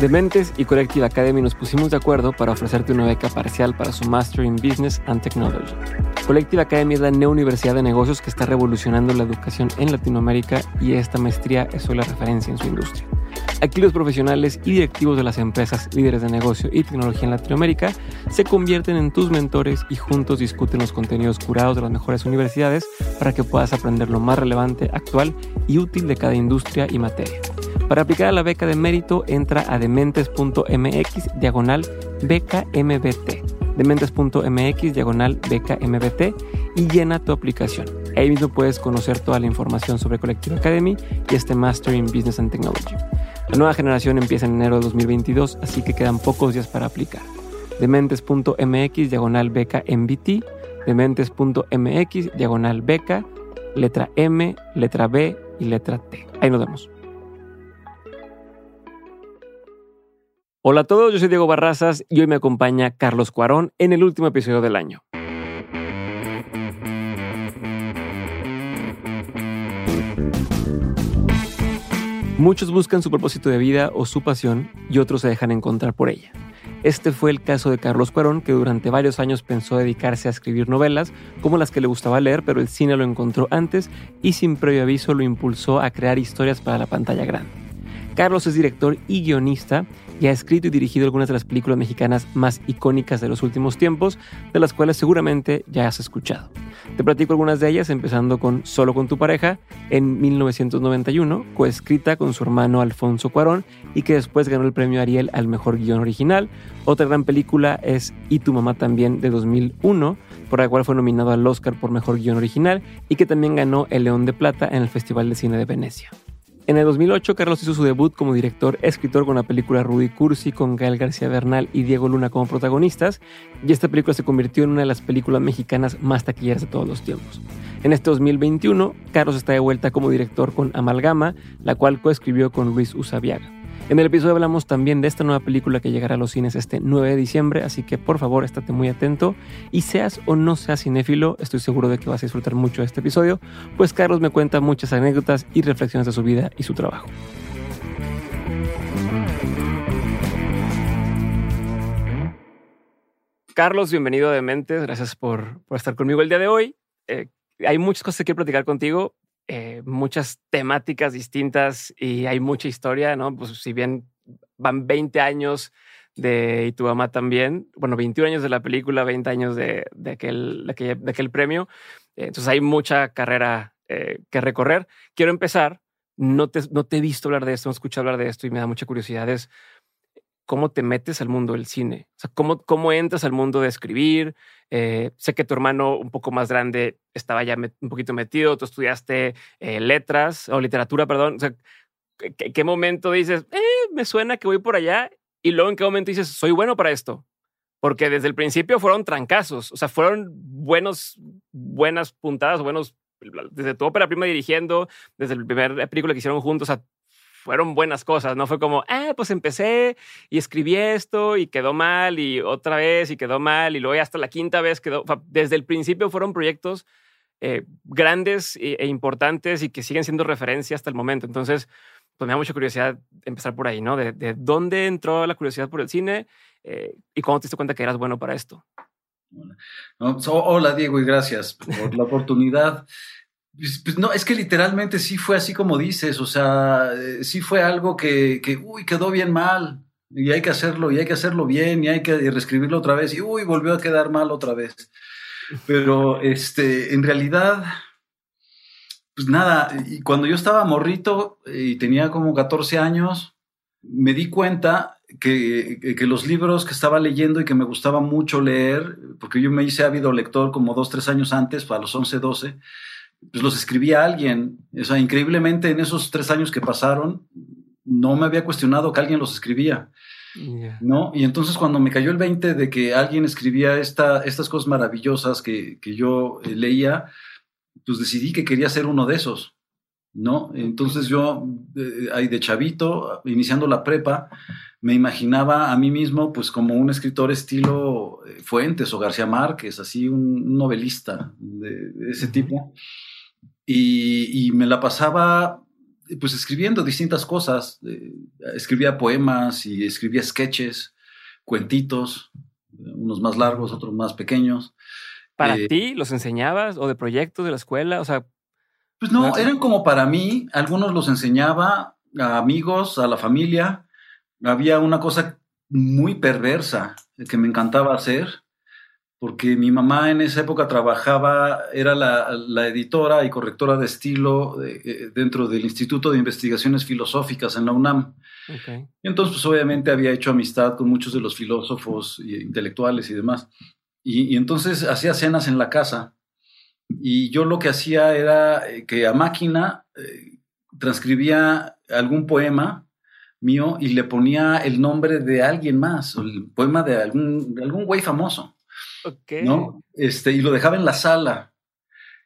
Dementes y Collective Academy nos pusimos de acuerdo para ofrecerte una beca parcial para su Master in Business and Technology. Collective Academy es la neouniversidad de negocios que está revolucionando la educación en Latinoamérica y esta maestría es hoy la referencia en su industria. Aquí los profesionales y directivos de las empresas líderes de negocio y tecnología en Latinoamérica se convierten en tus mentores y juntos discuten los contenidos curados de las mejores universidades para que puedas aprender lo más relevante, actual y útil de cada industria y materia. Para aplicar a la beca de mérito, entra a dementes.mx diagonal beca MBT. Dementes.mx diagonal beca MBT y llena tu aplicación. Ahí mismo puedes conocer toda la información sobre Collective Academy y este Master in Business and Technology. La nueva generación empieza en enero de 2022, así que quedan pocos días para aplicar. Dementes.mx diagonal beca MBT, dementes.mx diagonal beca, letra M, letra B y letra T. Ahí nos vemos. Hola a todos, yo soy Diego Barrazas y hoy me acompaña Carlos Cuarón en el último episodio del año. Muchos buscan su propósito de vida o su pasión y otros se dejan encontrar por ella. Este fue el caso de Carlos Cuarón, que durante varios años pensó dedicarse a escribir novelas, como las que le gustaba leer, pero el cine lo encontró antes y sin previo aviso lo impulsó a crear historias para la pantalla grande. Carlos es director y guionista y ha escrito y dirigido algunas de las películas mexicanas más icónicas de los últimos tiempos, de las cuales seguramente ya has escuchado. Te platico algunas de ellas, empezando con Solo con tu pareja, en 1991, coescrita con su hermano Alfonso Cuarón y que después ganó el premio Ariel al mejor guion original. Otra gran película es Y tu mamá también, de 2001, por la cual fue nominado al Oscar por mejor guion original y que también ganó el León de Plata en el Festival de Cine de Venecia. En el 2008, Carlos hizo su debut como director escritor con la película Rudy Cursi con Gael García Bernal y Diego Luna como protagonistas, y esta película se convirtió en una de las películas mexicanas más taquilleras de todos los tiempos. En este 2021, Carlos está de vuelta como director con Amalgama, la cual coescribió con Luis Usabiaga. En el episodio hablamos también de esta nueva película que llegará a los cines este 9 de diciembre, así que por favor estate muy atento y seas o no seas cinéfilo, estoy seguro de que vas a disfrutar mucho de este episodio, pues Carlos me cuenta muchas anécdotas y reflexiones de su vida y su trabajo. Carlos, bienvenido a Dementes, gracias por, estar conmigo el día de hoy. Eh, hay muchas cosas que quiero platicar contigo, eh, muchas temáticas distintas y hay mucha historia, ¿no? Pues si bien van 20 años de Y tu mamá también, bueno, 21 años de la película, 20 años de, aquel, de, aquel, premio, eh, entonces hay mucha carrera eh, que recorrer. Quiero empezar, no te, no te he visto hablar de esto, no he escuchado hablar de esto y me da mucha curiosidad, es cómo te metes al mundo del cine, o sea, cómo, cómo entras al mundo de escribir. Eh, sé que tu hermano un poco más grande estaba ya un poquito metido, tú estudiaste eh, letras o literatura, perdón. O sea, ¿qué, ¿qué, momento dices, eh, me suena que voy por allá? Y luego en qué momento dices, soy bueno para esto. Porque desde el principio fueron trancazos, o sea, fueron buenos, buenas puntadas, buenos, desde tu ópera prima dirigiendo, desde el primer película que hicieron juntos, o sea, fueron buenas cosas, no fue como, ah, pues empecé y escribí esto y quedó mal y otra vez y quedó mal y luego hasta la quinta vez quedó, desde el principio fueron proyectos eh, grandes e, importantes y que siguen siendo referencia hasta el momento. Entonces, pues me da mucha curiosidad empezar por ahí, ¿no? De, dónde entró la curiosidad por el cine eh, y cómo te diste cuenta que eras bueno para esto. hola Diego y gracias por la oportunidad. Pues, pues, no, es que literalmente sí fue así como dices, o sea, eh, sí fue algo que, que, uy, quedó bien mal, y hay que hacerlo, y hay que hacerlo bien, y hay que reescribirlo otra vez, y uy, volvió a quedar mal otra vez. Pero, este, en realidad, pues nada, y cuando yo estaba morrito y tenía como 14 años, me di cuenta que, que, los libros que estaba leyendo y que me gustaba mucho leer, porque yo me hice ávido lector como dos, tres años antes, para los 11, 12, pues los escribía alguien. O sea, increíblemente en esos tres años que pasaron, no me había cuestionado que alguien los escribía. ¿No? Y entonces cuando me cayó el 20 de que alguien escribía esta, estas cosas maravillosas que, que yo eh, leía, pues decidí que quería ser uno de esos. ¿No? Entonces yo, eh, ahí de chavito, iniciando la prepa, me imaginaba a mí mismo pues como un escritor estilo eh, Fuentes o García Márquez, así un novelista de, ese tipo. Y, me la pasaba pues escribiendo distintas cosas. Eh, escribía poemas y escribía sketches, cuentitos, unos más largos, otros más pequeños. ¿Para eh, ti los enseñabas o de proyectos de la escuela? O sea, pues no, eran como para mí. Algunos los enseñaba a amigos, a la familia. Había una cosa muy perversa que me encantaba hacer porque mi mamá en esa época trabajaba, era la, editora y correctora de estilo eh, dentro del Instituto de Investigaciones Filosóficas en la UNAM. Y entonces, pues obviamente había hecho amistad con muchos de los filósofos e intelectuales y demás. Y, entonces hacía cenas en la casa. Y yo lo que hacía era eh, que a máquina eh, transcribía algún poema mío y le ponía el nombre de alguien más, o el poema de algún, de algún güey famoso. ¿No? Este, y lo dejaba en la sala.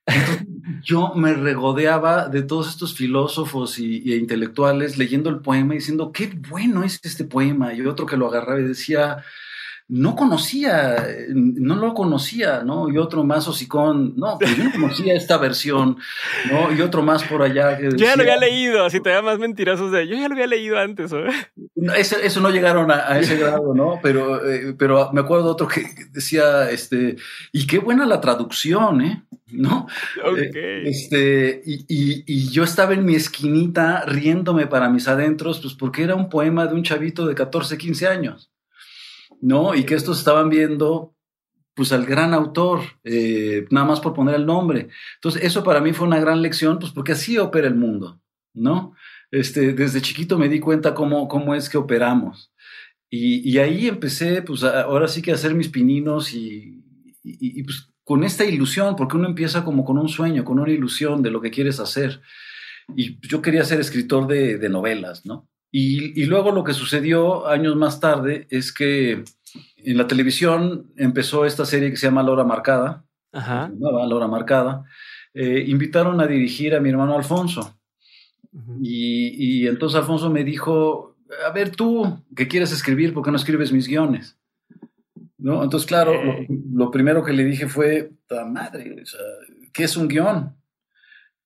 yo me regodeaba de todos estos filósofos y, intelectuales leyendo el poema y diciendo, qué bueno es este poema. Y otro que lo agarraba y decía, no conocía, no lo conocía, ¿no? Y otro más hocicón, no, pues yo no conocía esta versión, ¿no? Y otro más por allá. yo ya lo había leído, así todavía más mentirosos de, yo ya lo había leído antes, ¿eh? eso, no llegaron a, ese grado, ¿no? Pero, eh, pero me acuerdo otro que decía, este, y qué buena la traducción, ¿eh? ¿No? Eh, este, y, y yo estaba en mi esquinita riéndome para mis adentros, pues porque era un poema de un chavito de 14, 15 años. ¿No? Y que estos estaban viendo pues al gran autor, eh, nada más por poner el nombre. Entonces, eso para mí fue una gran lección, pues porque así opera el mundo, ¿no? Este, desde chiquito me di cuenta cómo, cómo es que operamos. Y, ahí empecé, pues ahora sí que a hacer mis pininos y, y, pues con esta ilusión, porque uno empieza como con un sueño, con una ilusión de lo que quieres hacer. Y yo quería ser escritor de, de novelas, ¿no? Y, luego lo que sucedió años más tarde es que en la televisión empezó esta serie que se llama La Hora Marcada. Ajá. La Hora Marcada. Eh, invitaron a dirigir a mi hermano Alfonso. y, entonces Alfonso me dijo, a ver tú, ¿qué quieres escribir? ¿Por qué no escribes mis guiones? ¿No? Entonces, claro, lo, primero que le dije fue, madre, ¿qué es un guion?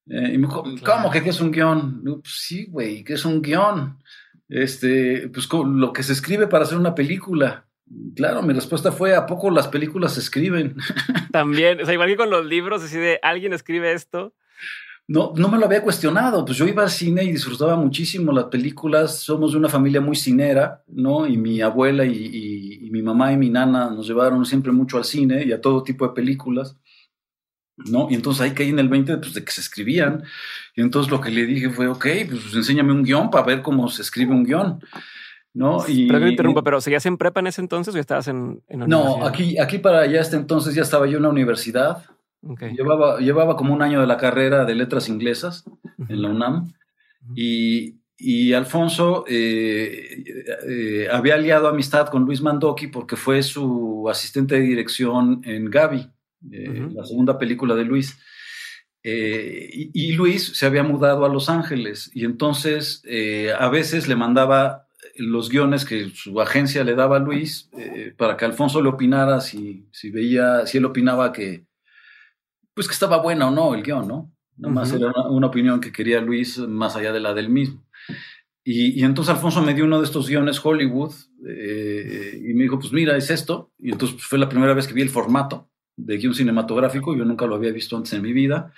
Eh, y me dijo, ¿cómo que qué es un guion? Pues sí, güey, ¿qué es un guion? Este, pues lo que se escribe para hacer una película. Claro, mi respuesta fue, ¿a poco las películas se escriben? También, o sea, igual que con los libros, así de, ¿alguien escribe esto? No, no me lo había cuestionado, pues yo iba al cine y disfrutaba muchísimo las películas, somos de una familia muy cinera, ¿no? Y mi abuela y, y mi mamá y mi nana nos llevaron siempre mucho al cine y a todo tipo de películas. ¿No? Y entonces ahí caí en el 20 pues, de que se escribían. Y entonces lo que le dije fue, ok, pues enséñame un guion para ver cómo se escribe un guion. ¿no? Y, pero interrumpa, pero ¿seguías en prepa en ese entonces o estabas en, en No, aquí, aquí para allá este entonces ya estaba yo en la universidad. Llevaba, llevaba como un año de la carrera de letras inglesas en la UNAM. Y, y Alfonso eh, eh, había aliado amistad con Luis Mandoki porque fue su asistente de dirección en Gaby. Eh, la segunda película de Luis. Eh, y, Luis se había mudado a Los Ángeles y entonces eh, a veces le mandaba los guiones que su agencia le daba a Luis para que Alfonso le opinara si, si veía, si él opinaba que, pues que estaba buena o no el guion, ¿no? Nada más era una, opinión que quería Luis más allá de la del mismo. Y, y entonces Alfonso me dio uno de estos guiones Hollywood y me dijo, pues mira, es esto. Y entonces pues, fue la primera vez que vi el formato de guion cinematográfico, yo nunca lo había visto antes en mi vida.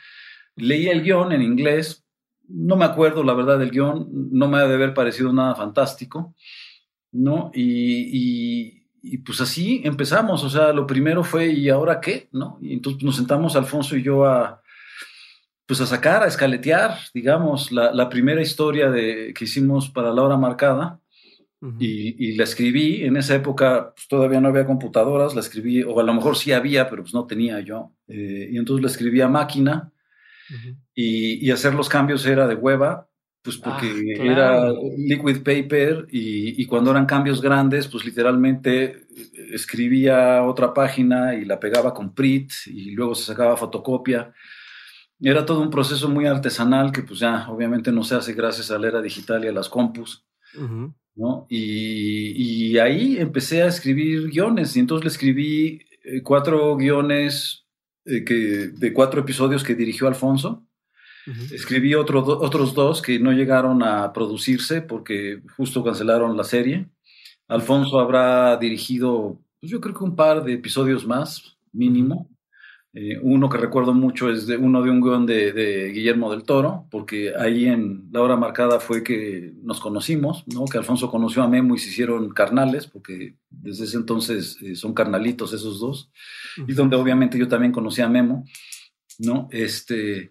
Leí el guion en inglés, no me acuerdo la verdad del guion, no me ha de haber parecido nada fantástico, ¿no? Y, pues así empezamos, o sea, lo primero fue, ¿y ahora qué? ¿No? Y entonces nos sentamos Alfonso y yo a, pues a sacar, a escaletear, digamos, la, la primera historia de, que hicimos para la hora marcada y, la escribí, en esa época pues, todavía no había computadoras, la escribí, o a lo mejor sí había, pero pues no tenía yo. Eh, y entonces la escribí a máquina y, hacer los cambios era de hueva, pues ah, porque era liquid paper y, cuando eran cambios grandes, pues literalmente eh, escribía otra página y la pegaba con print y luego se sacaba fotocopia. Era todo un proceso muy artesanal que pues ya obviamente no se hace gracias a la era digital y a las compus. Y, ahí empecé a escribir guiones y entonces le escribí eh, cuatro guiones eh, que, de cuatro episodios que dirigió Alfonso. Escribí otros dos que no llegaron a producirse porque justo cancelaron la serie. Alfonso habrá dirigido, pues yo creo que un par de episodios más, mínimo. Eh, uno que recuerdo mucho es de, uno de un guion de, Guillermo del Toro, porque ahí en la hora marcada fue que nos conocimos, ¿no? que Alfonso conoció a Memo y se hicieron carnales, porque desde ese entonces eh, son carnalitos esos dos, y donde obviamente yo también conocí a Memo, ¿no? Este,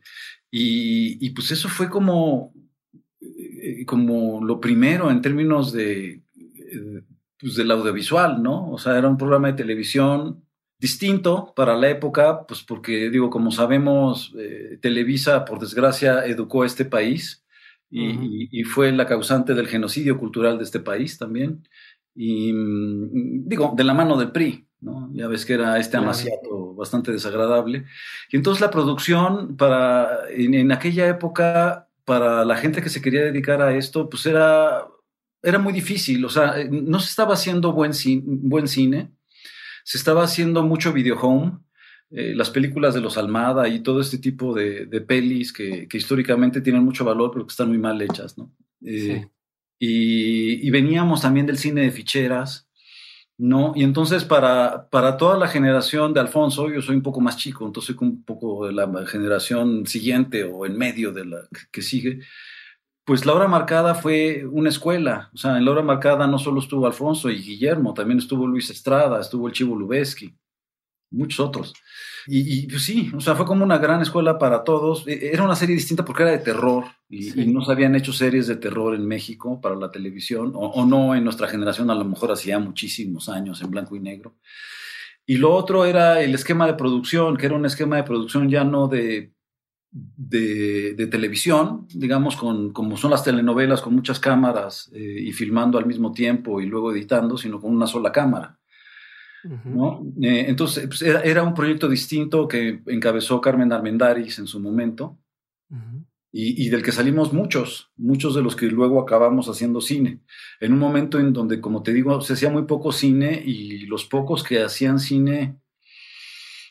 y, pues eso fue como, eh, como lo primero en términos de, pues del audiovisual, ¿no? O sea, era un programa de televisión distinto para la época, pues porque digo, como sabemos, eh, Televisa, por desgracia, educó a este país y, fue la causante del genocidio cultural de este país también. Y mm, digo, de la mano del PRI, ¿no? Ya ves que era este amaciato bastante desagradable. Y entonces la producción para, en, aquella época, para la gente que se quería dedicar a esto, pues era, era muy difícil, o sea, no se estaba haciendo buen, buen cine se estaba haciendo mucho video home, eh, las películas de los Almada y todo este tipo de, pelis que, históricamente tienen mucho valor, pero que están muy mal hechas, ¿no? Eh, y, veníamos también del cine de ficheras, ¿no? Y entonces para, para toda la generación de Alfonso, yo soy un poco más chico, entonces soy un poco de la generación siguiente o en medio de la que sigue, pues la hora marcada fue una escuela. O sea, en la hora marcada no solo estuvo Alfonso y Guillermo, también estuvo Luis Estrada, estuvo el Chivo Lubeski, muchos otros. Y, pues sí, o sea, fue como una gran escuela para todos. E, era una serie distinta porque era de terror y, no se habían hecho series de terror en México para la televisión, o, no en nuestra generación, a lo mejor hacía muchísimos años en blanco y negro. Y lo otro era el esquema de producción, que era un esquema de producción ya no de de, televisión, digamos, con, como son las telenovelas, con muchas cámaras eh, y filmando al mismo tiempo y luego editando, sino con una sola cámara. Eh, entonces, pues, era, un proyecto distinto que encabezó Carmen Armendaris en su momento y, del que salimos muchos, muchos de los que luego acabamos haciendo cine. En un momento en donde, como te digo, se hacía muy poco cine y los pocos que hacían cine,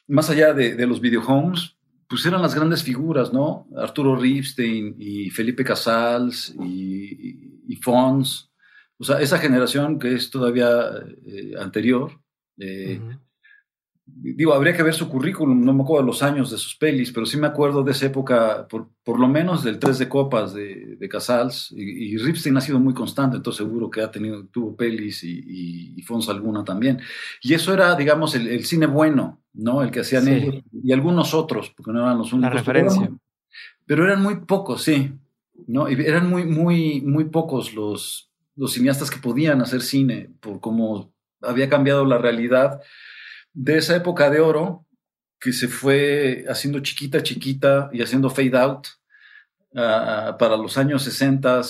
más allá de, de los videohomes, pues eran las grandes figuras, ¿no? Arturo Ripstein y Felipe Casals y, Fons. O sea, esa generación que es todavía eh, anterior. Eh, digo, habría que ver su currículum, no me acuerdo los años de sus pelis, pero sí me acuerdo de esa época, por, por lo menos del Tres de Copas de, de Casals. Y, y, Ripstein ha sido muy constante, entonces seguro que ha tenido, tuvo pelis y, y, Fons alguna también. Y eso era, digamos, el, el cine bueno ¿no? El que hacían ellos y algunos otros, porque no eran los únicos. La referencia. Pero eran, muy pocos, sí, ¿no? Y eran muy, muy, muy pocos los, los cineastas que podían hacer cine por cómo había cambiado la realidad de esa época de oro que se fue haciendo chiquita, chiquita y haciendo fade out para los años 60,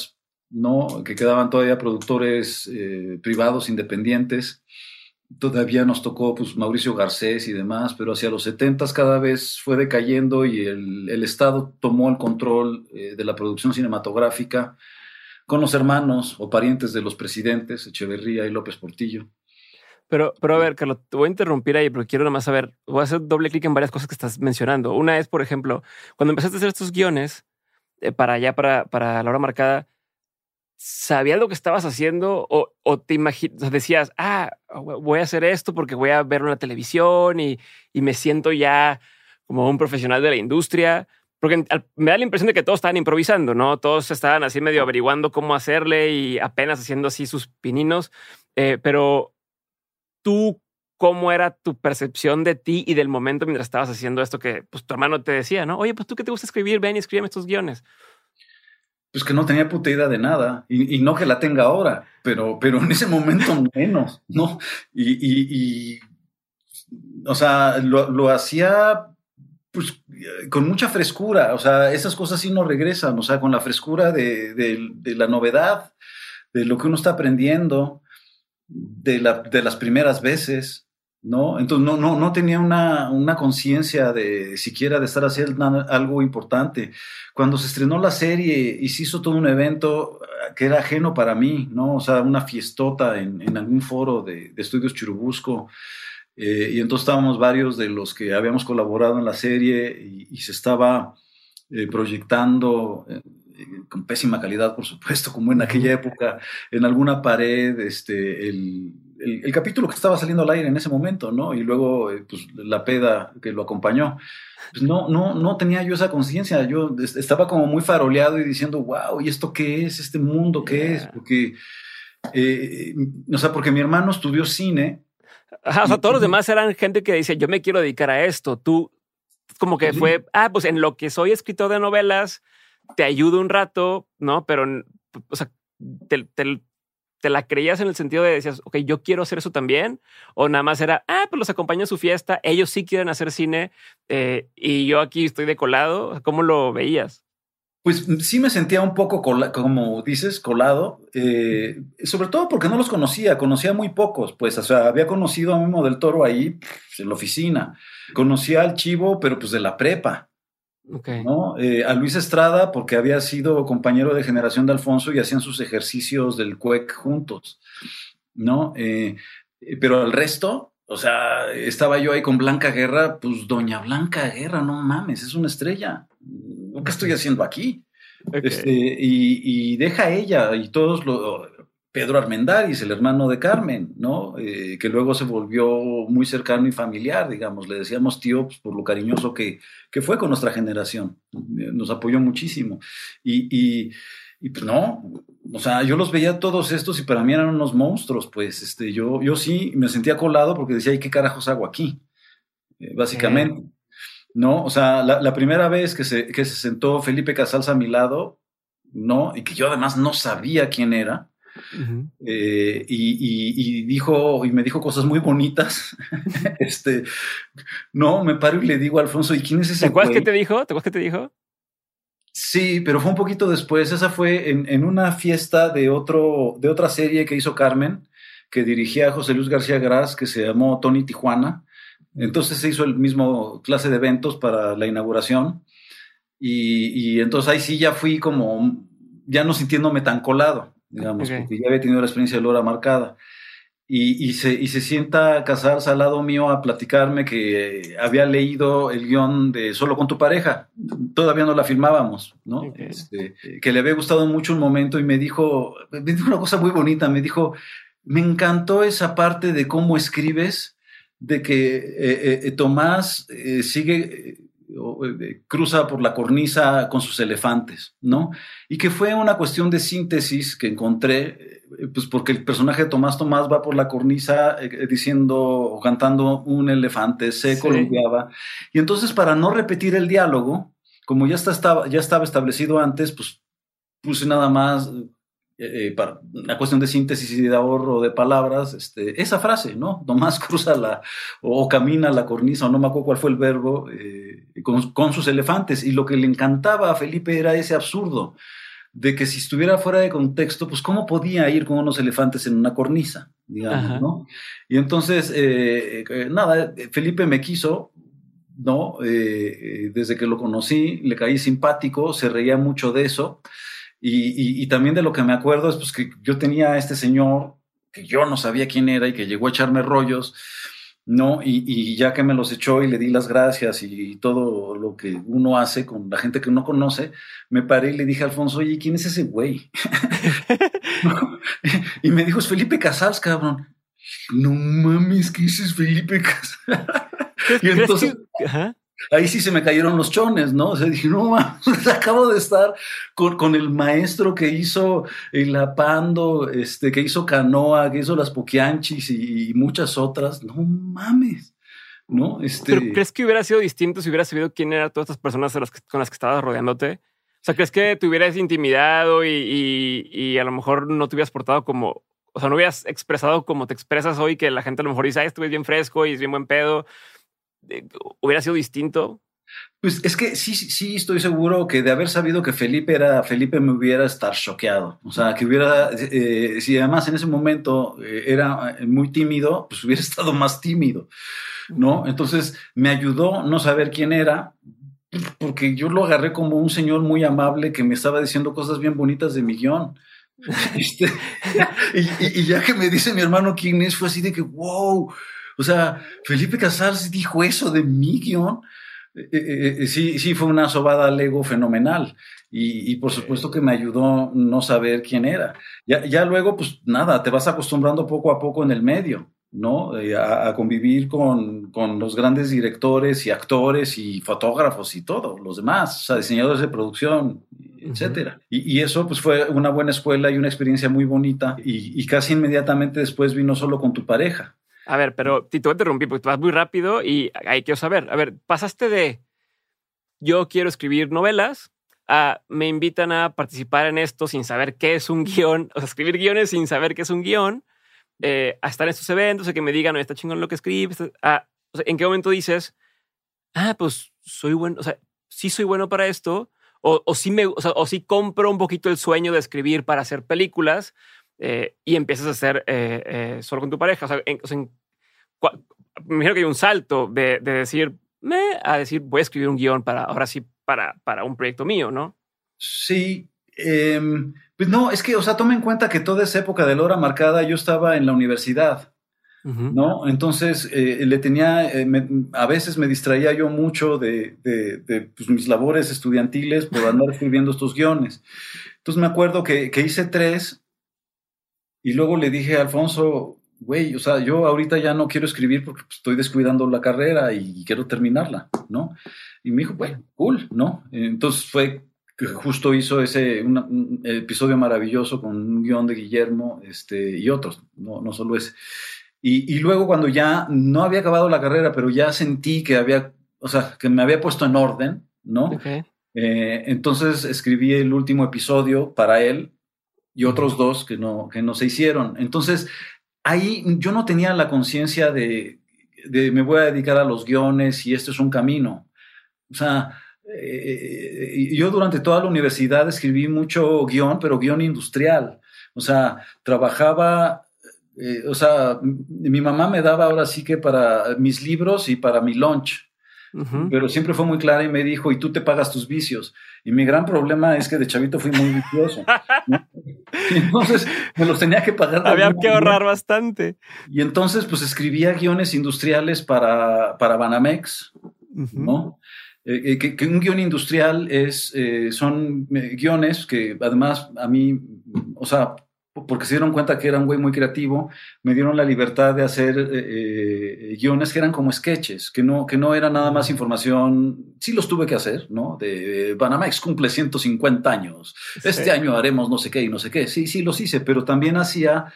¿no? Que quedaban todavía productores eh, privados independientes todavía nos tocó pues, Mauricio Garcés y demás, pero hacia los 70 cada vez fue decayendo y el, el Estado tomó el control eh, de la producción cinematográfica con los hermanos o parientes de los presidentes, Echeverría y López Portillo. Pero, pero a ver, Carlos, te voy a interrumpir ahí porque quiero nada más saber, voy a hacer doble clic en varias cosas que estás mencionando. Una es, por ejemplo, cuando empezaste a hacer estos guiones eh, para allá, para, para la hora marcada, sabías lo que estabas haciendo o, te imaginas, decías, ah, voy a hacer esto porque voy a verlo en la televisión y, me siento ya como un profesional de la industria. Porque me da la impresión de que todos estaban improvisando, ¿no? Todos estaban así medio averiguando cómo hacerle y apenas haciendo así sus pininos. Eh, pero tú, ¿cómo era tu percepción de ti y del momento mientras estabas haciendo esto que pues, tu hermano te decía, ¿no? Oye, pues tú que te gusta escribir, ven y escríbeme estos guiones pues que no tenía puta idea de nada y, no que la tenga ahora, pero, pero en ese momento menos, ¿no? Y, o sea, lo, hacía pues con mucha frescura, o sea, esas cosas sí no regresan, o sea, con la frescura de, la novedad, de lo que uno está aprendiendo, de, la, de las primeras veces. ¿no? Entonces no, no, no tenía una, una conciencia de siquiera de estar haciendo algo importante. Cuando se estrenó la serie y se hizo todo un evento eh, que era ajeno para mí, ¿no? O sea, una fiestota en, en algún foro de, de estudios Churubusco. Eh, y entonces estábamos varios de los que habíamos colaborado en la serie y, se estaba eh, proyectando con pésima calidad, por supuesto, como en aquella época, en alguna pared, este, el, el, capítulo que estaba saliendo al aire en ese momento, ¿no? Y luego, pues, la peda que lo acompañó. Pues no, no, no tenía yo esa conciencia. Yo estaba como muy faroleado y diciendo, wow, ¿y esto qué es? ¿Este mundo qué es? Porque, o sea, porque mi hermano estudió cine o sea, todos los demás eran gente que dice, yo me quiero dedicar a esto. Tú, como que fue, ah, pues en lo que soy escritor de novelas, te ayudo un rato, ¿no? Pero, o sea, te, la creías en el sentido de decías, ok, yo quiero hacer eso también, o nada más era, ah, pues los acompaño a su fiesta, ellos sí quieren hacer cine eh, y yo aquí estoy de colado. ¿Cómo lo veías? Pues sí me sentía un poco, como dices, colado, eh, sobre todo porque no los conocía, conocía muy pocos, pues, o sea, había conocido a Memo del Toro ahí en la oficina, conocía al Chivo, pero pues de la prepa, ¿no? Eh, a Luis Estrada porque había sido compañero de generación de Alfonso y hacían sus ejercicios del CUEC juntos, ¿no? Eh, pero al resto, o sea, estaba yo ahí con Blanca Guerra, pues doña Blanca Guerra, no mames, es una estrella. ¿Qué estoy haciendo aquí? Este, y, deja ella y todos lo, Pedro Armendáriz, el hermano de Carmen, ¿no? Eh, que luego se volvió muy cercano y familiar, digamos. Le decíamos tío pues, por lo cariñoso que, que, fue con nuestra generación. Nos apoyó muchísimo. Y, y, y, pues no, o sea, yo los veía todos estos y para mí eran unos monstruos, pues este, yo, yo sí me sentía colado porque decía, ¿y qué carajos hago aquí? Eh, básicamente. ¿no? O sea, la, primera vez que se, que se sentó Felipe Casals a mi lado, ¿no? Y que yo además no sabía quién era. Eh, y, dijo, y me dijo cosas muy bonitas. este, no, me paro y le digo a Alfonso, ¿y quién es ese? ¿Te acuerdas qué te dijo? ¿Te acuerdas qué te dijo? Sí, pero fue un poquito después. Esa fue en, en, una fiesta de, otro, de otra serie que hizo Carmen, que dirigía José Luis García Gras, que se llamó Tony Tijuana. Entonces se hizo el mismo clase de eventos para la inauguración y, entonces ahí sí ya fui como, ya no sintiéndome tan colado, digamos, porque ya había tenido la experiencia de Lora marcada. Y, se, y se sienta a casarse al lado mío a platicarme que había leído el guion de Solo con tu pareja. Todavía no la filmábamos, ¿no? Este, que le había gustado mucho un momento y me dijo, me dijo una cosa muy bonita, me dijo, me encantó esa parte de cómo escribes de que eh, eh, eh, Tomás sigue, cruza por la cornisa con sus elefantes, ¿no? Y que fue una cuestión de síntesis que encontré, pues porque el personaje de Tomás Tomás va por la cornisa diciendo o cantando un elefante, se columpiaba. Y entonces, para no repetir el diálogo, como ya, está, ya estaba establecido antes, pues puse nada más eh, para una cuestión de síntesis y de ahorro de palabras, este, esa frase, ¿no? Tomás cruza la, o, camina la cornisa, o no me acuerdo cuál fue el verbo, eh, con, sus elefantes. Y lo que le encantaba a Felipe era ese absurdo, de que si estuviera fuera de contexto, pues cómo podía ir con unos elefantes en una cornisa, digamos, ¿no? Y entonces, eh, nada, Felipe me quiso, ¿no? desde que lo conocí, le caí simpático, se reía mucho de eso. Y, también de lo que me acuerdo es pues, que yo tenía a este señor que yo no sabía quién era y que llegó a echarme rollos, ¿no? Y, ya que me los echó y le di las gracias y todo lo que uno hace con la gente que uno conoce, me paré y le dije a Alfonso, oye, ¿quién es ese güey? y me dijo, es Felipe Casals, cabrón. No mames, ¿qué dices Felipe Casals? y entonces ahí sí se me cayeron los chones, ¿no? O sea, dije, no, mames, acabo de estar con, el maestro que hizo el Apando, este, que hizo Canoa, que hizo las Poquianchis y, muchas otras. No mames. ¿No? Este... ¿Pero crees que hubiera sido distinto si hubieras sabido quién eran todas estas personas con las que estabas rodeándote? O sea, ¿crees que te hubieras intimidado y, y, a lo mejor no te hubieras portado como, o sea, no hubieras expresado como te expresas hoy, que la gente a lo mejor dice, ay, estuve bien fresco y es bien buen pedo? Hubiera sido distinto? Pues es que sí, sí, estoy seguro que de haber sabido que Felipe era Felipe me hubiera estar choqueado. O sea, que hubiera, eh, si además en ese momento eh, era eh, muy tímido, pues hubiera estado más tímido, ¿no? Entonces me ayudó no saber quién era, porque yo lo agarré como un señor muy amable que me estaba diciendo cosas bien bonitas de mi guion. Este, y, y, ya que me dice mi hermano quién es, fue así de que, wow, o sea, Felipe Casals dijo eso de mi guion. eh, eh, sí, sí fue una sobada al ego fenomenal. Y, por supuesto que me ayudó no saber quién era. Ya, ya luego, pues nada, te vas acostumbrando poco a poco en el medio. ¿no? Eh, a, convivir con, con, los grandes directores y actores y fotógrafos y todo, los demás, o sea, diseñadores de producción, etcétera. y, y, eso pues fue una buena escuela y una experiencia muy bonita y, y, casi inmediatamente después vino solo con tu pareja. A ver, pero te voy a interrumpir porque vas muy rápido y ahí quiero saber. A ver, pasaste de yo quiero escribir novelas a me invitan a participar en esto sin saber qué es un guion, o sea, escribir guiones sin saber qué es un guion eh, a estar en estos eventos, a que me digan, no, está chingón lo que escribes. ¿En qué momento dices, ah, pues soy bueno, o sea, sí soy bueno para esto, o, o sí me, o, sea, o sí compro un poquito el sueño de escribir para hacer películas eh, y empiezas a hacer eh, solo con tu pareja? O sea, en, me imagino que hay un salto de, de decir, me, a decir, voy a escribir un guion para, ahora sí, para, para un proyecto mío, ¿no? Sí, eh, pues no, es que, o sea, tome en cuenta que toda esa época de la hora marcada yo estaba en la universidad, ¿no? Entonces, eh, le tenía, eh, a veces me distraía yo mucho de, de, pues, mis labores estudiantiles por andar escribiendo estos guiones. Entonces me acuerdo que, que hice tres y luego le dije a Alfonso, güey, o sea, yo ahorita ya no quiero escribir porque estoy descuidando la carrera y quiero terminarla, ¿no? Y me dijo, bueno, cool, ¿no? Entonces fue que justo hizo ese un episodio maravilloso con un guion de Guillermo este, y otros, no, no solo ese. Y, y, luego cuando ya no había acabado la carrera, pero ya sentí que había, o sea, que me había puesto en orden, ¿no? Eh, entonces escribí el último episodio para él y otros dos que no, que no se hicieron. Entonces, ahí yo no tenía la conciencia de, de me voy a dedicar a los guiones y este es un camino. O sea, eh, yo durante toda la universidad escribí mucho guion, pero guion industrial. O sea, trabajaba, eh, o sea, mi mamá me daba ahora sí que para mis libros y para mi lunch. Pero siempre fue muy clara y me dijo, y tú te pagas tus vicios. Y mi gran problema es que de chavito fui muy vicioso. entonces me los tenía que pagar. Había que ahorrar bastante. Y entonces pues escribía guiones industriales para, para Banamex, ¿no? Eh, eh, que, un guion industrial es, eh, son guiones que además a mí, o sea, porque se dieron cuenta que era un güey muy creativo, me dieron la libertad de hacer guiones que eran como sketches, que no, que no era nada más información, sí los tuve que hacer, ¿no? De Banamex cumple 150 años, este año haremos no sé qué y no sé qué, sí, sí los hice, pero también hacía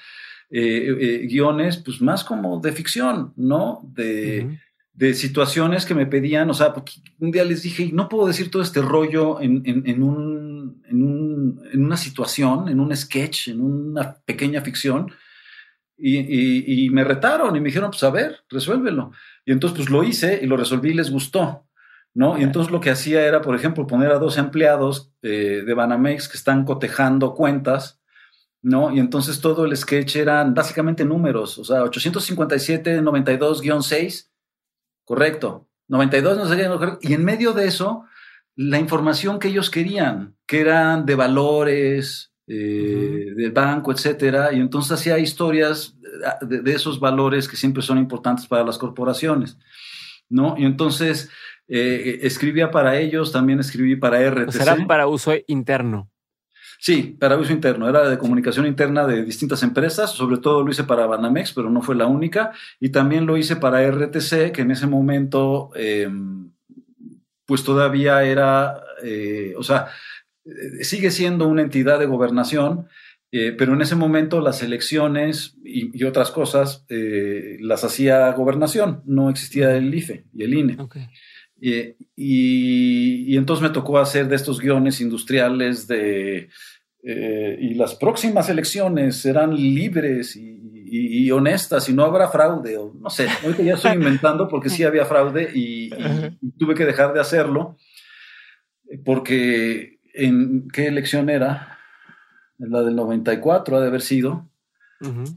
guiones pues más como de ficción, ¿no? De de situaciones que me pedían, o sea, un día les dije, no puedo decir todo este rollo en, en, un, en, una situación, en un sketch, en una pequeña ficción. Y, y, me retaron y me dijeron, pues a ver, resuélvelo. Y entonces pues lo hice y lo resolví y les gustó. ¿no? Y entonces lo que hacía era, por ejemplo, poner a dos empleados eh, de Banamex que están cotejando cuentas, ¿no? Y entonces todo el sketch eran básicamente números, o sea, 857, 92-6 Correcto. 92 no sé qué. Y en medio de eso, la información que ellos querían, que eran de valores, eh, del banco, etcétera. Y entonces hacía historias de, esos valores que siempre son importantes para las corporaciones. ¿no? Y entonces eh, escribía para ellos, también escribí para RTC. Será para uso interno. Sí, para uso interno. Era de comunicación interna de distintas empresas. Sobre todo lo hice para Banamex, pero no fue la única. Y también lo hice para RTC, que en ese momento, em, pues todavía era, eh, o sea, eh, sigue siendo una entidad de gobernación, eh, pero en ese momento las elecciones y, otras cosas las hacía gobernación. No existía el IFE y el INE. Y, entonces me tocó hacer de estos guiones industriales de eh, y las próximas elecciones serán libres y, honestas y no habrá fraude. O, no sé, ahorita ya estoy inventando porque sí había fraude y, tuve que dejar de hacerlo porque ¿en qué elección era? La del 94 ha de haber sido.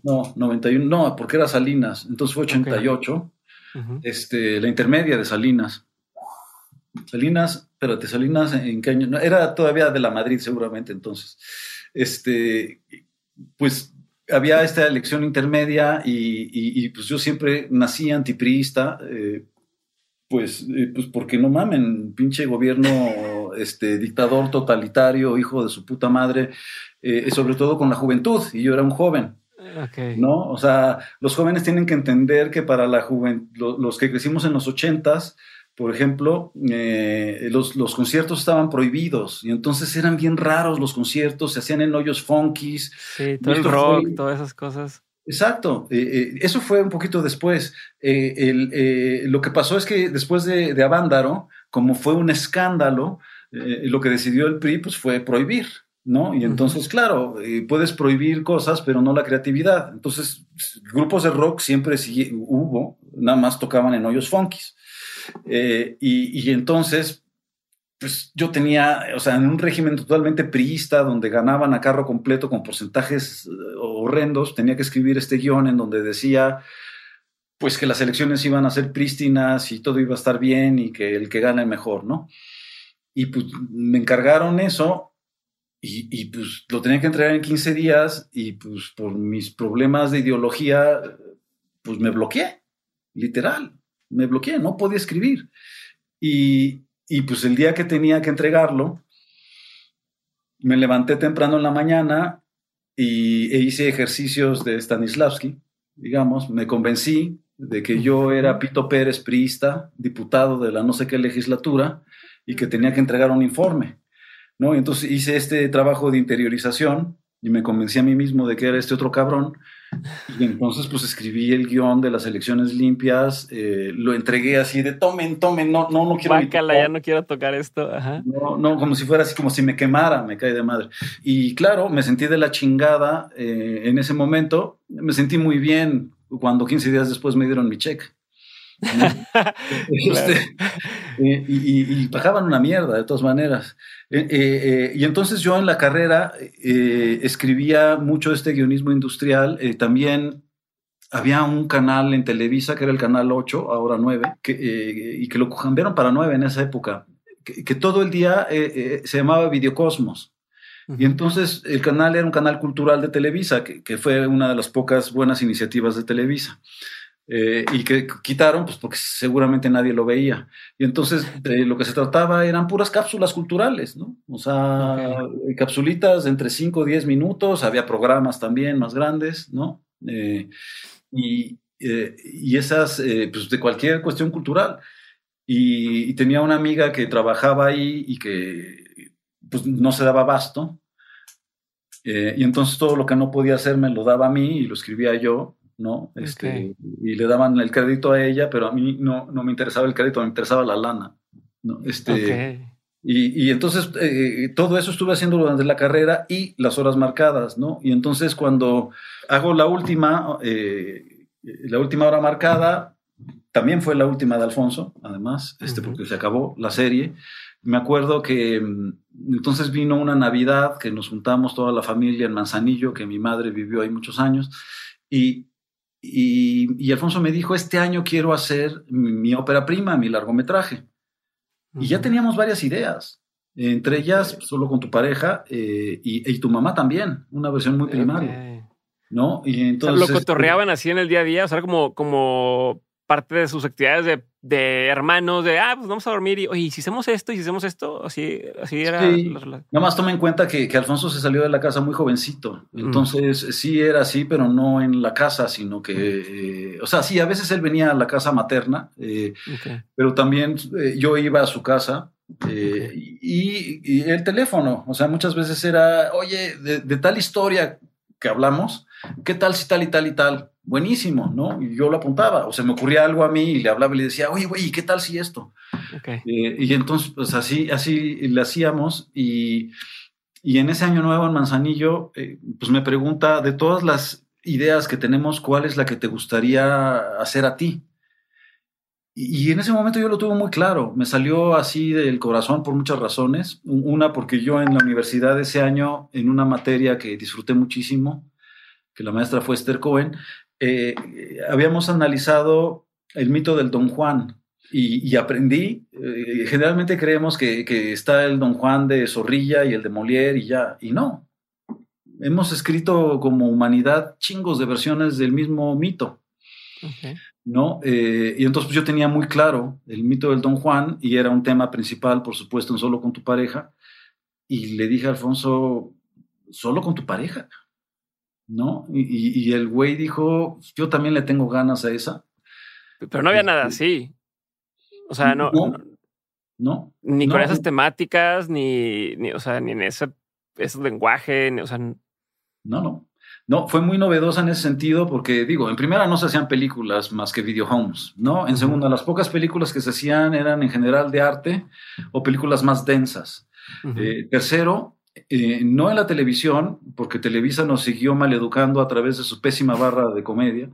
No, 91, no, porque era Salinas, entonces fue 88, este, la intermedia de Salinas. Salinas, espérate, Salinas, ¿en qué año? era todavía de la Madrid, seguramente entonces. Este, pues había esta elección intermedia y, pues yo siempre nací antipriista, eh, pues, eh, pues porque no mamen, pinche gobierno, este, dictador totalitario, hijo de su puta madre, eh, sobre todo con la juventud, y yo era un joven. ¿No? O sea, los jóvenes tienen que entender que para la juventud, los que crecimos en los ochentas, por ejemplo, eh, los, los, conciertos estaban prohibidos y entonces eran bien raros los conciertos, se hacían en hoyos funkies. Sí, todo el rock, todas esas cosas. Exacto, eh, eh, eso fue un poquito después. lo que pasó es que después de, de Avándaro, como fue un escándalo, lo que decidió el PRI pues, fue prohibir. ¿no? Y entonces, claro, puedes prohibir cosas, pero no la creatividad. Entonces, grupos de rock siempre hubo, nada más tocaban en hoyos funkies. Eh, y, entonces, pues yo tenía, o sea, en un régimen totalmente priista, donde ganaban a carro completo con porcentajes eh, horrendos, tenía que escribir este guion en donde decía, pues que las elecciones iban a ser prístinas y todo iba a estar bien y que el que gane mejor, ¿no? Y pues me encargaron eso y, y, pues lo tenía que entregar en 15 días y pues por mis problemas de ideología, pues me bloqueé, literal me bloqueé, no podía escribir. Y, pues el día que tenía que entregarlo, me levanté temprano en la mañana y, e hice ejercicios de Stanislavski, digamos, me convencí de que yo era Pito Pérez, priista, diputado de la no sé qué legislatura, y que tenía que entregar un informe. ¿no? entonces hice este trabajo de interiorización y me convencí a mí mismo de que era este otro cabrón y entonces pues escribí el guion de las elecciones limpias, eh, lo entregué así de tomen, tomen, no, no, no quiero... Bácala, ya no quiero tocar esto. No, no, como si fuera así, como si me quemara, me cae de madre. Y claro, me sentí de la chingada eh, en ese momento, me sentí muy bien cuando 15 días después me dieron mi cheque. Este, eh, y, bajaban una mierda, de todas maneras. Eh, eh, y entonces yo en la carrera escribía mucho este guionismo industrial. también había un canal en Televisa, que era el canal 8, ahora 9, que, y que lo cambiaron para 9 en esa época, que, todo el día se llamaba Videocosmos. Y entonces el canal era un canal cultural de Televisa, que, que, fue una de las pocas buenas iniciativas de Televisa. Eh, y que quitaron, pues porque seguramente nadie lo veía. Y entonces de lo que se trataba eran puras cápsulas culturales, ¿no? O sea, capsulitas de entre 5 o 10 minutos, había programas también más grandes, ¿no? Eh, y, eh, y, esas, pues de cualquier cuestión cultural. Y, tenía una amiga que trabajaba ahí y que pues no se daba abasto. y entonces todo lo que no podía hacer me lo daba a mí y lo escribía yo ¿no? Este, Y le daban el crédito a ella, pero a mí no, no me interesaba el crédito, me interesaba la lana, ¿no? Este, y, y, entonces eh, todo eso estuve haciendo durante la carrera y las horas marcadas, ¿no? Y entonces cuando hago la última, eh, la última hora marcada, también fue la última de Alfonso, además, este, porque se acabó la serie. Me acuerdo que mm, entonces vino una Navidad que nos juntamos toda la familia en Manzanillo, que mi madre vivió ahí muchos años, y y, Alfonso me dijo, este año quiero hacer mi ópera prima, mi largometraje. Y ya teníamos varias ideas, entre ellas solo con tu pareja eh, y, tu mamá también, una versión muy primaria. ¿No? Y entonces... lo cotorreaban así en el día a día, o sea, como, como parte de sus actividades de, de, hermanos, de, ah, pues vamos a dormir y, oye, si hacemos esto y si hacemos esto, así, así era. Nada más tome en cuenta que, que, Alfonso se salió de la casa muy jovencito. Mm. Entonces, sí era así, pero no en la casa, sino que, eh, o sea, sí, a veces él venía a la casa materna, eh, pero también eh, yo iba a su casa. y, y, el teléfono, o sea, muchas veces era, oye, de, de tal historia que hablamos, ¿qué tal si tal y tal y tal? buenísimo, ¿no? Y yo lo apuntaba, o se me ocurría algo a mí y le hablaba y le decía, oye, güey, ¿qué tal si esto? Eh, y entonces, pues así, así le hacíamos y, y en ese año nuevo en Manzanillo, eh, pues me pregunta, de todas las ideas que tenemos, ¿cuál es la que te gustaría hacer a ti? Y, y en ese momento yo lo tuve muy claro, me salió así del corazón por muchas razones. Una, porque yo en la universidad ese año, en una materia que disfruté muchísimo, que la maestra fue Esther Cohen, eh, habíamos analizado el mito del Don Juan y, aprendí, eh, generalmente creemos que, está el Don Juan de Zorrilla y el de Molière y ya, y no. Hemos escrito como humanidad chingos de versiones del mismo mito. ¿no? Eh, y entonces pues, yo tenía muy claro el mito del Don Juan y era un tema principal, por supuesto, en Solo con tu pareja. Y le dije a Alfonso, solo con tu pareja, ¿no? Y, y el güey dijo, yo también le tengo ganas a esa. Pero no había nada así. O sea, no. No. ni con esas temáticas, ni, ni, o sea, ni en ese, ese lenguaje, ni, o sea. No, no. No, fue muy novedosa en ese sentido porque, digo, en primera no se hacían películas más que video homes, ¿no? En segunda, las pocas películas que se hacían eran en general de arte o películas más densas. Eh, tercero, eh, no en la televisión, porque Televisa nos siguió maleducando a través de su pésima barra de comedia,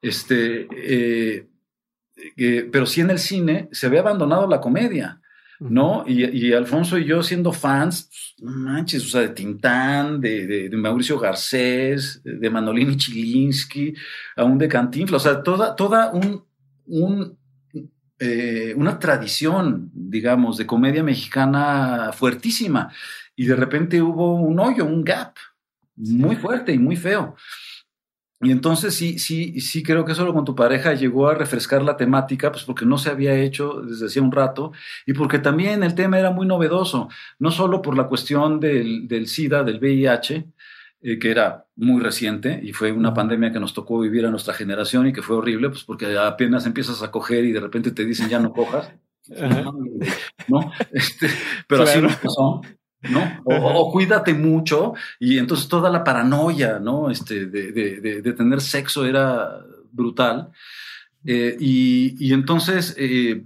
este, eh, pero sí en el cine se había abandonado la comedia. ¿no? Y, Alfonso y yo siendo fans, no manches, o sea, de Tintán, de, Mauricio Garcés, de Manolini Chilinsky, aún de Cantinflas, o sea, toda, toda un, eh, una tradición, digamos, de comedia mexicana fuertísima. Y de repente hubo un hoyo, un gap muy fuerte y muy feo. Y entonces sí, sí, sí creo que solo con tu pareja llegó a refrescar la temática, pues porque no se había hecho desde hacía un rato y porque también el tema era muy novedoso, no solo por la cuestión del, del SIDA, del VIH, eh, que era muy reciente y fue una pandemia que nos tocó vivir a nuestra generación y que fue horrible, pues porque apenas empiezas a coger y de repente te dicen ya no cojas. ¿no? Este, pero así no pasó. ¿No? O, cuídate mucho y entonces toda la paranoia, ¿no? Este, de, de, de, tener sexo era brutal. Eh, y, y, entonces, eh,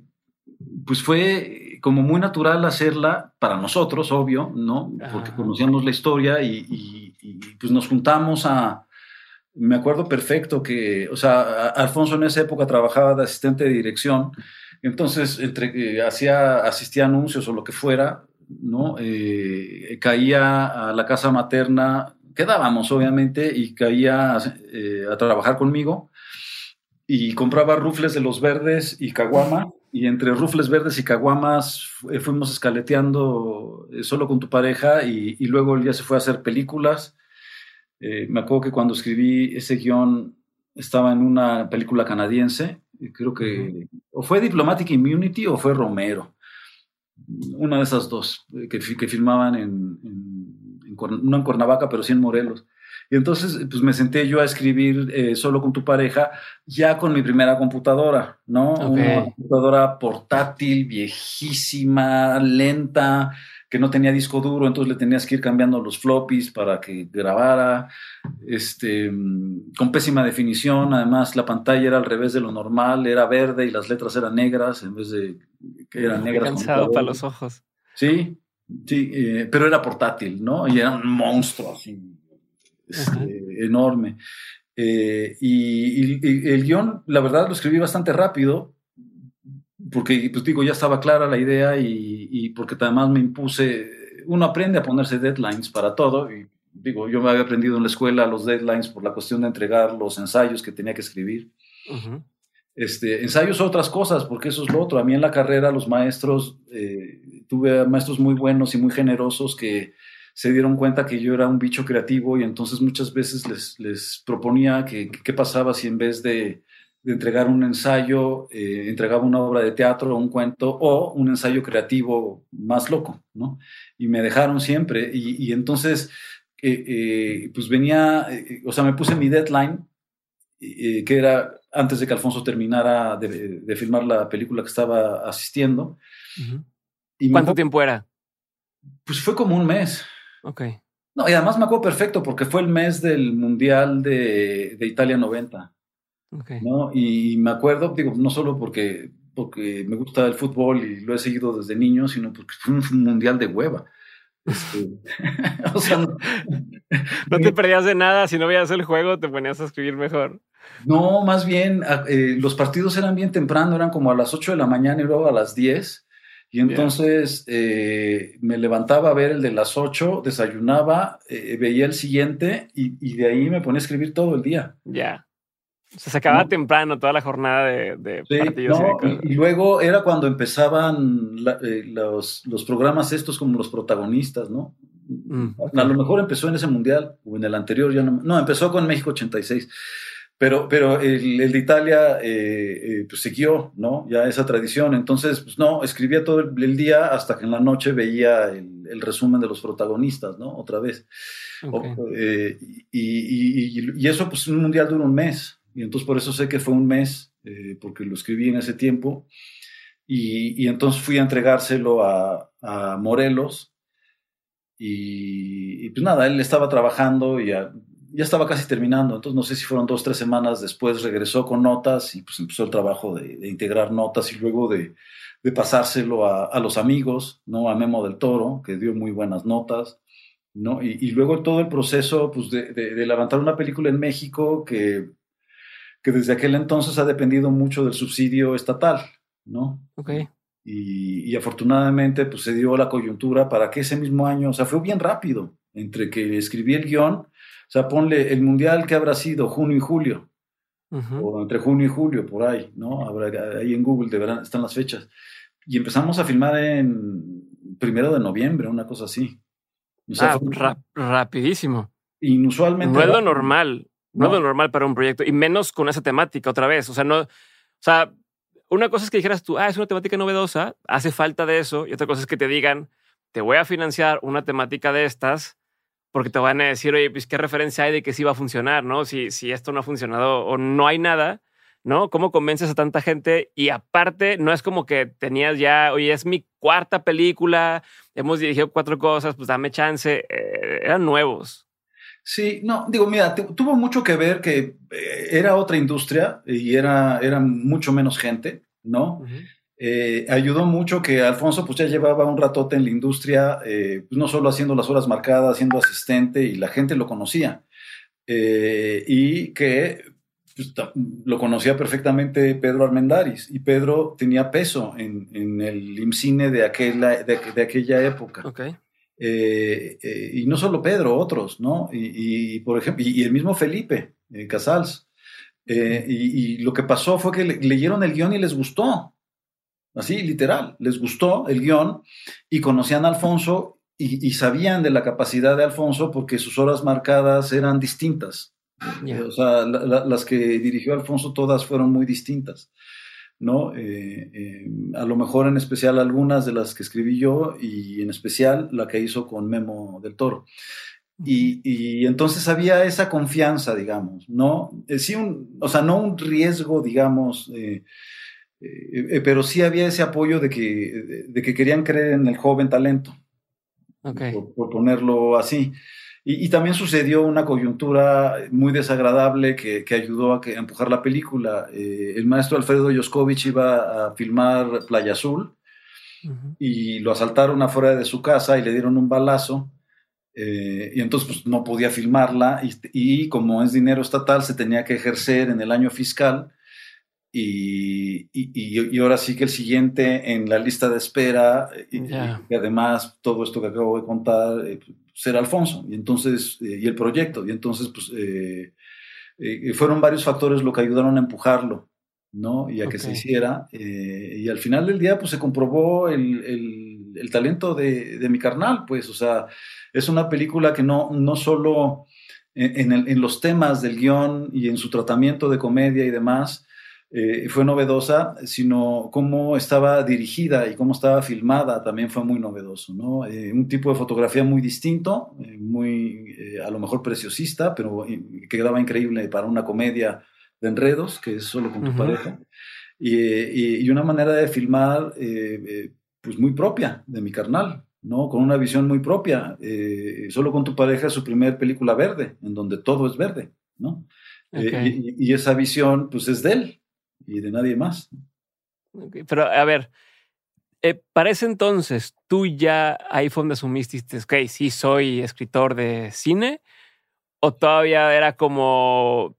pues fue como muy natural hacerla para nosotros, obvio, ¿no? Porque conocíamos la historia y, y, pues nos juntamos a... Me acuerdo perfecto que, o sea, Alfonso en esa época trabajaba de asistente de dirección, entonces entre, eh, hacía, asistía a anuncios o lo que fuera, ¿no? Eh, caía a la casa materna, quedábamos obviamente, y caía eh, a trabajar conmigo y compraba rufles de los verdes y caguama, y entre rufles verdes y caguamas fuimos escaleteando eh, solo con tu pareja y, luego él ya se fue a hacer películas. me acuerdo que cuando escribí ese guion estaba en una película canadiense, creo que o fue Diplomatic Immunity o fue Romero una de esas dos, eh, que, que filmaban en, no en Cuernavaca, pero sí en Morelos. Y entonces, pues me senté yo a escribir eh, solo con tu pareja, ya con mi primera computadora, ¿no? Una computadora portátil, viejísima, lenta, que no tenía disco duro, entonces le tenías que ir cambiando los floppies para que grabara, este, con pésima definición, además la pantalla era al revés de lo normal, era verde y las letras eran negras en vez de que eran negras. Cansado para los ojos. Sí, sí, eh, pero era portátil, ¿no? Y era un monstruo así, este, enorme. Eh, y, el guion, la verdad, lo escribí bastante rápido, porque, pues digo, ya estaba clara la idea y, porque además me impuse, uno aprende a ponerse deadlines para todo y digo, yo me había aprendido en la escuela los deadlines por la cuestión de entregar los ensayos que tenía que escribir. este, ensayos otras cosas, porque eso es lo otro. A mí en la carrera los maestros, eh, tuve maestros muy buenos y muy generosos que se dieron cuenta que yo era un bicho creativo y entonces muchas veces les, les proponía que qué pasaba si en vez de de entregar un ensayo, eh, entregaba una obra de teatro, un cuento o un ensayo creativo más loco, ¿no? Y me dejaron siempre. Y, entonces, eh, eh, pues venía, o sea, me puse mi deadline, que era antes de que Alfonso terminara de, filmar la película que estaba asistiendo. y ¿Cuánto tiempo era? Pues fue como un mes. Ok. No, y además me acuerdo perfecto porque fue el mes del Mundial de, de Italia 90. ¿No? Y, me acuerdo, digo, no solo porque, porque me gusta el fútbol y lo he seguido desde niño, sino porque fue un mundial de hueva. Este, o sea, no, te perdías de nada, si no veías el juego te ponías a escribir mejor. No, más bien eh, los partidos eran bien temprano, eran como a las 8 de la mañana y luego a las 10. Y entonces eh, me levantaba a ver el de las 8, desayunaba, eh, veía el siguiente y, y, de ahí me ponía a escribir todo el día. Ya se acababa temprano toda la jornada de, partidos. y, luego era cuando empezaban eh, los, los, programas estos como los protagonistas, ¿no? Mm, a lo mejor empezó en ese mundial o en el anterior, ya no. No, empezó con México 86. pero, pero el, de Italia eh, eh, pues siguió, ¿no? Ya esa tradición. Entonces, pues no, escribía todo el, día hasta que en la noche veía el, resumen de los protagonistas, ¿no? Otra vez. Eh, y, y, eso, pues un mundial dura un mes. Y entonces por eso sé que fue un mes, porque lo escribí en ese tiempo. Y, entonces fui a entregárselo a, a Morelos. Y, pues nada, él estaba trabajando y a, ya estaba casi terminando, entonces no sé si fueron dos, tres semanas después, regresó con notas y pues empezó el trabajo de, integrar notas y luego de, pasárselo a, los amigos, ¿no? A Memo del Toro, que dio muy buenas notas, ¿no? Y, luego todo el proceso, pues, de, levantar una película en México que, que desde aquel entonces ha dependido mucho del subsidio estatal, ¿no? Ok. Y, y, afortunadamente pues se dio la coyuntura para que ese mismo año, o sea, fue bien rápido, entre que escribí el guion o sea, ponle el mundial que habrá sido junio y julio, o entre junio y julio, por ahí, ¿no? Habrá, ahí en Google de están las fechas. Y empezamos a filmar en primero de noviembre, una cosa así. ah, rapidísimo. Inusualmente. No es lo normal, no, es lo normal para un proyecto, y menos con esa temática otra vez. O sea, no, o sea, una cosa es que dijeras tú, ah, es una temática novedosa, hace falta de eso, y otra cosa es que te digan, te voy a financiar una temática de estas porque te van a decir, oye, pues qué referencia hay de que sí va a funcionar, ¿no? Si, si esto no ha funcionado o no hay nada, ¿no? ¿Cómo convences a tanta gente? Y aparte, no es como que tenías ya, oye, es mi cuarta película, hemos dirigido cuatro cosas, pues dame chance. Eh, eran nuevos. Sí, no, digo, mira, tuvo mucho que ver que eh, era otra industria y era, era mucho menos gente, ¿no? Eh, ayudó mucho que Alfonso pues ya llevaba un ratote en la industria, eh, pues, no solo haciendo las horas marcadas, siendo asistente y la gente lo conocía. Eh, y que pues, lo conocía perfectamente Pedro Armendaris y Pedro tenía peso en, el IMCINE de aquella, de, aquella época. Y no solo Pedro, otros, ¿no? Y, por ejemplo, y, el mismo Felipe Casals. Y, lo que pasó fue que leyeron el guion y les gustó así literal, les gustó el guion y conocían a Alfonso y, sabían de la capacidad de Alfonso porque sus horas marcadas eran distintas. O sea, las que dirigió Alfonso todas fueron muy distintas. ¿No? Eh, eh, a lo mejor en especial algunas de las que escribí yo y en especial la que hizo con Memo del Toro. Y, entonces había esa confianza, digamos, ¿no? Eh, sí, un, o sea, no un riesgo, digamos, eh, pero sí había ese apoyo de que, de que querían creer en el joven talento, por, ponerlo así. Y, también sucedió una coyuntura muy desagradable que, que ayudó a, que, empujar la película. Eh, el maestro Alfredo Yoskovich iba a filmar Playa Azul y lo asaltaron afuera de su casa y le dieron un balazo. Eh, y entonces pues, no podía filmarla y, y, como es dinero estatal se tenía que ejercer en el año fiscal y, y, ahora sí que el siguiente en la lista de espera, y, además todo esto que acabo de contar, eh, será Alfonso, y entonces, eh, y el proyecto, y entonces, pues, eh, fueron varios factores lo que ayudaron a empujarlo, ¿no? Y a que se hiciera, y al final del día, pues, se comprobó el, el, el talento de, de, mi carnal, pues, o sea, es una película que no, no solo en, en, en los temas del guion y en su tratamiento de comedia y demás, eh, fue novedosa, sino cómo estaba dirigida y cómo estaba filmada también fue muy novedoso, ¿no? Eh, un tipo de fotografía muy distinto, eh, muy a lo mejor preciosista, pero que quedaba increíble para una comedia de enredos, que es solo con tu pareja, y, una manera de filmar pues muy propia de mi carnal, ¿no? Con una visión muy propia. solo con tu pareja es su primer película verde, en donde todo es verde, ¿no? y, esa visión, pues es de él, y de nadie más. Pero a ver, eh, para ese entonces, tú ya ahí fue donde asumiste, ok, sí soy escritor de cine, o todavía era como.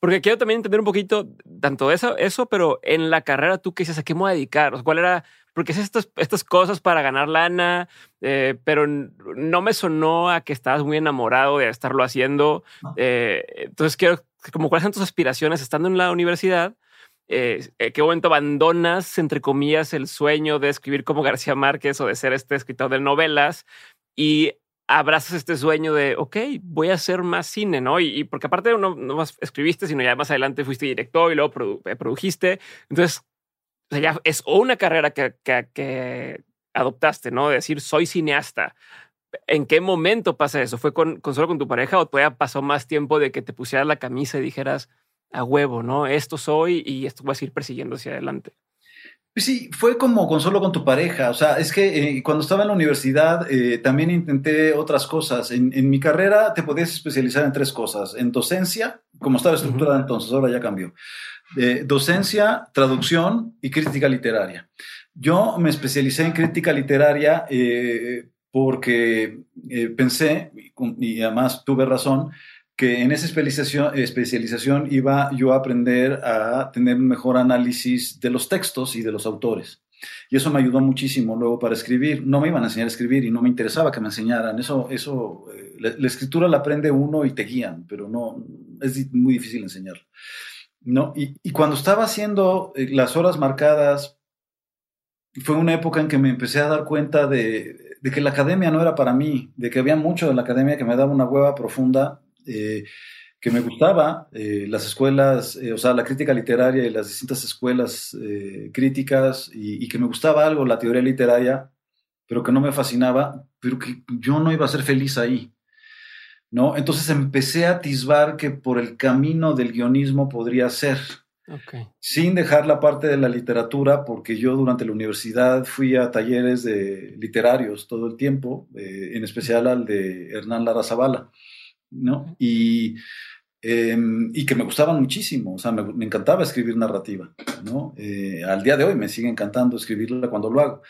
porque quiero también entender un poquito tanto eso, eso, pero en la carrera tú qué dices, ¿a qué me voy a dedicar? ¿Cuál era? Porque es estas, estas cosas para ganar lana, eh, pero no me sonó a que estabas muy enamorado de estarlo haciendo. Eh, entonces quiero, como cuáles son tus aspiraciones estando en la universidad eh, qué momento abandonas, entre comillas, el sueño de escribir como García Márquez o de ser este escritor de novelas y abrazas este sueño de, ok, voy a hacer más cine, ¿no? Y, porque aparte no, no más escribiste, sino ya más adelante fuiste director y luego produjiste. Entonces, ya es una carrera que, que, adoptaste, ¿no? De decir, soy cineasta. ¿En qué momento pasa eso? ¿Fue con, solo con tu pareja o todavía pasó más tiempo de que te pusieras la camisa y dijeras, a huevo, ¿no? Esto soy y esto voy a seguir persiguiendo hacia adelante. Pues sí, fue como con solo con tu pareja. O sea, es que eh, cuando estaba en la universidad eh, también intenté otras cosas. En, mi carrera te podías especializar en tres cosas. En docencia, como estaba estructurada entonces, ahora ya cambió. Docencia, traducción y crítica literaria. Yo me especialicé en crítica literaria eh, porque pensé, y además tuve razón, que en esa especialización, especialización iba yo a aprender a tener un mejor análisis de los textos y de los autores. Y eso me ayudó muchísimo luego para escribir. No me iban a enseñar a escribir y no me interesaba que me enseñaran. Eso, eso, eh, la, escritura la aprende uno y te guían, pero no, es muy difícil enseñarlo. ¿No? Y, y cuando estaba haciendo eh, las horas marcadas, fue una época en que me empecé a dar cuenta de, de que la academia no era para mí, de que había mucho de la academia que me daba una hueva profunda eh, que me gustaba, eh, las escuelas, o sea, la crítica literaria y las distintas escuelas críticas, y, que me gustaba algo, la teoría literaria, pero que no me fascinaba, pero que yo no iba a ser feliz ahí. ¿No? Entonces empecé a atisbar que por el camino del guionismo podría ser. Sin dejar la parte de la literatura, porque yo durante la universidad fui a talleres de literarios todo el tiempo, en especial al de Hernán Lara Zavala. ¿no? Y, em, y que me gustaban muchísimo, o sea, me, encantaba escribir narrativa, ¿no? Eh, al día de hoy me sigue encantando escribirla cuando lo hago.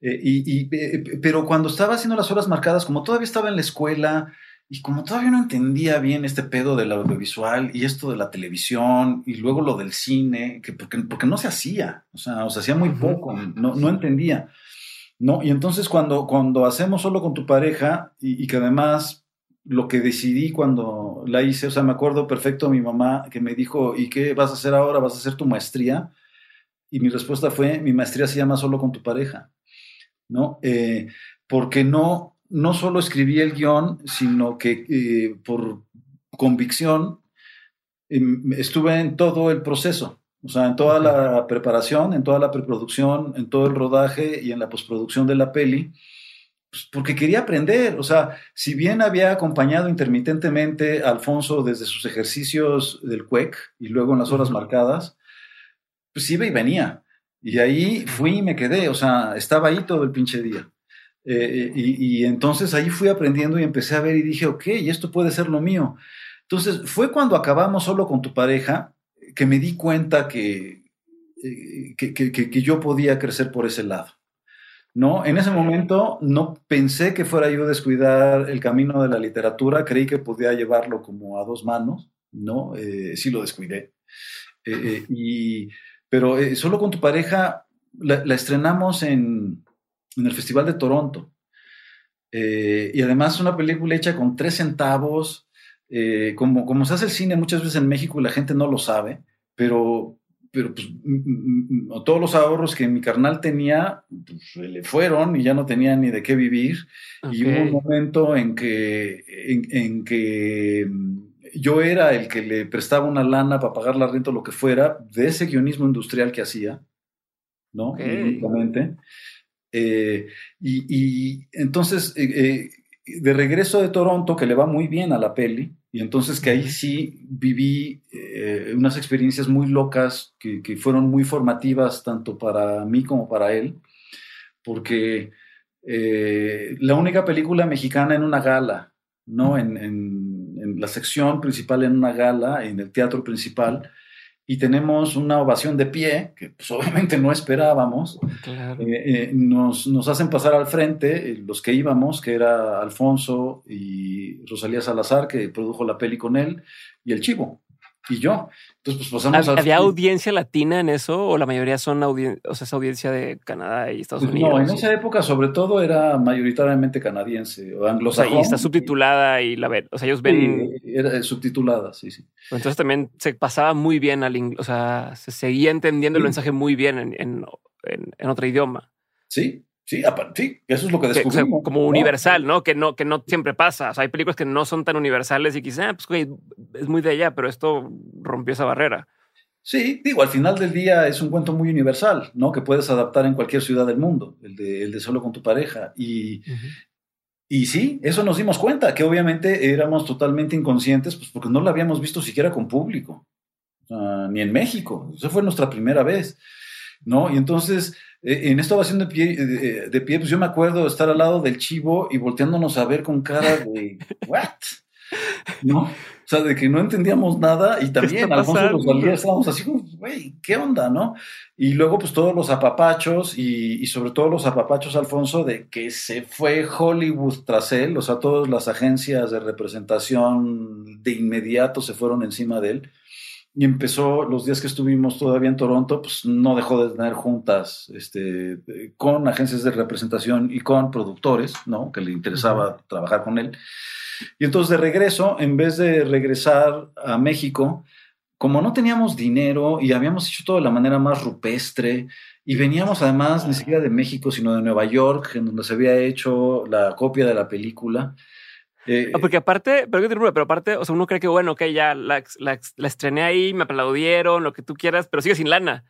Eh, y, eh, pero cuando estaba haciendo las horas marcadas, como todavía estaba en la escuela y como todavía no entendía bien este pedo del audiovisual y esto de la televisión y luego lo del cine, que porque, porque no se hacía, o sea, o se hacía muy poco, no, no entendía. ¿no? Y entonces cuando, cuando hacemos solo con tu pareja y, y que además lo que decidí cuando la hice, o sea, me acuerdo perfecto mi mamá que me dijo, ¿y qué vas a hacer ahora? ¿Vas a hacer tu maestría? Y mi respuesta fue, mi maestría se llama solo con tu pareja, ¿no? Eh, porque no, no solo escribí el guion, sino que eh, por convicción em, estuve en todo el proceso, o sea, en toda la preparación, en toda la preproducción, en todo el rodaje y en la postproducción de la peli pues, porque quería aprender. O sea, si bien había acompañado intermitentemente a Alfonso desde sus ejercicios del CUEC y luego en las horas marcadas, pues iba y venía. Y ahí fui y me quedé. O sea, estaba ahí todo el pinche día. Eh, y, entonces ahí fui aprendiendo y empecé a ver y dije, ok, esto puede ser lo mío. Entonces fue cuando acabamos solo con tu pareja que me di cuenta que, eh, que yo podía crecer por ese lado. ¿no? En ese momento no pensé que fuera yo descuidar el camino de la literatura, creí que podía llevarlo como a dos manos, ¿no? Eh, sí lo descuidé. Eh, eh, pero solo con tu pareja la, estrenamos en, el Festival de Toronto. y además una película hecha con tres centavos, como, como se hace el cine muchas veces en México y la gente no lo sabe, pero pero pues todos los ahorros que mi carnal tenía pues, le fueron y ya no tenía ni de qué vivir. Y hubo un momento en que, en, que mm, yo era el que le prestaba una lana para pagar la renta o lo que fuera de ese guionismo industrial que hacía, ¿no? Eh, y, entonces, eh, eh, de regreso de Toronto, que le va muy bien a la peli, y entonces que ahí sí viví unas experiencias muy locas que, fueron muy formativas tanto para mí como para él, porque la única película mexicana en una gala, ¿no? En, en, la sección principal en una gala, en el teatro principal, y tenemos una ovación de pie, que pues, obviamente no esperábamos. Eh, eh, nos, nos, hacen pasar al frente eh, los que íbamos, que era Alfonso y Rosalía Salazar, que produjo la peli con él, y el Chivo, y yo. Entonces, pues pasamos ¿Había audiencia latina en eso o la mayoría son audiencia, o sea, esa audiencia de Canadá y Estados pues, Unidos? No, en esa época sobre todo era mayoritariamente canadiense o anglosajón. y está subtitulada y la ven, o sea, ellos ven... era subtitulada, sí, sí. Entonces también se pasaba muy bien al inglés, o sea, se seguía entendiendo el mensaje muy bien en, en, en, otro idioma. Sí, Sí, sí, eso es lo que descubrimos. como universal, ¿no? Que no, que no siempre pasa. O sea, hay películas que no son tan universales y quizás, ah, pues, es muy de allá, pero esto rompió esa barrera. Sí, digo, al final del día es un cuento muy universal, ¿no? Que puedes adaptar en cualquier ciudad del mundo, el de, el de solo con tu pareja. Y, y sí, eso nos dimos cuenta, que obviamente éramos totalmente inconscientes, pues porque no lo habíamos visto siquiera con público, ni en México. Esa fue nuestra primera vez, ¿no? Y entonces, en esta ovación de pie, de, pie, pues yo me acuerdo de estar al lado del chivo y volteándonos a ver con cara de, ¿what? ¿No? O sea, de que no entendíamos nada y también Alfonso Rosalía estábamos así como, güey, ¿qué onda, no? Y luego, pues todos los apapachos y, sobre todo los apapachos, Alfonso, de que se fue Hollywood tras él, o sea, todas las agencias de representación de inmediato se fueron encima de él. Y empezó, los días que estuvimos todavía en Toronto, pues no dejó de tener juntas este, con agencias de representación y con productores, ¿no? Que le interesaba trabajar con él. Y entonces de regreso, en vez de regresar a México, como no teníamos dinero y habíamos hecho todo de la manera más rupestre, y veníamos además ni siquiera de México, sino de Nueva York, en donde se había hecho la copia de la película. Eh, ah, porque aparte, pero, pero aparte, o sea, uno cree que bueno, ok, ya la, la, la estrené ahí, me aplaudieron, lo que tú quieras, pero sigue sin lana.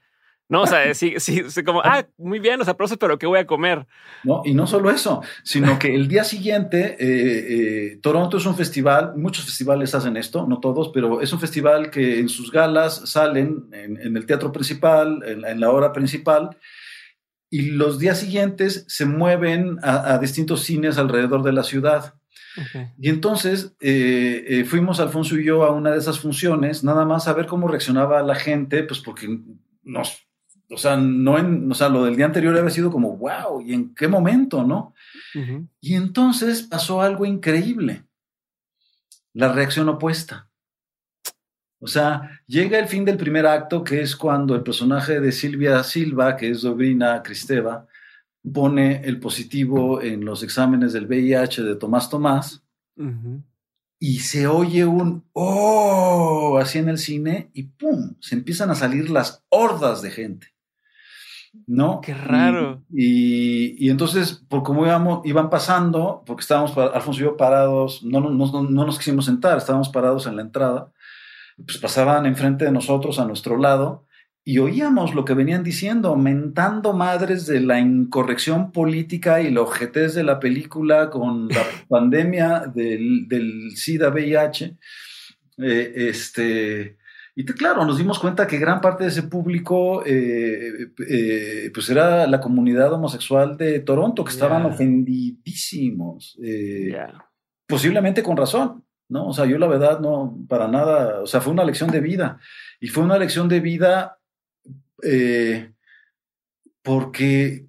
No, o sea, sí, sí, como, ah, muy bien, los aplausos, pero ¿qué voy a comer? No, y no solo eso, sino que el día siguiente, eh, eh, Toronto es un festival, muchos festivales hacen esto, no todos, pero es un festival que en sus galas salen en, el teatro principal, en, la hora principal, y los días siguientes se mueven a, distintos cines alrededor de la ciudad. Y entonces eh, fuimos Alfonso y yo a una de esas funciones, nada más a ver cómo reaccionaba la gente, pues porque nos o sea, no en, o sea, lo del día anterior había sido como, wow, ¿y en qué momento, no? Y entonces pasó algo increíble. La reacción opuesta. O sea, llega el fin del primer acto, que es cuando el personaje de Silvia Silva, que es Dobrina Cristeva, pone el positivo en los exámenes del VIH de Tomás Tomás y se oye un oh así en el cine y pum, se empiezan a salir las hordas de gente. ¿no? Qué raro. Y, entonces, por cómo íbamos, iban pasando, porque estábamos, Alfonso y yo parados, no, no, nos quisimos sentar, estábamos parados en la entrada, pues pasaban enfrente de nosotros, a nuestro lado, y oíamos lo que venían diciendo, mentando madres de la incorrección política y la ojetez de la película con la pandemia del, del SIDA-VIH. Eh, este, y claro, nos dimos cuenta que gran parte de ese público eh, eh, pues era la comunidad homosexual de Toronto, que estaban ofendidísimos. Posiblemente con razón, ¿no? O sea, yo la verdad no, para nada, o sea, fue una lección de vida. Y fue una lección de vida porque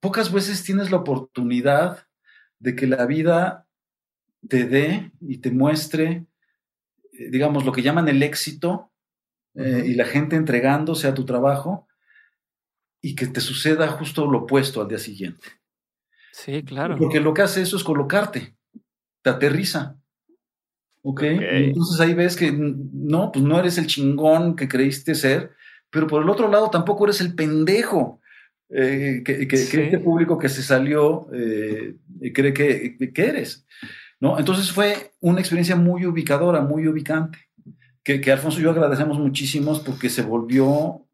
pocas veces tienes la oportunidad de que la vida te dé y te muestre, digamos, lo que llaman el éxito eh, y la gente entregándose a tu trabajo y que te suceda justo lo opuesto al día siguiente. Sí, claro. Porque lo que hace eso es colocarte, te aterriza. ¿Ok? entonces ahí ves que no, pues no eres el chingón que creíste ser, pero por el otro lado tampoco eres el pendejo eh, que, que, este público que se salió eh, cree que, que, eres. ¿no? Entonces fue una experiencia muy ubicadora, muy ubicante que, Alfonso y yo agradecemos muchísimo porque se volvió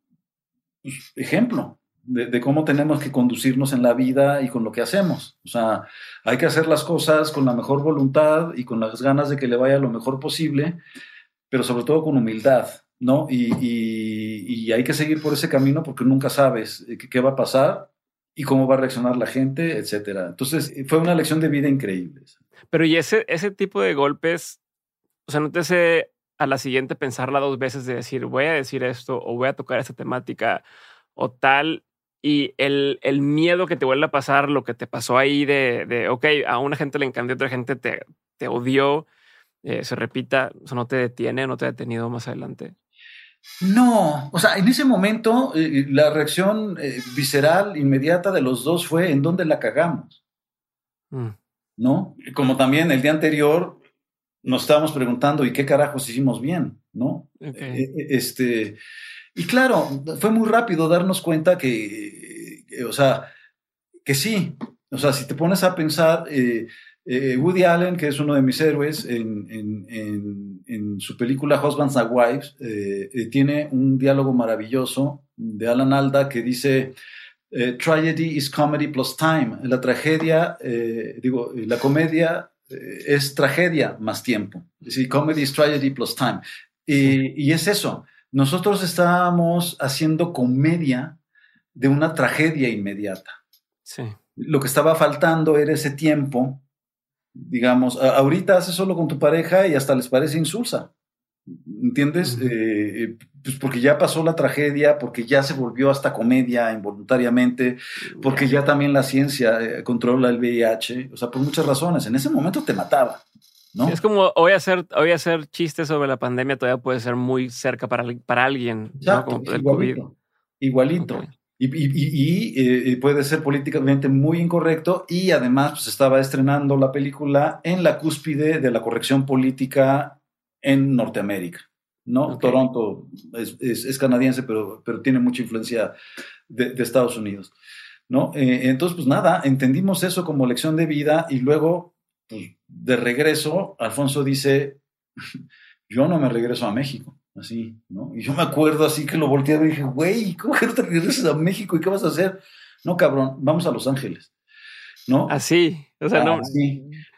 pues, ejemplo de, cómo tenemos que conducirnos en la vida y con lo que hacemos. O sea, hay que hacer las cosas con la mejor voluntad y con las ganas de que le vaya lo mejor posible, pero sobre todo con humildad, ¿no? Y, y, hay que seguir por ese camino porque nunca sabes qué, va a pasar y cómo va a reaccionar la gente, etcétera. Entonces, fue una lección de vida increíble. Pero y ese, ese tipo de golpes, o sea, no te hace a la siguiente pensarla dos veces de decir, voy a decir esto o voy a tocar esta temática o tal. Y el, el miedo que te vuelve a pasar, lo que te pasó ahí de, de ok, a una gente le encantó, a otra gente te, te odió, eh, se repita, eso no te detiene, no te ha detenido más adelante. No, o sea, en ese momento eh, la reacción eh, visceral inmediata de los dos fue en dónde la cagamos. Mm. ¿No? Como también el día anterior nos estábamos preguntando, ¿y qué carajos hicimos bien? ¿No? Este, y claro, fue muy rápido darnos cuenta que, o sea, que sí, o sea, si te pones a pensar, eh, eh, Woody Allen, que es uno de mis héroes, en, su película Husbands and Wives, eh, tiene un diálogo maravilloso de Alan Alda que dice, Tragedy is comedy plus time. La tragedia, digo, la comedia es tragedia más tiempo. Es decir, comedy is tragedy plus time. Y, y es eso. Nosotros estábamos haciendo comedia de una tragedia inmediata. Sí. Lo que estaba faltando era ese tiempo, digamos, ahorita haces solo con tu pareja y hasta les parece insulsa. ¿Entiendes? Eh, eh, pues porque ya pasó la tragedia, porque ya se volvió hasta comedia involuntariamente, porque ya también la ciencia eh, controla el VIH, o sea, por muchas razones. En ese momento te mataba. ¿no? es como hoy hacer, hoy hacer chistes sobre la pandemia todavía puede ser muy cerca para, para alguien. igualito. Igualito. Y, eh, puede ser políticamente muy incorrecto y además pues, estaba estrenando la película en la cúspide de la corrección política en Norteamérica. ¿no? Toronto es, canadiense, pero, pero tiene mucha influencia de, Estados Unidos. ¿no? Eh, entonces, pues nada, entendimos eso como lección de vida y luego, pues, de regreso, Alfonso dice, yo no me regreso a México así, ¿no? Y yo me acuerdo así que lo volteé y dije, güey, ¿cómo que no te regresas a México y qué vas a hacer? No, cabrón, vamos a Los Ángeles, ¿no? Así, o sea, no.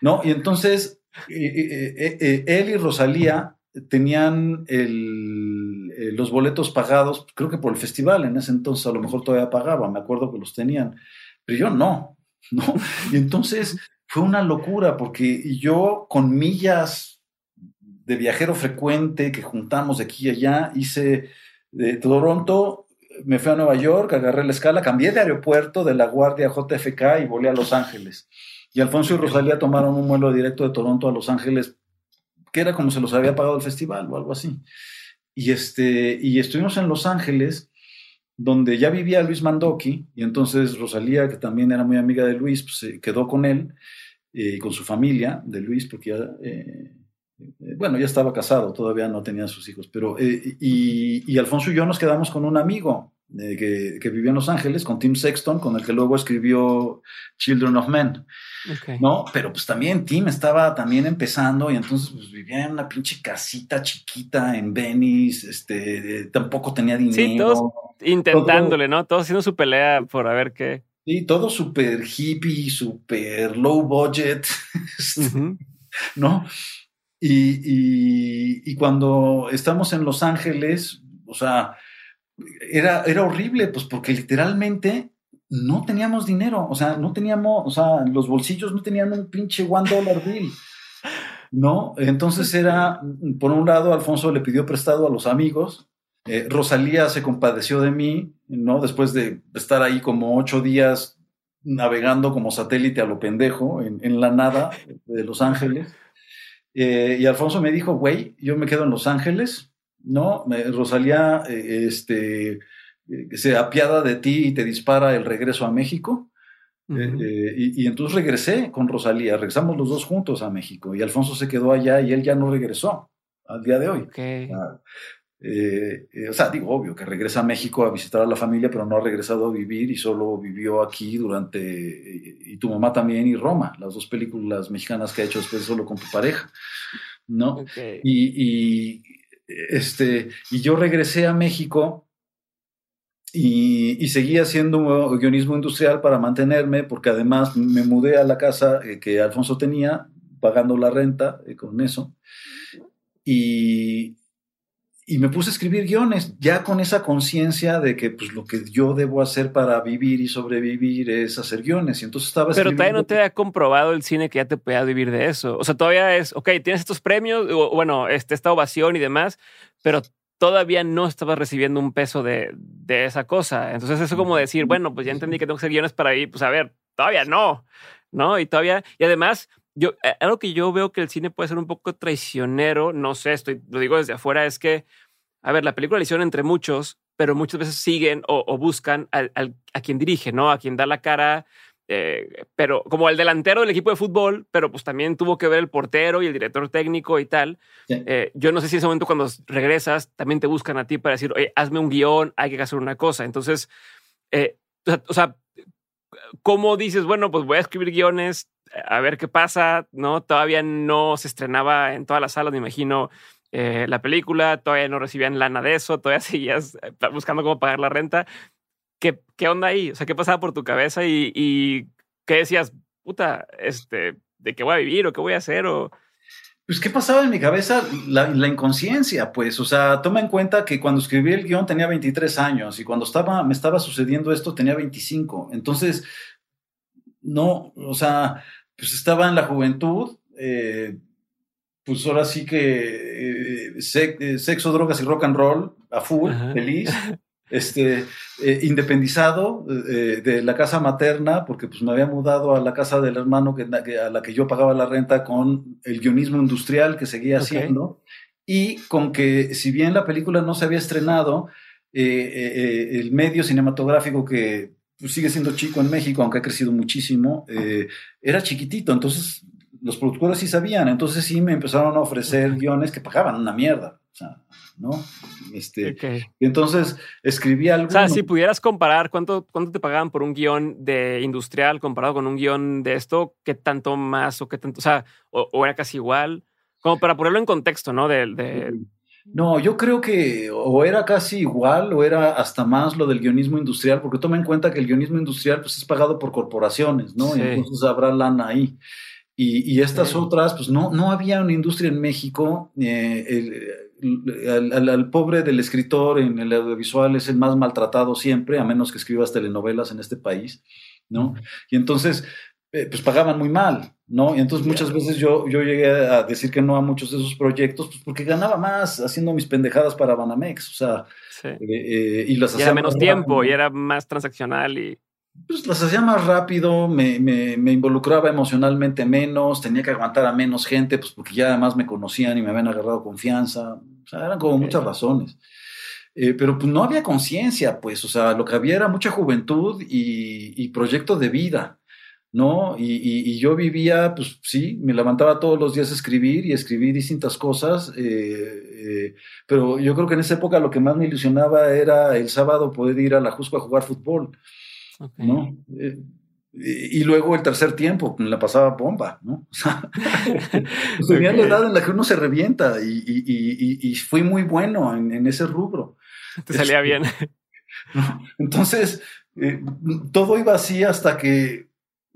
¿no? Y entonces, eh, eh, eh, él y Rosalía tenían los boletos pagados, creo que por el festival, en ese entonces a lo mejor todavía pagaba, me acuerdo que los tenían, pero yo no, ¿no? Y entonces fue una locura porque yo con millas de viajero frecuente que juntamos de aquí y allá. Hice de Toronto, me fui a Nueva York, agarré la escala, cambié de aeropuerto de la Guardia JFK y volé a Los Ángeles. Y Alfonso y Rosalía tomaron un vuelo directo de Toronto a Los Ángeles, que era como se los había pagado el festival o algo así. Y, este, y estuvimos en Los Ángeles, donde ya vivía Luis Mandoki, y entonces Rosalía, que también era muy amiga de Luis, pues se quedó con él, y eh, con su familia de Luis, porque ya eh, bueno, ya estaba casado, todavía no tenía sus hijos, pero eh, y, Alfonso y yo nos quedamos con un amigo eh, que, que, vivía en Los Ángeles, con Tim Sexton, con el que luego escribió Children of Men. No, pero pues también Tim estaba también empezando y entonces pues, vivía en una pinche casita chiquita en Venice, este, tampoco tenía dinero. Sí, todos intentándole, ¿no? Todos haciendo su pelea por a ver qué. Sí, todo súper hippie, súper low budget, este, ¿no? Y, cuando estamos en Los Ángeles, o sea, era, era horrible, pues porque literalmente no teníamos dinero, o sea, no teníamos, o sea, los bolsillos no tenían un pinche one dollar bill, ¿no? Entonces era, por un lado, Alfonso le pidió prestado a los amigos, eh, Rosalía se compadeció de mí, ¿no? Después de estar ahí como ocho días navegando como satélite a lo pendejo en, en la nada de Los Ángeles. Eh, y Alfonso me dijo, güey, yo me quedo en Los Ángeles, ¿no? Rosalía eh, este, eh, se apiada de ti y te dispara el regreso a México. y, entonces regresé con Rosalía, regresamos los dos juntos a México y Alfonso se quedó allá y él ya no regresó al día de hoy. O sea, digo, obvio que regresa a México a visitar a la familia, pero no ha regresado a vivir y solo vivió aquí durante, y tu mamá también, y Roma, las dos películas mexicanas que ha hecho después solo con tu pareja. ¿no? Y, este, y yo regresé a México y, seguí haciendo guionismo industrial para mantenerme, porque además me mudé a la casa eh, que Alfonso tenía, pagando la renta eh, con eso. Y, y me puse a escribir guiones, ya con esa conciencia de que pues, lo que yo debo hacer para vivir y sobrevivir es hacer guiones. Y entonces estaba Pero todavía no te ha comprobado el cine que ya te pueda vivir de eso. O sea, todavía es, ok, tienes estos premios, o, bueno, este, esta ovación y demás, pero todavía no estabas recibiendo un peso de, de esa cosa. Entonces, eso como decir, bueno, pues ya entendí que tengo que hacer guiones para ir, pues a ver, todavía no, ¿no? Y todavía, y además, yo, eh, algo que yo veo que el cine puede ser un poco traicionero, no sé, estoy, lo digo desde afuera, es que, a ver, la película la hicieron entre muchos, pero muchas veces siguen o, buscan al, a quien dirige, ¿no? A quien da la cara, eh, pero como el delantero del equipo de fútbol, pero pues también tuvo que ver el portero y el director técnico y tal. Eh, yo no sé si en ese momento cuando regresas también te buscan a ti para decir, oye, hazme un guion, hay que hacer una cosa. Entonces, o sea, ¿cómo dices, bueno, pues voy a escribir guiones, a ver qué pasa, ¿no? Todavía no se estrenaba en todas las salas, me imagino, eh, la película, todavía no recibían lana de eso, todavía seguías eh, buscando cómo pagar la renta. ¿Qué, qué onda ahí? O sea, ¿qué pasaba por tu cabeza y, y qué decías, puta, este, de qué voy a vivir o qué voy a hacer o... Pues, ¿qué pasaba en mi cabeza? La, la, inconsciencia, pues, o sea, toma en cuenta que cuando escribí el guion tenía 23 años y cuando estaba, me estaba sucediendo esto tenía 25. Entonces, no, o sea, pues estaba en la juventud, eh, pues ahora sí que eh, sexo, drogas y rock and roll a full, feliz. este, eh, independizado eh, de la casa materna, porque pues me había mudado a la casa del hermano que, a la que yo pagaba la renta con el guionismo industrial que seguía haciendo, y con que si bien la película no se había estrenado, eh, el medio cinematográfico que pues, sigue siendo chico en México, aunque ha crecido muchísimo, era chiquitito, entonces los productores sí sabían, entonces sí me empezaron a ofrecer guiones que pagaban una mierda. O sea, ¿no? Este, y entonces escribí algo. O sea, si pudieras comparar cuánto, cuánto te pagaban por un guion de industrial comparado con un guion de esto, ¿qué tanto más o qué tanto? O sea, o, era casi igual, como para ponerlo en contexto, ¿no? De, No, yo creo que o era casi igual o era hasta más lo del guionismo industrial, porque toma en cuenta que el guionismo industrial pues, es pagado por corporaciones, ¿no? Y entonces habrá lana ahí. Y, estas otras, pues no, no había una industria en México. Eh, al, pobre del escritor en el audiovisual es el más maltratado siempre, a menos que escribas telenovelas en este país, ¿no? Y entonces, eh, pues pagaban muy mal, ¿no? Y entonces muchas veces yo, yo llegué a decir que no a muchos de esos proyectos, pues porque ganaba más haciendo mis pendejadas para Banamex, o sea, eh, eh, y las hacía menos tiempo y era más transaccional y pues las hacía más rápido, me, me, involucraba emocionalmente menos, tenía que aguantar a menos gente, pues porque ya además me conocían y me habían agarrado confianza. O sea, eran como muchas razones. Eh, pero pues no había conciencia, pues, o sea, lo que había era mucha juventud y, proyecto de vida, ¿no? Y, yo vivía, pues sí, me levantaba todos los días a escribir y escribir distintas cosas, eh, eh, pero yo creo que en esa época lo que más me ilusionaba era el sábado poder ir a la Jusco a jugar fútbol. ¿no? Eh, y, luego el tercer tiempo, me la pasaba bomba, ¿no? O sea, tenía la edad en la que uno se revienta y, fui muy bueno en, ese rubro. Te salía bien. Entonces, todo iba así hasta que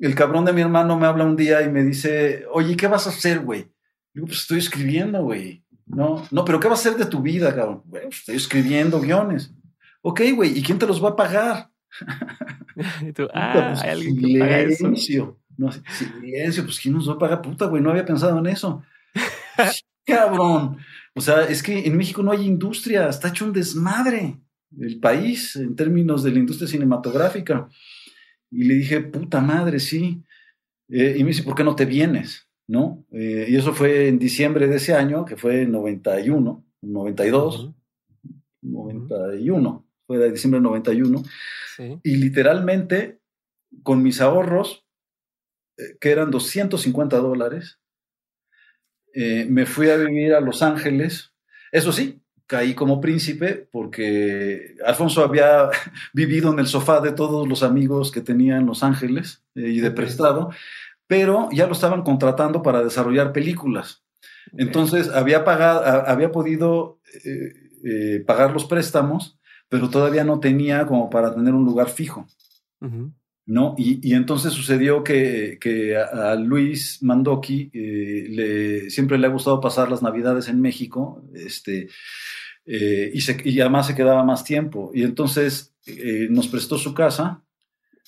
el cabrón de mi hermano me habla un día y me dice, oye, ¿qué vas a hacer, güey? Digo, pues estoy escribiendo, güey. No, no, pero ¿qué vas a hacer de tu vida, cabrón? Bueno, pues, estoy escribiendo guiones. Ok, güey, ¿y quién te los va a pagar? y tú, ah, pues, hay alguien que paga eso. No, silencio, pues ¿quién nos va a pagar? Puta, güey, no había pensado en eso. Cabrón. O sea, es que en México no hay industria, está hecho un desmadre el país en términos de la industria cinematográfica. Y le dije, puta madre, sí. Eh, y me dice, ¿por qué no te vienes? ¿No? Eh, y eso fue en diciembre de ese año, que fue en 91, 92, 91, fue de diciembre del 91. Y literalmente, con mis ahorros, eh, que eran 250 dólares, me fui a vivir a Los Ángeles. Eso sí, caí como príncipe porque Alfonso había vivido en el sofá de todos los amigos que tenía en Los Ángeles eh, y de prestado, pero ya lo estaban contratando para desarrollar películas. Entonces había, pagado, había podido pagar los préstamos pero todavía no tenía como para tener un lugar fijo. ¿no? Y, entonces sucedió que, a, Luis Mandoki eh, le, siempre le ha gustado pasar las navidades en México, este, eh, y, además se quedaba más tiempo. Y entonces eh, nos prestó su casa.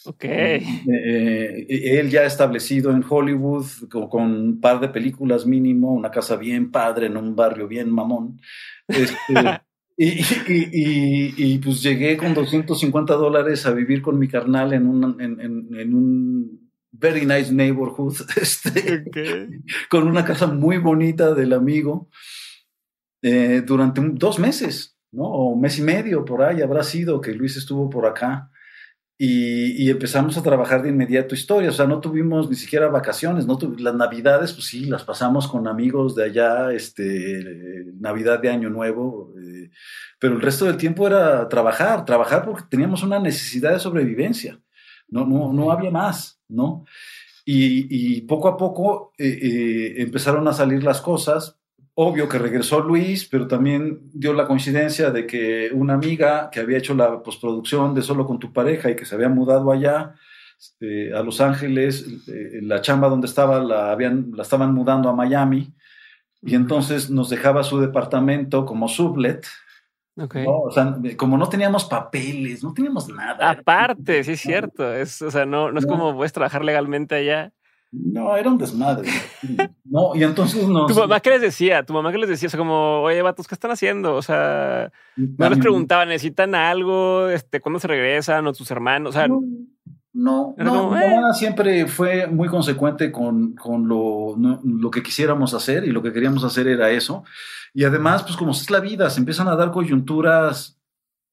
Ok. él ya establecido en Hollywood, con, un par de películas mínimo, una casa bien padre en un barrio bien mamón. Este, Y, y, y, pues llegué con 250 dólares a vivir con mi carnal en un, en, en, un very nice neighborhood, este, con una casa muy bonita del amigo, eh, durante dos meses, ¿no? O un mes y medio por ahí habrá sido que Luis estuvo por acá. Y, empezamos a trabajar de inmediato historia, o sea, no tuvimos ni siquiera vacaciones, no las navidades, pues sí, las pasamos con amigos de allá, este, Navidad de Año Nuevo, eh, pero el resto del tiempo era trabajar, trabajar porque teníamos una necesidad de sobrevivencia, no, no, no había más, ¿no? Y, poco a poco eh, empezaron a salir las cosas. Obvio que regresó Luis, pero también dio la coincidencia de que una amiga que había hecho la postproducción de Solo con tu pareja y que se había mudado allá este, a Los Ángeles, eh, la chamba donde estaba la, habían, la estaban mudando a Miami, y entonces nos dejaba su departamento como sublet, o sea, como no teníamos papeles, no teníamos nada. Aparte, sí es cierto. Es, o sea, no, no es como puedes trabajar legalmente allá. No, era un desmadre. no, y entonces nos... ¿Tu mamá qué les decía? ¿Tu mamá qué les decía? O sea, como, oye, vatos, ¿qué están haciendo? O sea, no les preguntaba, ¿necesitan algo? Este, ¿Cuándo se regresan? ¿O tus hermanos? O sea, no, no, mi mamá siempre fue muy consecuente con, con lo, lo, que quisiéramos hacer y lo que queríamos hacer era eso. Y además, pues como es la vida, se empiezan a dar coyunturas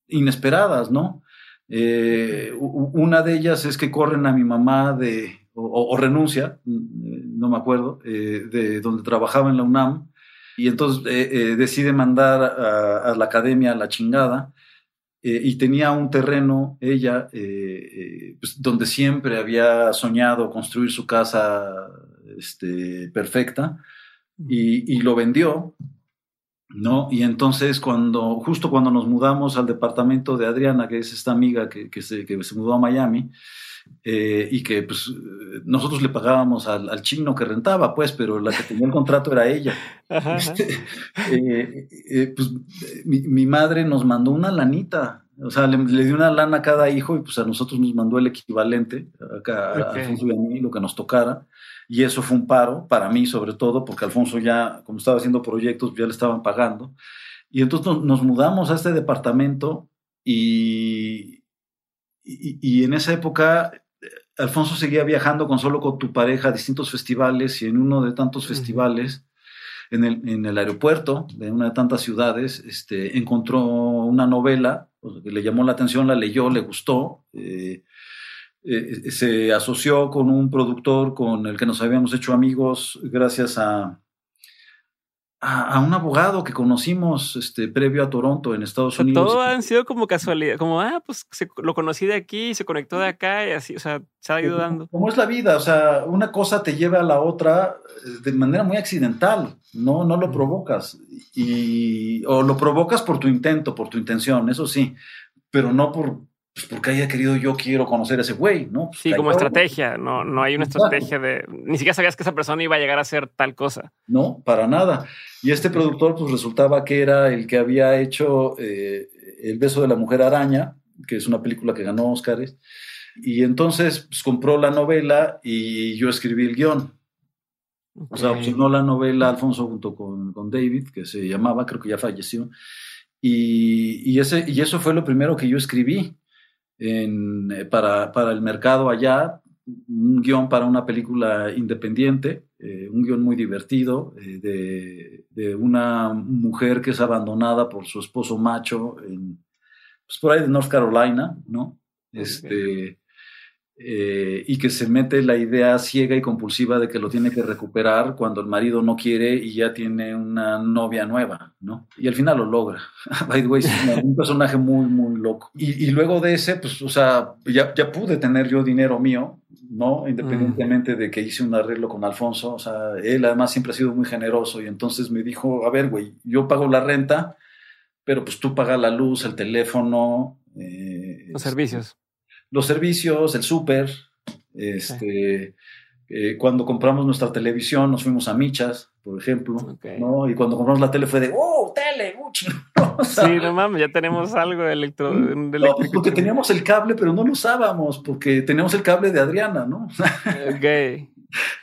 inesperadas, ¿no? Eh, una de ellas es que corren a mi mamá de, o, renuncia, no me acuerdo, eh, de donde trabajaba en la UNAM, y entonces eh, decide mandar a, la academia a la chingada eh, y tenía un terreno, ella, eh, eh, pues, donde siempre había soñado construir su casa este, perfecta y, lo vendió, ¿no? Y entonces cuando, justo cuando nos mudamos al departamento de Adriana, que es esta amiga que, que, se, que se mudó a Miami, y que pues nosotros le pagábamos al, chino que rentaba, pues, pero la que tenía el contrato era ella. Este, pues mi, madre nos mandó una lanita, o sea, le, dio una lana a cada hijo y pues a nosotros nos mandó el equivalente, acá a Alfonso y a mí, lo que nos tocara. Y eso fue un paro, para mí sobre todo, porque Alfonso ya, como estaba haciendo proyectos, ya le estaban pagando. Y entonces nos, mudamos a este departamento y, y, en esa época Alfonso seguía viajando con solo con tu pareja a distintos festivales y en uno de tantos festivales en el, en el, aeropuerto de una de tantas ciudades este, encontró una novela que le llamó la atención, la leyó, le gustó. Eh, eh, se asoció con un productor con el que nos habíamos hecho amigos gracias a, a, un abogado que conocimos este, previo a Toronto, en Estados Unidos. Todo han sido como casualidad, como, ah, pues lo conocí de aquí, se conectó de acá y así, o sea, se ha ido dando. Como es la vida, o sea, una cosa te lleva a la otra eh, de manera muy accidental, no, no lo provocas. Y, o lo provocas por tu intento, por tu intención, eso sí, pero no por, pues porque haya querido yo quiero conocer a ese güey, ¿no? sí, como estrategia, no, no hay una estrategia de, ni siquiera sabías que esa persona iba a llegar a ser tal cosa. No, para nada. Y este productor pues resultaba que era el que había hecho eh, El beso de la mujer araña, que es una película que ganó Oscars. Y entonces pues, compró la novela y yo escribí el guion. O sea, opcionó la novela Alfonso junto con, con, David, que se llamaba, creo que ya falleció. Y, y, ese, y eso fue lo primero que yo escribí. Eh, para, para, el mercado allá, un guion para una película independiente, eh, un guion muy divertido eh, de, de, una mujer que es abandonada por su esposo macho en, pues por ahí de North Carolina, ¿no? Este, eh, y que se mete la idea ciega y compulsiva de que lo tiene que recuperar cuando el marido no quiere y ya tiene una novia nueva, ¿no? Y al final lo logra. By the way, es un personaje muy, muy loco. Y, y, luego de ese, pues, o sea, ya, ya pude tener yo dinero mío, ¿no? Independientemente de que hice un arreglo con Alfonso, o sea, él además siempre ha sido muy generoso y entonces me dijo, a ver, güey, yo pago la renta, pero pues tú pagas la luz, el teléfono. Eh, Los servicios los servicios, el súper, este, eh, cuando compramos nuestra televisión nos fuimos a Michas, por ejemplo, ¿no? Y cuando compramos la tele fue de, ¡oh, tele! mucho sí, no mames, ya tenemos algo de electro. No, porque teníamos el cable, pero no lo usábamos, porque teníamos el cable de Adriana, ¿no? ok.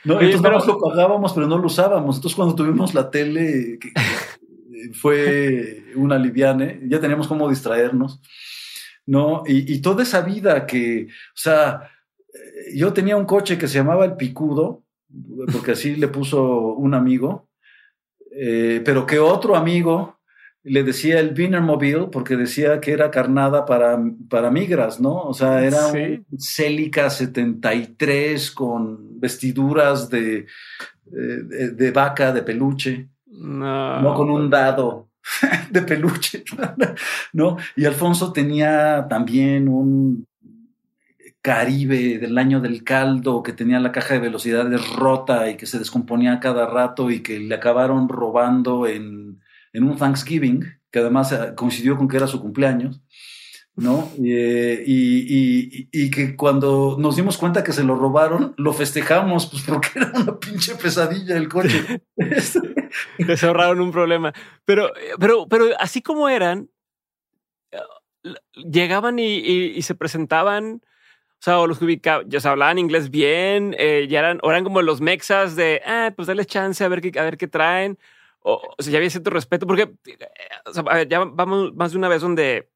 No, entonces pero... lo pagábamos, pero no lo usábamos. Entonces cuando tuvimos la tele, fue una liviane, ya teníamos cómo distraernos. ¿No? Y, toda esa vida que, o sea, eh, yo tenía un coche que se llamaba el Picudo, porque así le puso un amigo, eh, pero que otro amigo le decía el Wienermobile porque decía que era carnada para, para migras, ¿no? O sea, era un Celica 73 con vestiduras de, de, de, vaca, de peluche, no, no con un dado. de peluche, ¿no? Y Alfonso tenía también un Caribe del año del caldo, que tenía la caja de velocidades rota y que se descomponía cada rato y que le acabaron robando en, en un Thanksgiving, que además eh, coincidió con que era su cumpleaños. ¿No? Eh, y, y, que cuando nos dimos cuenta que se lo robaron, lo festejamos, pues porque era una pinche pesadilla el coche. se ahorraron un problema. Pero, pero, pero así como eran, llegaban y, se presentaban. O sea, o los ubicaban, ya se hablaban inglés bien, eh, ya eran, eran como los mexas de, ah, pues dale chance a ver qué, a ver qué traen. O, sea, ya había cierto respeto, porque eh, ya vamos más de una vez donde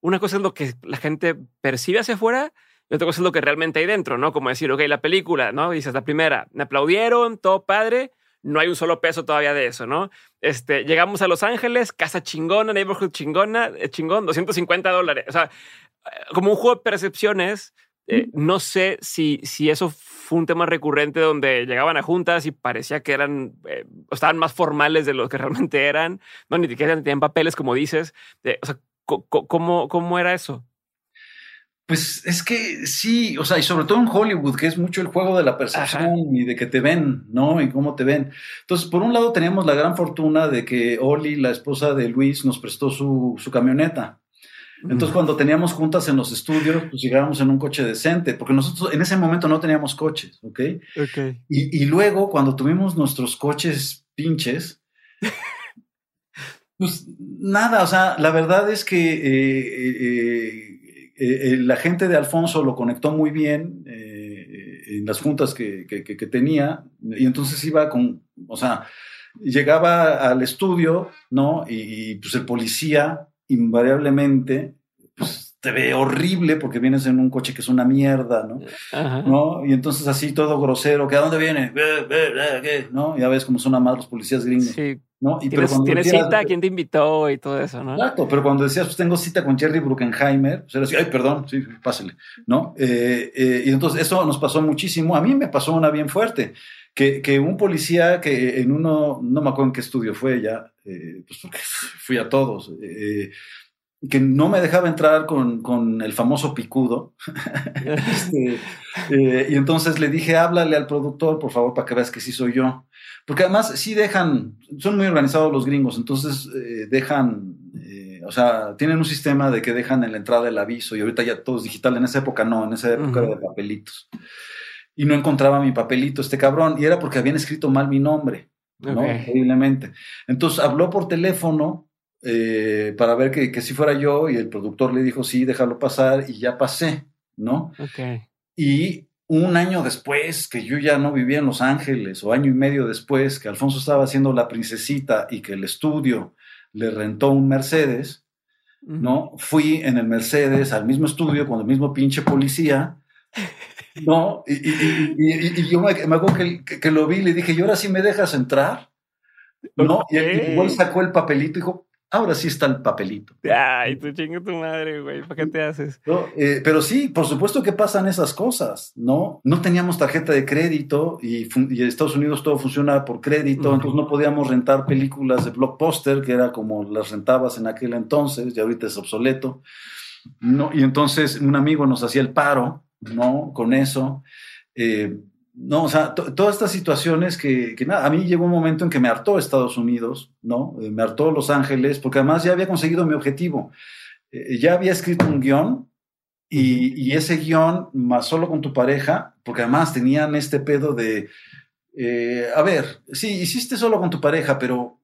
una cosa es lo que la gente percibe hacia afuera y otra cosa es lo que realmente hay dentro, ¿no? Como decir, ok, la película, ¿no? Dices, la primera, me aplaudieron, todo padre, no hay un solo peso todavía de eso, ¿no? Este, llegamos a Los Ángeles, casa chingona, neighborhood chingona, eh, chingón, 250 dólares. O sea, eh, como un juego de percepciones, eh, no sé si, si eso fue un tema recurrente donde llegaban a juntas y parecía que eran, estaban más formales de lo que realmente eran, no, ni siquiera tenían papeles, como dices. o sea, ¿Cómo, cómo era eso? Pues es que sí, o sea, y sobre todo en Hollywood, que es mucho el juego de la percepción y de que te ven, ¿no? Y cómo te ven. Entonces, por un lado teníamos la gran fortuna de que Oli, la esposa de Luis, nos prestó su, su camioneta. Entonces, cuando teníamos juntas en los estudios, pues llegábamos en un coche decente, porque nosotros en ese momento no teníamos coches, ¿ok? Ok. Y, y luego, cuando tuvimos nuestros coches pinches, Pues nada, o sea, la verdad es que eh, eh, eh, la gente de Alfonso lo conectó muy bien en las juntas que, tenía y entonces iba con, o sea, llegaba al estudio, ¿no? Y, pues el policía invariablemente, pues te ve horrible porque vienes en un coche que es una mierda, ¿no? ¿No? Y entonces así todo grosero, que a dónde viene. ¿no? Ya ves cómo son amados los policías gringos. Sí, ¿no? Y ¿Tienes, ¿tienes cita? ¿Quién te invitó? Y todo eso, ¿no? Exacto, pero cuando decías, pues tengo cita con Jerry Bruckenheimer, pues era así, ay, perdón, sí, pásale, ¿no? Eh, eh, y entonces eso nos pasó muchísimo. A mí me pasó una bien fuerte, que, que un policía que en uno, no me acuerdo en qué estudio fue ya, eh, pues porque fui a todos, que no me dejaba entrar con, con el famoso picudo. este, y entonces le dije, háblale al productor, por favor, para que veas que sí soy yo. Porque además sí dejan, son muy organizados los gringos, entonces eh, dejan, eh, o sea, tienen un sistema de que dejan en la entrada el aviso y ahorita ya todo es digital, en esa época no, en esa época era de papelitos. Y no encontraba mi papelito este cabrón y era porque habían escrito mal mi nombre, ¿no? Increíblemente. Entonces habló por teléfono eh, para ver que, que si fuera yo y el productor le dijo, sí, déjalo pasar y ya pasé, ¿no? Okay. Y un año después, que yo ya no vivía en Los Ángeles, o año y medio después, que Alfonso estaba haciendo la princesita y que el estudio le rentó un Mercedes, ¿no? Fui en el Mercedes al mismo estudio con el mismo pinche policía, ¿no? Y, yo me, acuerdo que, lo vi y le dije, ¿y ahora sí me dejas entrar? ¿No? Y, igual sacó el papelito y dijo, Ahora sí está el papelito. Ay, tú chingo tu madre, güey. ¿Para qué te haces? Eh, pero sí, por supuesto que pasan esas cosas, ¿no? No teníamos tarjeta de crédito y, en Estados Unidos todo funciona por crédito, entonces no podíamos rentar películas de blockbuster, que era como las rentabas en aquel entonces, y ahorita es obsoleto. No, y entonces un amigo nos hacía el paro, ¿no? Con eso. Eh, no, o sea, todas estas situaciones que, que, nada, a mí llegó un momento en que me hartó Estados Unidos, ¿no? Eh, me hartó Los Ángeles, porque además ya había conseguido mi objetivo. Eh, ya había escrito un guion y, y, ese guion, más solo con tu pareja, porque además tenían este pedo de, eh, a ver, sí, hiciste solo con tu pareja, pero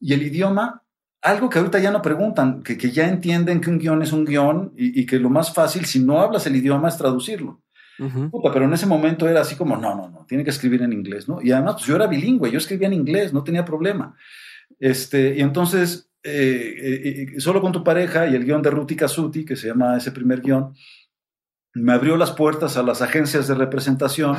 ¿y el idioma? Algo que ahorita ya no preguntan, que, que ya entienden que un guion es un guion y, y que lo más fácil, si no hablas el idioma, es traducirlo pero en ese momento era así como, no, no, no, tiene que escribir en inglés, ¿no? Y además, pues yo era bilingüe, yo escribía en inglés, no tenía problema. Este, y entonces, eh, eh, eh, solo con tu pareja y el guion de Ruti Casuti, que se llama ese primer guion, me abrió las puertas a las agencias de representación.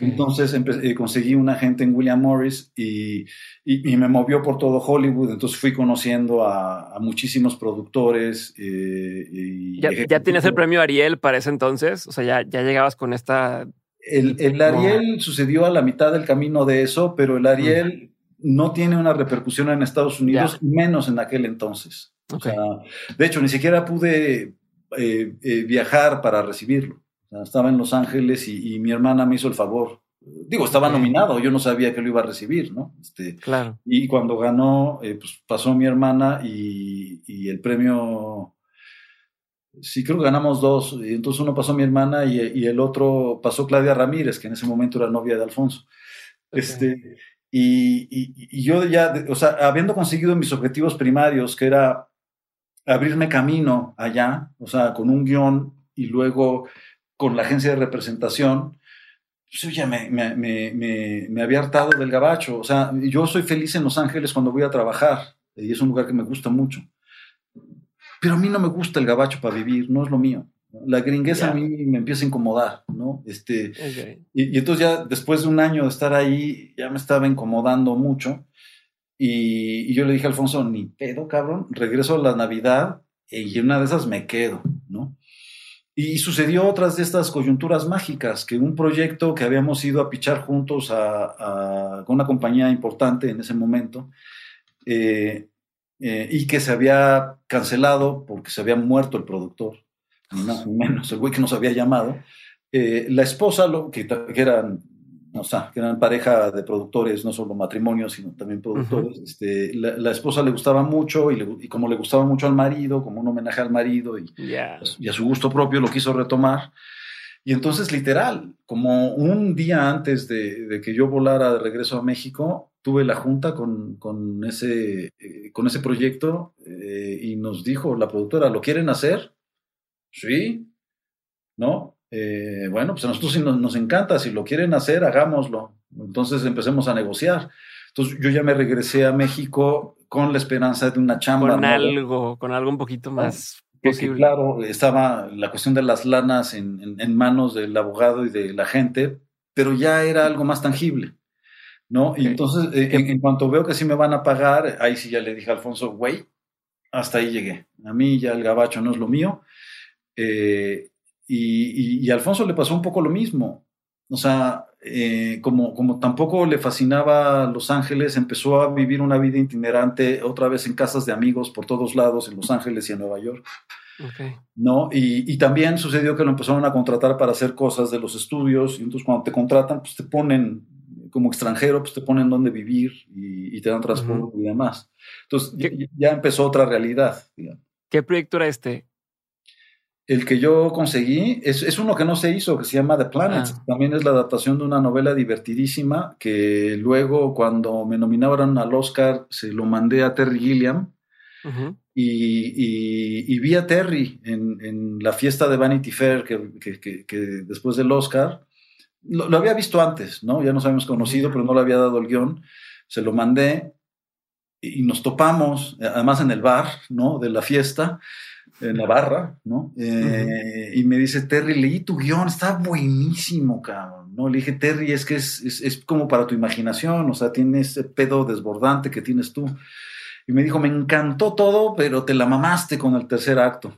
Entonces eh, conseguí un agente en William Morris y, y, me movió por todo Hollywood. Entonces fui conociendo a, muchísimos productores. Eh, y ¿Ya, ¿Ya, tienes el premio Ariel para ese entonces? O sea, ya, ya llegabas con esta... El, el Ariel sucedió a la mitad del camino de eso, pero el Ariel no tiene una repercusión en Estados Unidos, menos en aquel entonces. O sea, de hecho, ni siquiera pude eh, eh, viajar para recibirlo. estaba en Los Ángeles y, mi hermana me hizo el favor. Digo, estaba nominado, yo no sabía que lo iba a recibir, ¿no? Este, claro. Y cuando ganó, eh, pues pasó mi hermana y, el premio, sí creo que ganamos dos, y entonces uno pasó mi hermana y, el otro pasó Claudia Ramírez, que en ese momento era novia de Alfonso. Este, y, yo ya, o sea, habiendo conseguido mis objetivos primarios, que era abrirme camino allá, o sea, con un guion y luego con la agencia de representación, pues ya me, me, me, me, había hartado del gabacho. O sea, yo soy feliz en Los Ángeles cuando voy a trabajar y es un lugar que me gusta mucho. Pero a mí no me gusta el gabacho para vivir, no es lo mío. La gringueza a mí me empieza a incomodar, ¿no? Este, y, y, entonces ya después de un año de estar ahí, ya me estaba incomodando mucho. Y, yo le dije a Alfonso, ni pedo, cabrón, regreso a la Navidad y una de esas me quedo, ¿no? Y sucedió otras de estas coyunturas mágicas, que un proyecto que habíamos ido a pichar juntos a, una compañía importante en ese momento, eh, eh, y que se había cancelado porque se había muerto el productor, ni menos, el güey que nos había llamado, eh, la esposa, lo, que, que eran o sea, que eran pareja de productores, no solo matrimonios, sino también productores. este, la, esposa le gustaba mucho y, como le gustaba mucho al marido, como un homenaje al marido y, y, a su gusto propio lo quiso retomar. Y entonces, literal, como un día antes de, que yo volara de regreso a México, tuve la junta con, con ese, eh, con ese proyecto eh, y nos dijo la productora, ¿lo quieren hacer? Sí, ¿no? Eh, bueno, pues a nosotros sí nos, encanta, si lo quieren hacer, hagámoslo. Entonces empecemos a negociar. Entonces yo ya me regresé a México con la esperanza de una chamba. Con algo, con algo un poquito más posible. claro, estaba la cuestión de las lanas en, manos del abogado y de la gente, pero ya era algo más tangible. ¿no? Y entonces, eh, en, cuanto veo que sí me van a pagar, ahí sí ya le dije a Alfonso, güey, hasta ahí llegué. A mí ya el gabacho no es lo mío. Eh, y, Alfonso le pasó un poco lo mismo. O sea, eh, como, como tampoco le fascinaba Los Ángeles, empezó a vivir una vida itinerante otra vez en casas de amigos por todos lados, en Los Ángeles y en Nueva York. ¿No? Y, también sucedió que lo empezaron a contratar para hacer cosas de los estudios, y entonces cuando te contratan, pues te ponen como extranjero, pues te ponen dónde vivir y, te dan transporte y demás. Entonces ya empezó otra realidad. ¿Qué proyecto era este? El que yo conseguí es, uno que no se hizo, que se llama The Planet. Ah. También es la adaptación de una novela divertidísima que luego cuando me nominaron al Oscar se lo mandé a Terry Gilliam. y, vi a Terry en, la fiesta de Vanity Fair que, después del Oscar. Lo, había visto antes, ¿no? Ya nos habíamos conocido, pero no le había dado el guion. Se lo mandé y nos topamos, además en el bar, ¿no? De la fiesta en la barra, ¿no? Eh, y me dice, Terry, leí tu guion, está buenísimo, cabrón, ¿no? Le dije, Terry, es que es, es, como para tu imaginación, o sea, tiene ese pedo desbordante que tienes tú. Y me dijo, me encantó todo, pero te la mamaste con el tercer acto.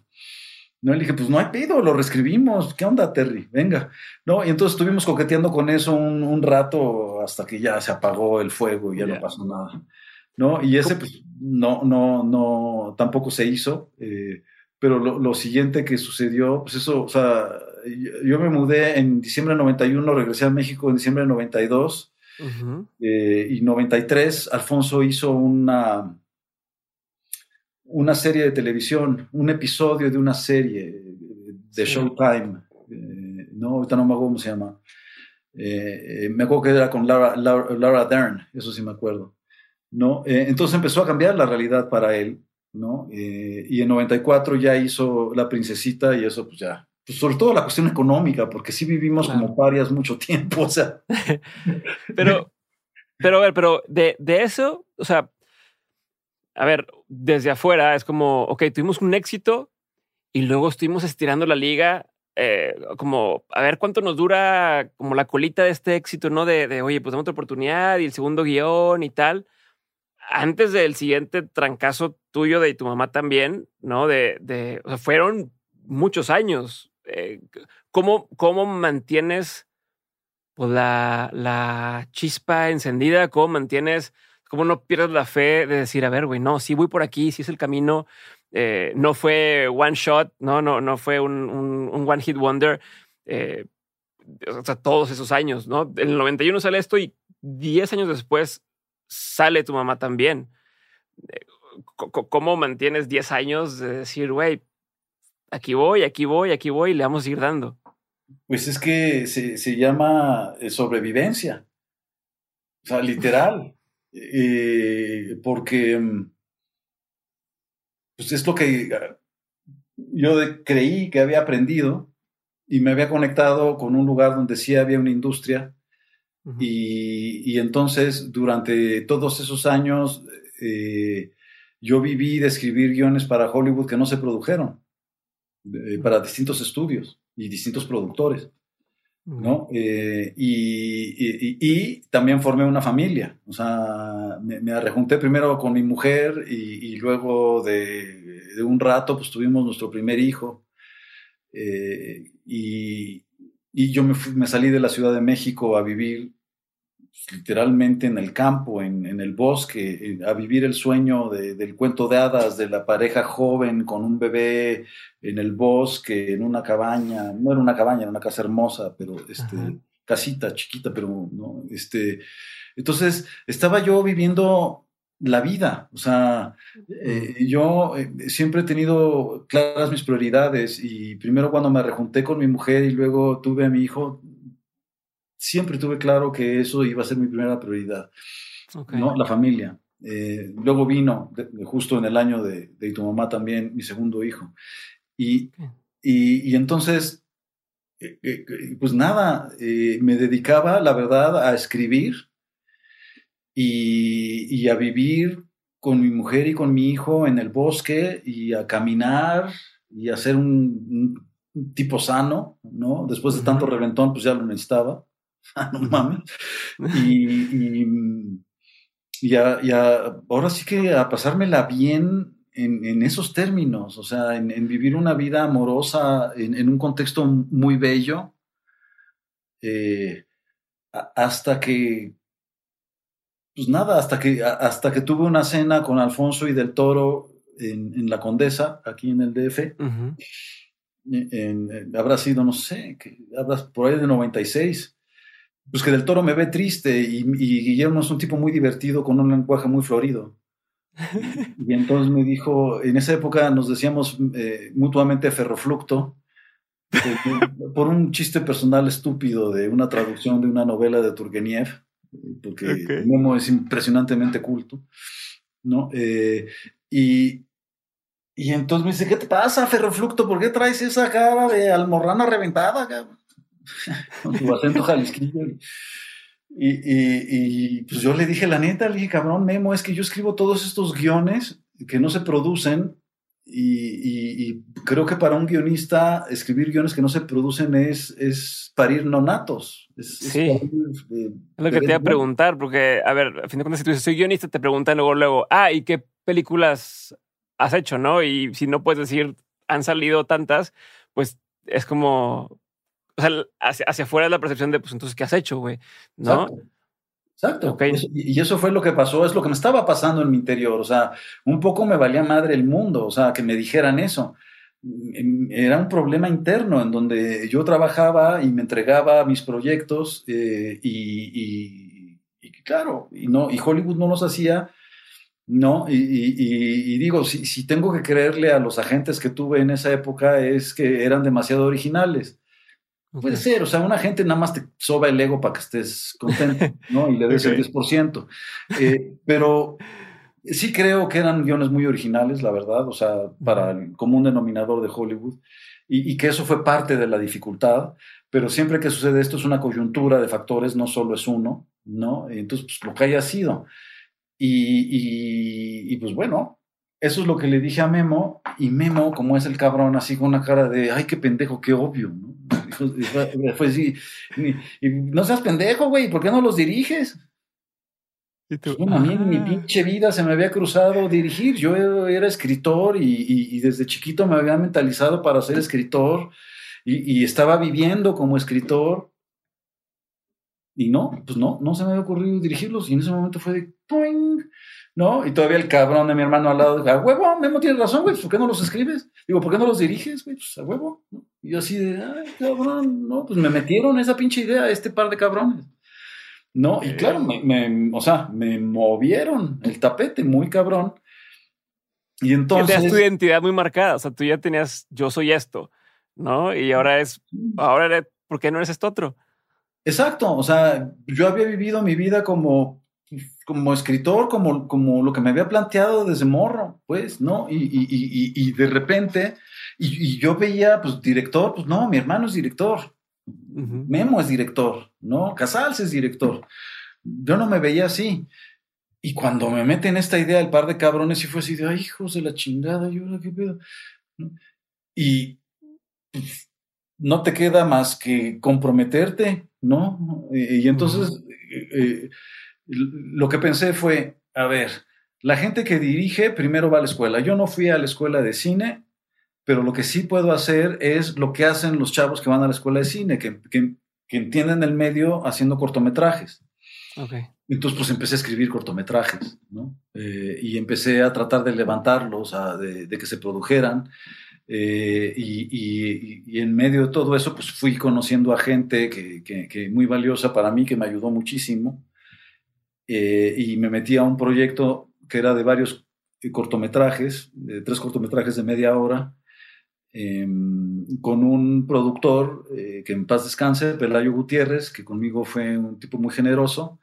No, le dije, pues no hay pedo, lo reescribimos. ¿Qué onda, Terry? Venga. No, y entonces estuvimos coqueteando con eso un, rato hasta que ya se apagó el fuego y ya no pasó nada. ¿No? Y ese, pues, no, no, no, tampoco se hizo. Eh, pero lo, siguiente que sucedió, pues eso, o sea, yo, me mudé en diciembre del 91, regresé a México en diciembre del 92, eh, y 93, Alfonso hizo una, una serie de televisión, un episodio de una serie de Showtime, eh, no, ahorita no me acuerdo cómo se llama. Eh, me acuerdo que era con Laura, Laura, Dern, eso sí me acuerdo. ¿no? entonces empezó a cambiar la realidad para él ¿no? Eh, y en 94 ya hizo La Princesita y eso pues ya, pues sobre todo la cuestión económica, porque sí vivimos como parias mucho tiempo, o sea. pero, pero a ver, pero de, de eso, o sea, a ver, desde afuera es como, ok, tuvimos un éxito y luego estuvimos estirando la liga eh, como a ver cuánto nos dura como la colita de este éxito, ¿no? De, de oye, pues damos otra oportunidad y el segundo guion y tal antes del siguiente trancazo tuyo de tu mamá también, ¿no? De, de fueron muchos años. Eh, ¿cómo, ¿Cómo mantienes pues, la, la chispa encendida? ¿Cómo mantienes, cómo no pierdes la fe de decir, a ver, güey, no, sí voy por aquí, sí es el camino. Eh, no fue one shot, no, no, no fue un, un, one hit wonder. eh, o sea, todos esos años, ¿no? En el 91 sale esto y 10 años después sale tu mamá también. Eh, ¿Cómo mantienes 10 años de decir, güey, aquí voy, aquí voy, aquí voy y le vamos a dando? Pues es que se, se llama eh, sobrevivencia. O sea, literal. Eh, porque mm, pues es lo que ah, yo creí que había aprendido y me había conectado con un lugar donde sí había una industria. Y, y, entonces, durante todos esos años, eh, yo viví de escribir guiones para Hollywood que no se produjeron, para distintos estudios y distintos productores. ¿no? Eh, y, también formé una familia, o sea, me, me rejunté primero con mi mujer y, luego de, un rato pues tuvimos nuestro primer hijo eh, y, yo me, me, salí de la Ciudad de México a vivir literalmente en el campo, en, el bosque, a vivir el sueño del cuento de hadas, de la pareja joven con un bebé en el bosque, en una cabaña, no era una cabaña, era una casa hermosa, pero este, casita chiquita, pero no, este, entonces estaba yo viviendo la vida, o sea, eh, yo eh, siempre he tenido claras mis prioridades y primero cuando me rejunté con mi mujer y luego tuve a mi hijo, siempre tuve claro que eso iba a ser mi primera prioridad, ¿no? La familia. Eh, luego vino, justo en el año de, de, tu mamá también, mi segundo hijo. Y, y, entonces, pues nada, me dedicaba, la verdad, a escribir y, y, a vivir con mi mujer y con mi hijo en el bosque y a caminar y a ser un, tipo sano, ¿no? Después de tanto reventón, pues ya lo necesitaba. Ah, no mames. Y, y, ahora sí que a pasármela bien en, esos términos, o sea, en, vivir una vida amorosa en, un contexto muy bello, eh, hasta que, pues nada, hasta que, hasta que tuve una cena con Alfonso y del Toro en, La Condesa, aquí en el DF. habrá sido, no sé, que, habrá por ahí de 96 pues que del toro me ve triste y, Guillermo es un tipo muy divertido con un lenguaje muy florido. y entonces me dijo, en esa época nos decíamos eh, mutuamente ferroflucto, por un chiste personal estúpido de una traducción de una novela de Turgenev, porque Memo es impresionantemente culto, ¿no? Eh, y, y entonces me dice, ¿qué te pasa, ferroflucto? ¿Por qué traes esa cara de almorrana reventada, cabrón? con su acento jalisquillo. Y, y, pues yo le dije, la neta, le dije, cabrón, Memo, es que yo escribo todos estos guiones que no se producen y, creo que para un guionista escribir guiones que no se producen es, es parir nonatos. Es, sí. Es, lo que te iba a preguntar, porque, a ver, a fin de cuentas, si tú dices, soy guionista, te preguntan luego, luego, ah, ¿y qué películas has hecho, no? Y si no puedes decir, han salido tantas, pues es como, o sea, hacia, hacia afuera es la percepción de, pues entonces, ¿qué has hecho, güey? ¿No? Exacto. Y eso fue lo que pasó, es lo que me estaba pasando en mi interior. O sea, un poco me valía madre el mundo, o sea, que me dijeran eso. Mm, era un problema interno en donde yo trabajaba y me entregaba mis proyectos eh, y, claro, y, no, y Hollywood no los hacía. No, y, digo, si, si tengo que creerle a los agentes que tuve en esa época es que eran demasiado originales. Puede ser, o sea, una gente nada más te soba el ego para que estés contento, ¿no? Y le des el 10%. Eh, pero sí creo que eran guiones muy originales, la verdad, o sea, para el común denominador de Hollywood, y, que eso fue parte de la dificultad, pero siempre que sucede esto es una coyuntura de factores, no solo es uno, ¿no? Entonces, pues lo que haya sido. Y, y pues bueno, eso es lo que le dije a Memo, y Memo, como es el cabrón, así con una cara de, ay, qué pendejo, qué obvio, ¿no? fue, así, y, no seas pendejo, güey, ¿por qué no los diriges? A mí en mi ah. pinche vida se me había cruzado dirigir. Yo era escritor y, desde chiquito me había mentalizado para ser escritor y, estaba viviendo como escritor. Y no, pues no, no se me había ocurrido dirigirlos. Y en ese momento fue de, ¿no? Y todavía el cabrón de mi hermano al lado a huevo, Memo tiene razón, güey, ¿por qué no los escribes? Digo, ¿por qué no los diriges, güey? Pues a huevo, ¿no? Y yo así de, ay, cabrón, no, pues me metieron esa pinche idea, este par de cabrones. ¿No? Y claro, me, o sea, me movieron el tapete muy cabrón. Y entonces... Tenías tu identidad muy marcada, o sea, tú ya tenías, yo soy esto, ¿no? Y ahora es, ahora, ¿por qué no eres esto otro? Exacto, o sea, yo había vivido mi vida como como escritor, como, como lo que me había planteado desde morro, pues, ¿no? Y, y, y, y de repente, y, yo veía, pues, director, pues no, mi hermano es director, Memo es director, ¿no? Casals es director. Yo no me veía así. Y cuando me meten esta idea del par de cabrones, y fue así de, ay, hijos de la chingada, yo qué pedo. Y pues, no te queda más que comprometerte, ¿no? Y, entonces, eh, eh, lo que pensé fue, a ver, la gente que dirige primero va a la escuela. Yo no fui a la escuela de cine, pero lo que sí puedo hacer es lo que hacen los chavos que van a la escuela de cine, que, que, entienden el medio haciendo cortometrajes. Okay. Entonces, pues empecé a escribir cortometrajes, ¿no? Eh, y empecé a tratar de levantarlos, de, que se produjeran. Eh, y, y, en medio de todo eso, pues fui conociendo a gente que, que, muy valiosa para mí, que me ayudó muchísimo. Eh, y me metí a un proyecto que era de varios cortometrajes, de tres cortometrajes de media hora, em, con un productor eh, que en paz descanse, Pelayo Gutiérrez, que conmigo fue un tipo muy generoso,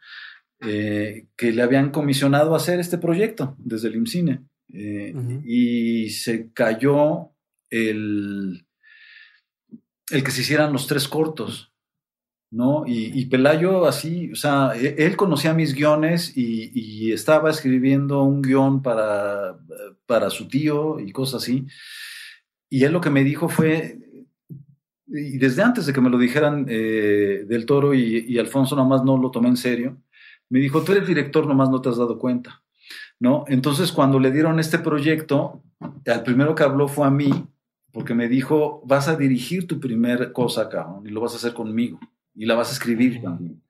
eh, que le habían comisionado a hacer este proyecto desde el IMCINE. Y se cayó el, el que se hicieran los tres cortos. ¿No? Y, Pelayo así, o sea, e, él conocía mis guiones y, estaba escribiendo un guion para, para su tío y cosas así. Y él lo que me dijo fue, y desde antes de que me lo dijeran eh, del Toro y, Alfonso, nomás no lo tomé en serio, me dijo, tú eres director, nomás no te has dado cuenta, ¿no? Entonces, cuando le dieron este proyecto, el primero que habló fue a mí, porque me dijo, vas a dirigir tu primer cosa, cabrón, y lo vas a hacer conmigo y la vas a escribir también.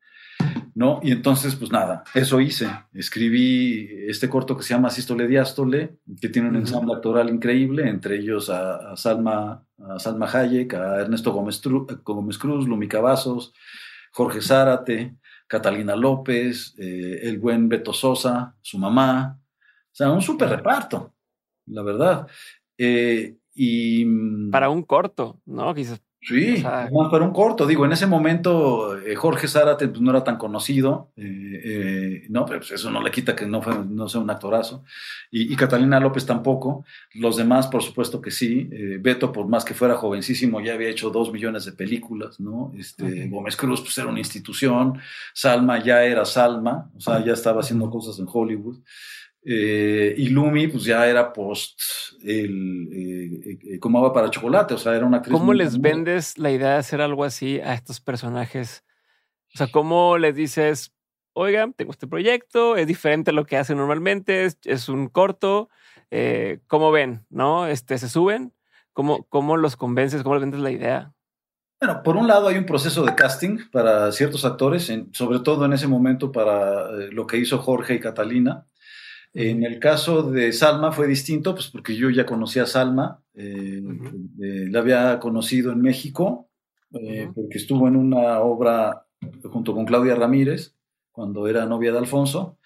¿No? Y entonces, pues nada, eso hice. Escribí este corto que se llama Sístole Diástole, que tiene un ensamble actoral increíble, entre ellos a, Salma, a Salma Hayek, a Ernesto Gómez, Gómez Cruz, Lumi Cavazos, Jorge Zárate, Catalina López, eh, el buen Beto Sosa, su mamá. O sea, un súper reparto, la verdad. Eh, y, mm, Para un corto, ¿no? Quizás Sí, más para un corto. Digo, en ese momento eh, Jorge Zárate pues, no era tan conocido, eh, eh, no, pero pues, eso no le quita que no, fue, no sea un actorazo. Y, Catalina López tampoco. Los demás, por supuesto que sí. Beto, por más que fuera jovencísimo, ya había hecho dos millones de películas, ¿no? Este, Gómez Cruz, pues era una institución. Salma ya era Salma, o sea, ya estaba haciendo cosas en Hollywood. Eh, y Lumi, pues ya era post el eh, eh, para chocolate, o sea, era una ¿Cómo les vendes la idea de hacer algo así a estos personajes? O sea, ¿cómo les dices, oigan, tengo este proyecto, es diferente a lo que hacen normalmente, es, un corto, ¿cómo ven? ¿No? Este, ¿Se suben? ¿Cómo, ¿Cómo los convences? ¿Cómo les vendes la idea? Bueno, por un lado hay un proceso de casting para ciertos actores, sobre todo en ese momento para lo que hizo Jorge y Catalina. En el caso de Salma fue distinto, pues porque yo ya conocía a Salma, eh, eh, la había conocido en México, eh, porque estuvo en una obra junto con Claudia Ramírez, cuando era novia de Alfonso.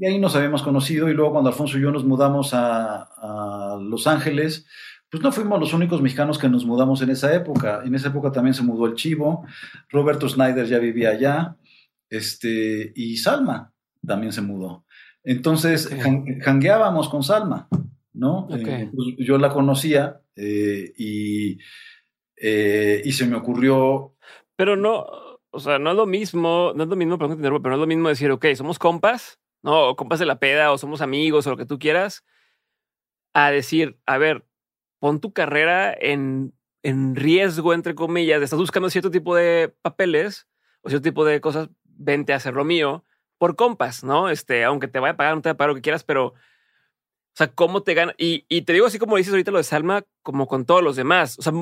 Y ahí nos habíamos conocido y luego cuando Alfonso y yo nos mudamos a, a, Los Ángeles, pues no fuimos los únicos mexicanos que nos mudamos en esa época. En esa época también se mudó el Chivo, Roberto Snyder ya vivía allá, este, y Salma también se mudó. Entonces, jangueábamos con Salma, ¿no? Eh, pues, yo la conocía eh, y, eh, y se me ocurrió... Pero no, o sea, no es lo mismo, no es lo mismo, pero no es lo mismo decir, ok, somos compas, ¿no? O compas de la peda, o somos amigos, o lo que tú quieras, a decir, a ver, pon tu carrera en, en riesgo, entre comillas, estás buscando cierto tipo de papeles o cierto tipo de cosas, vente a hacer lo mío por compas, ¿no? Este, aunque te vaya a pagar, no te vaya a pagar lo que quieras, pero, o sea, ¿cómo te gana? Y, te digo así como dices ahorita lo de Salma, como con todos los demás. O sea,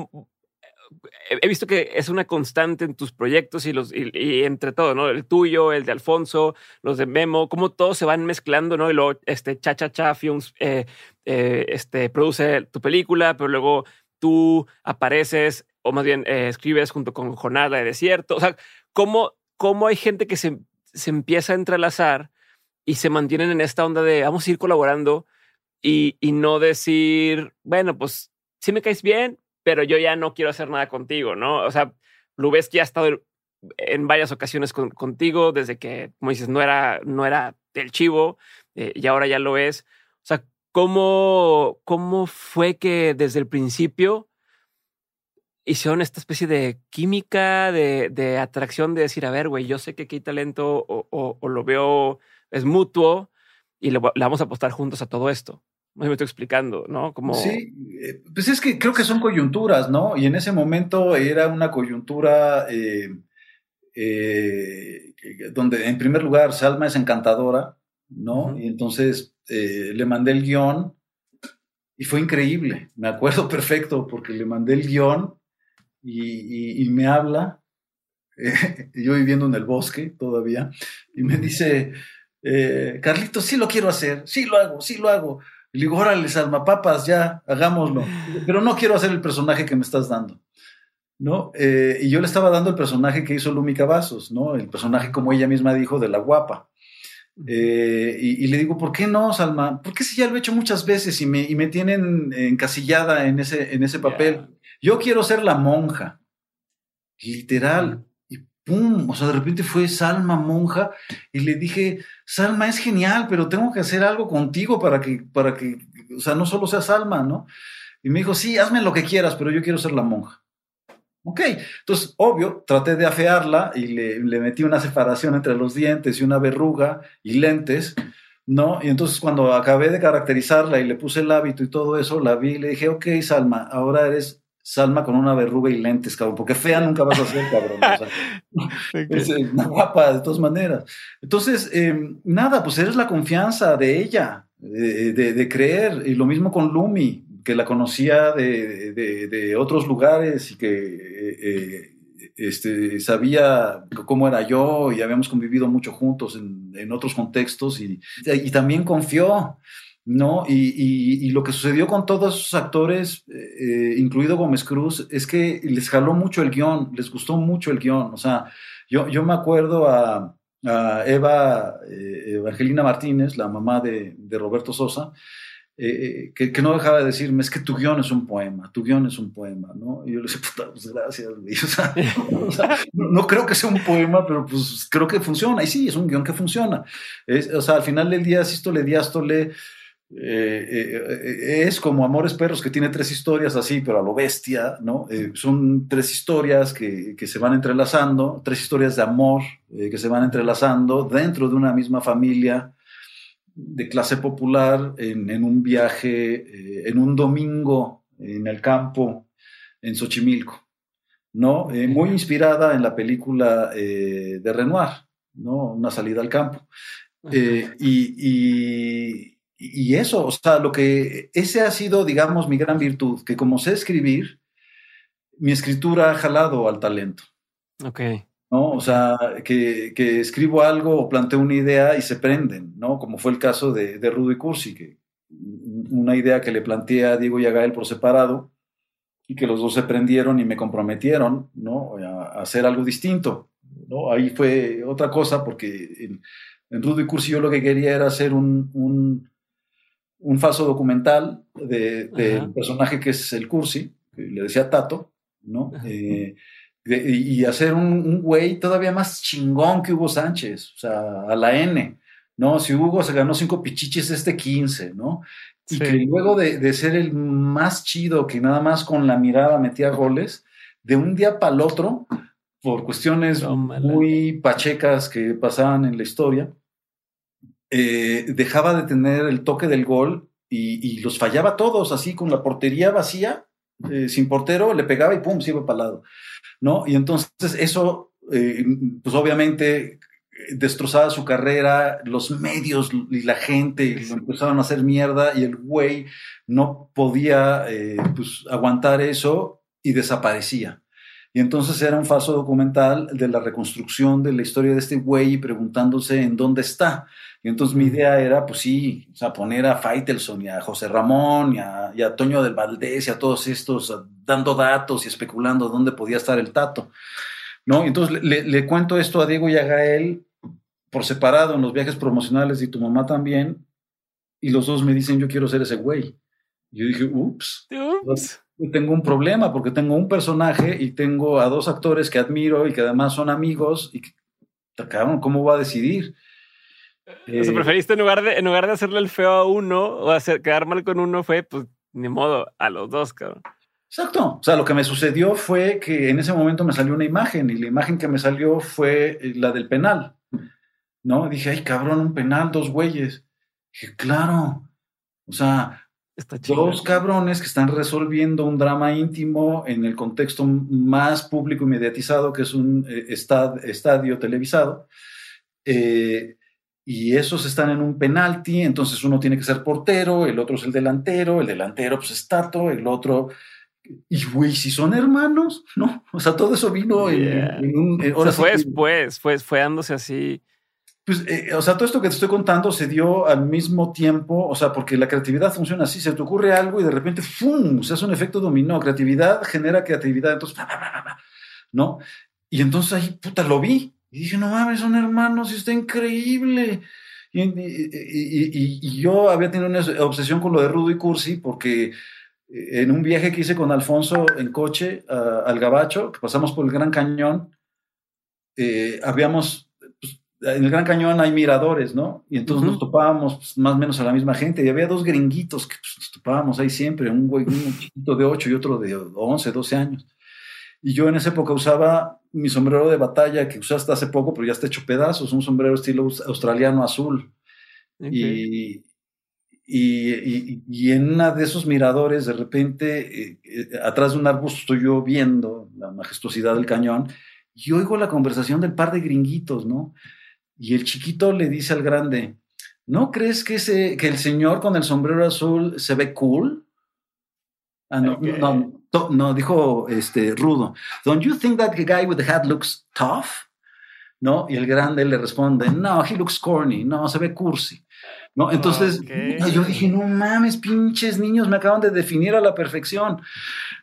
he visto que es una constante en tus proyectos y, los, y, entre todo, ¿no? El tuyo, el de Alfonso, los de Memo, cómo todos se van mezclando, ¿no? Y luego, este, Cha Cha Cha Films, eh, eh, este, produce tu película, pero luego tú apareces, o más bien eh, escribes junto con Jornada de Desierto. O sea, cómo, cómo hay gente que se, se empieza a entrelazar y se mantienen en esta onda de vamos a ir colaborando y, y no decir, bueno, pues sí me caes bien, pero yo ya no quiero hacer nada contigo, ¿no? O sea, Lubeski ha estado en varias ocasiones contigo desde que, como dices, no era, no era del chivo eh, y ahora ya lo es. O sea, ¿cómo, ¿cómo fue que desde el principio hicieron esta especie de química, de, de atracción, de decir, a ver, güey, yo sé que aquí hay talento o, o, lo veo, es mutuo y le, le vamos a apostar juntos a todo esto? me estoy explicando, ¿no? Como... Sí, eh, pues es que creo que son coyunturas, ¿no? Y en ese momento era una coyuntura eh, eh, donde, en primer lugar, Salma es encantadora, ¿no? Y entonces le mandé el guion y fue increíble, me acuerdo perfecto, porque le mandé el guion y, y me habla, yo viviendo en el bosque todavía, y me dice, Carlitos, sí lo quiero hacer, sí lo hago, sí lo hago y le digo, órale, papas, ya, hagámoslo. Pero no quiero hacer el personaje que me estás dando. ¿No? Eh, y yo le estaba dando el personaje que hizo Lumi Cavazos, ¿no? El personaje, como ella misma dijo, de la guapa. Eh, y, le digo, ¿por qué no, Salma? Porque si ya lo he hecho muchas veces y me, y me tienen encasillada en ese, en ese papel. Yo quiero ser la monja, literal. O sea, de repente fue Salma monja y le dije, Salma es genial, pero tengo que hacer algo contigo para que, para que, o sea, no solo sea Salma, ¿no? Y me dijo, sí, hazme lo que quieras, pero yo quiero ser la monja. Ok, entonces, obvio, traté de afearla y le, le metí una separación entre los dientes y una verruga y lentes, ¿no? Y entonces cuando acabé de caracterizarla y le puse el hábito y todo eso, la vi y le dije, ok, Salma, ahora eres Salma con una verruga y lentes, cabrón, porque fea nunca vas a ser, cabrón. es una guapa de todas maneras. Entonces, em, nada, pues eres la confianza de ella, de, creer, y lo mismo con Lumi, que la conocía de, otros lugares y que eh, eh, este, sabía cómo era yo y habíamos convivido mucho juntos en, otros contextos y, y también confió. ¿No? Y, lo que sucedió con todos esos actores, eh, incluido Gómez Cruz, es que les jaló mucho el guion, les gustó mucho el guion. O sea, yo, yo me acuerdo a, Eva eh, Evangelina Martínez, la mamá de, Roberto Sosa, eh, que, no dejaba de decirme, es que tu guion es un poema, tu guion es un poema, ¿no? Y yo le decía, puta, pues gracias, O sea, no, creo que sea un poema, pero pues creo que funciona. Y sí, es un guion que funciona. o sea, al final del día, sístole, diástole, eh, eh, es como Amores Perros, que tiene tres historias así, pero a lo bestia, ¿no? Eh, son tres historias que, se van entrelazando, tres historias de amor que se van entrelazando dentro de una misma familia de clase popular en, un viaje, en un domingo en el campo, en Xochimilco, ¿no? muy inspirada en la película de Renoir, ¿no? Una salida al campo. y y eso, o sea, lo que ese ha sido, digamos, mi gran virtud, que como sé escribir, mi escritura ha jalado al talento. Ok. ¿no? O sea, que, que, escribo algo o planteo una idea y se prenden, ¿no? Como fue el caso de, de Rudo y Cursi, que una idea que le planteé a Diego y a Gael por separado y que los dos se prendieron y me comprometieron, ¿no? A, hacer algo distinto, ¿no? Ahí fue otra cosa porque en, en Rudo y Cursi yo lo que quería era hacer un, un un falso documental del de, personaje que es el Cursi, que le decía Tato, ¿no? Eh, y hacer un, güey todavía más chingón que Hugo Sánchez, o sea, a la N, ¿no? Si Hugo se ganó cinco pichiches, este 15, ¿no? Y que luego de, ser el más chido, que nada más con la mirada metía goles, de un día para el otro, por cuestiones muy pachecas que pasaban en la historia, eh, dejaba de tener el toque del gol y, los fallaba todos, así con la portería vacía, eh, sin portero, le pegaba y pum, se iba para el lado. ¿no? Y entonces eso, eh, pues obviamente destrozaba su carrera, los medios y la gente lo empezaron a hacer mierda y el güey no podía pues, aguantar eso y desaparecía. Y entonces era un falso documental de la reconstrucción de la historia de este güey preguntándose en dónde está. Y entonces mi idea era, pues sí, o sea, poner a Faitelson y a José Ramón y a, Toño del Valdés y a todos estos dando datos y especulando dónde podía estar el tato. ¿No? Entonces le, le, cuento esto a Diego y a Gael por separado en los viajes promocionales y tu mamá también. Y los dos me dicen, yo quiero ser ese güey. Y yo dije, ups. Ups tengo un problema porque tengo un personaje y tengo a dos actores que admiro y que además son amigos y cabrón, ¿cómo va a decidir? Eh, preferiste en lugar, de, en lugar de hacerle el feo a uno o hacer quedar mal con uno, fue pues ni modo, a los dos, cabrón. Exacto. O sea, lo que me sucedió fue que en ese momento me salió una imagen y la imagen que me salió fue eh, la del penal. ¿No? Dije, ay, cabrón, un penal, dos güeyes. Dije, claro. O sea, Dos cabrones que están resolviendo un drama íntimo en el contexto más público y mediatizado, que es un eh, estadio televisado. Eh, y esos están en un penalti, entonces uno tiene que ser portero, el otro es el delantero, el delantero pues es Tato, el otro... Y güey, si son hermanos, ¿no? O sea, todo eso vino en, un... fue después, fue, fue dándose así pues, eh, o sea, todo esto que te estoy contando se dio al mismo tiempo, o sea, porque la creatividad funciona así, se te ocurre algo y de repente, ¡fum!, se hace un efecto dominó, creatividad genera creatividad, entonces, ¿no? Y entonces ahí, puta, lo vi, y dije, no mames, son hermanos y está increíble. Y, yo había tenido una obsesión con lo de Rudo y Cursi, porque eh, en un viaje que hice con Alfonso en coche al Gabacho, que pasamos por el Gran Cañón, eh, habíamos en el Gran Cañón hay miradores, ¿no? Y entonces nos topábamos pues, más o menos a la misma gente. Y había dos gringuitos que pues, nos topábamos ahí siempre, un güey un chiquito de 8 y otro de 11, 12 años. Y yo en esa época usaba mi sombrero de batalla que usé hasta hace poco, pero ya está hecho pedazos, un sombrero estilo australiano azul. Y, y, y, en una de esos miradores, de repente, eh, eh, atrás de un arbusto estoy yo viendo la majestuosidad del cañón y oigo la conversación del par de gringuitos, ¿no? Y el chiquito le dice al grande, ¿no crees que, ese, que el señor con el sombrero azul se ve cool? Ah, no, no, no, dijo este, Rudo. Don't you think that the guy with the hat looks tough? ¿No? Y el grande le responde, no, he looks corny, no, se ve cursi. ¿No? Entonces, yo dije, no mames, pinches niños, me acaban de definir a la perfección.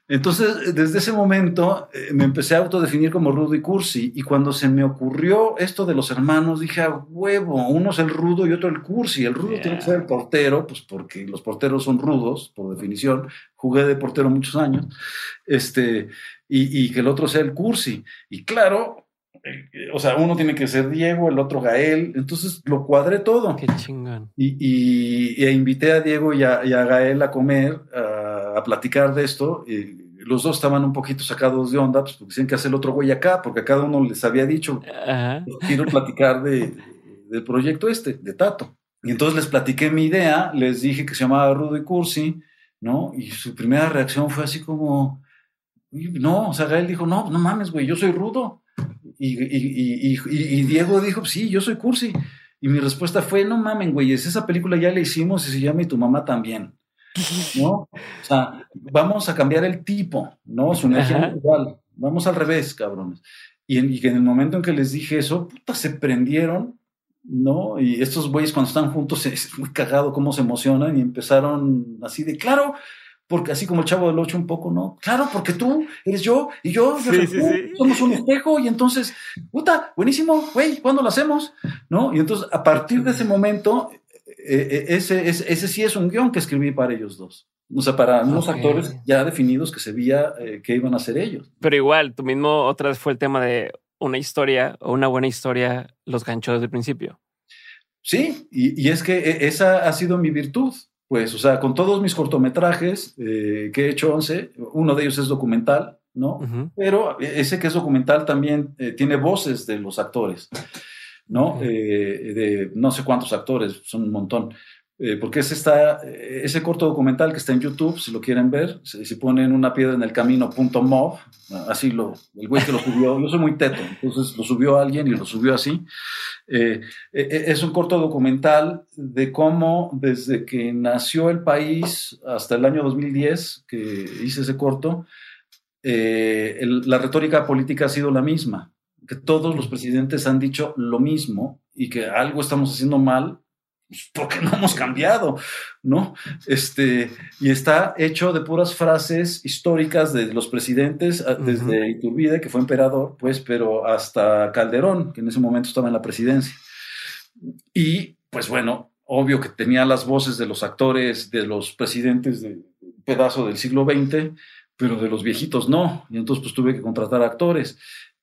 Entonces, desde ese momento eh, me empecé a autodefinir como rudo y cursi. Y cuando se me ocurrió esto de los hermanos, dije, a huevo, uno es el rudo y otro el cursi. El rudo tiene que ser el portero, pues porque los porteros son rudos, por definición. Jugué de portero muchos años. Este, y, y que el otro sea el cursi. Y claro, eh, o sea, uno tiene que ser Diego, el otro Gael. Entonces lo cuadré todo. Qué chingón. Y, y, e invité a Diego y a, Gael a comer. a a platicar de esto. Y los dos estaban un poquito sacados de onda, pues porque decían que hace el otro güey acá, porque a cada uno les había dicho, quiero platicar de, del proyecto este, de Tato. Y entonces les platiqué mi idea, les dije que se llamaba Rudo y Cursi, ¿no? Y su primera reacción fue así como, no, o sea, él dijo, no, no mames, güey, yo soy Rudo. Y, y, y, y, Diego dijo, sí, yo soy Cursi. Y mi respuesta fue, no mames, güey, esa película ya la hicimos y se llama Y tu mamá también. ¿no? O sea, vamos a cambiar el tipo, ¿no? Su energía igual. Vamos al revés, cabrones. Y, en, en el momento en que les dije eso, puta, se prendieron, ¿no? Y estos güeyes cuando están juntos es muy cagado cómo se emocionan y empezaron así de, claro, porque así como el chavo del ocho un poco, ¿no? Claro, porque tú eres yo y yo, somos un espejo y entonces, puta, buenísimo, güey, ¿cuándo lo hacemos? ¿No? Y entonces a partir de ese momento eh, eh, ese, ese, sí es un guion que escribí para ellos dos. O sea, para unos actores ya definidos que se veía eh, que iban a ser ellos. Pero igual, tú mismo otra vez fue el tema de una historia o una buena historia los ganchó desde el principio. Sí, y, es que esa ha sido mi virtud. Pues, o sea, con todos mis cortometrajes que he hecho 11, uno de ellos es documental, ¿no? Pero ese que es documental también tiene voces de los actores. ¿no? Eh, de no sé cuántos actores, son un montón. Eh, porque ese, está, ese corto documental que está en YouTube, si lo quieren ver, si, ponen una piedra en el camino punto mov, así lo, el güey que lo subió, yo soy muy teto, entonces lo subió alguien y lo subió así. Eh, es un corto documental de cómo desde que nació el país hasta el año 2010, que hice ese corto, eh, la retórica política ha sido la misma, que todos los presidentes han dicho lo mismo y que algo estamos haciendo mal porque no hemos cambiado, ¿no? Este, y está hecho de puras frases históricas de los presidentes, ah, desde Iturbide, que fue emperador, pues, pero hasta Calderón, que en ese momento estaba en la presidencia. Y, pues bueno, obvio que tenía las voces de los actores, de los presidentes de pedazo del siglo XX, pero de los viejitos no. Y entonces, pues tuve que contratar actores.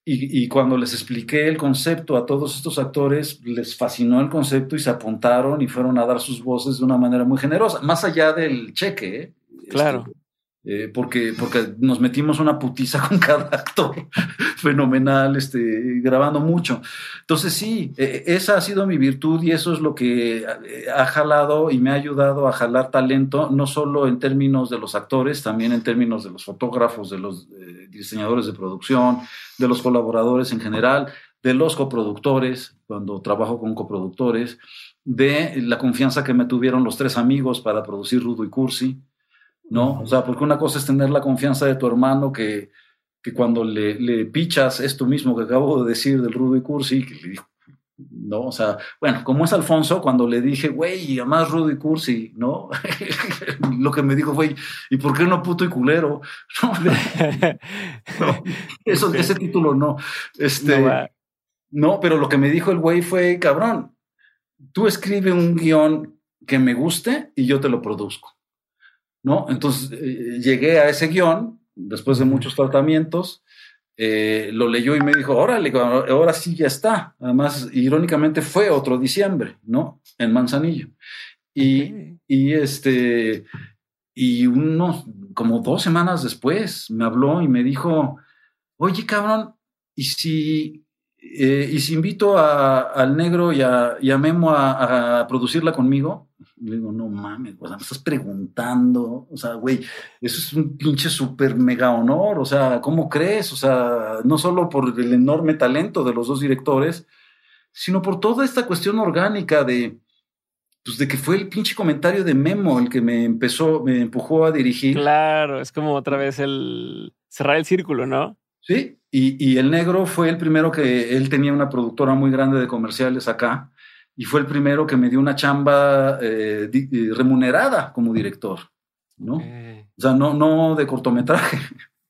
Y, cuando les expliqué el concepto a todos estos actores, les fascinó el concepto y se apuntaron y fueron a dar sus voces de una manera muy generosa, más allá del cheque. ¿eh? Claro. Este, eh, porque, porque nos metimos una putiza con cada actor fenomenal, este, grabando mucho. Entonces sí, e, e, esa ha sido mi virtud y eso es lo que eh, ha jalado y me ha ayudado a jalar talento, no solo en términos de los actores, también en términos de los fotógrafos, de los eh, diseñadores de producción, de los colaboradores en general, de los coproductores, cuando trabajo con coproductores, de la confianza que me tuvieron los tres amigos para producir Rudo y Cursi ¿no? O sea, porque una cosa es tener la confianza de tu hermano que, que cuando le, le, pichas esto mismo que acabo de decir del Rudo y Cursi, que le dijo, ¿no? O sea, bueno, como es Alfonso, cuando le dije, güey, además Rudo y Cursi, ¿no? Lo que me dijo fue, ¿y por qué no puto y culero? eso, ese título no. Este, no, no, pero lo que me dijo el güey fue, cabrón, tú escribe un guion que me guste y yo te lo produzco. ¿No? Entonces eh, llegué a ese guion, después de muchos tratamientos, eh, lo leyó y me dijo, órale, ahora sí ya está. Además, irónicamente fue otro diciembre, ¿no? En Manzanillo. Y, y este, y unos, como dos semanas después, me habló y me dijo, oye, cabrón, ¿y si, eh, ¿y si invito al negro y a, Memo a, producirla conmigo? Le digo, no mames, o sea, me estás preguntando, o sea, güey, eso es un pinche súper mega honor, o sea, ¿cómo crees? O sea, no solo por el enorme talento de los dos directores, sino por toda esta cuestión orgánica de, pues de que fue el pinche comentario de Memo el que me empezó, me empujó a dirigir. Claro, es como otra vez el cerrar el círculo, ¿no? Sí, y, y el negro fue el primero que él tenía una productora muy grande de comerciales acá y fue el primero que me dio una chamba eh, eh, remunerada como director, ¿no? O sea, no, no de cortometraje,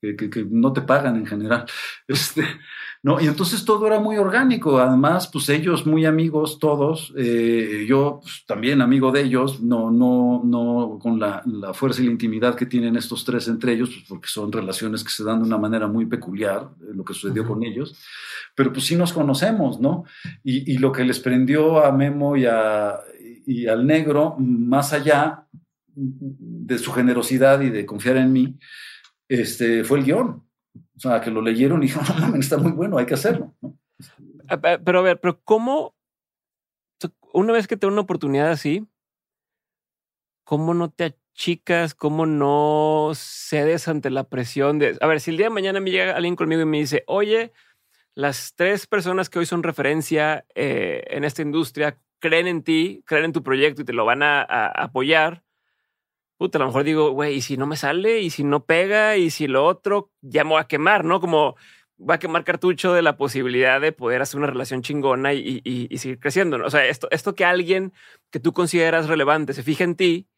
que, no te pagan en general. Este, ¿no? Y entonces todo era muy orgánico, además, pues ellos muy amigos todos, eh, yo pues, también amigo de ellos, no, no, no con la, la, fuerza y la intimidad que tienen estos tres entre ellos, pues porque son relaciones que se dan de una manera muy peculiar, lo que sucedió con ellos, pero pues sí nos conocemos, ¿no? Y, y lo que les prendió a Memo y, a, y al negro, más allá de su generosidad y de confiar en mí, este, fue el guion. O sea, que lo leyeron y dijeron, no está muy bueno, hay que hacerlo. Pero a ver, pero ¿cómo, una vez que te da una oportunidad así, cómo no te achicas, cómo no cedes ante la presión de, a ver, si el día de mañana me llega alguien conmigo y me dice, oye, las tres personas que hoy son referencia eh, en esta industria creen en ti, creen en tu proyecto y te lo van a apoyar, puta, a lo mejor digo, güey, y si no me sale, y si no pega, y si lo otro, ya me voy a quemar, ¿no? Como va a quemar cartucho de la posibilidad de poder hacer una relación chingona y, y, seguir creciendo. ¿no? O sea, esto, esto que alguien que tú consideras relevante se fija en ti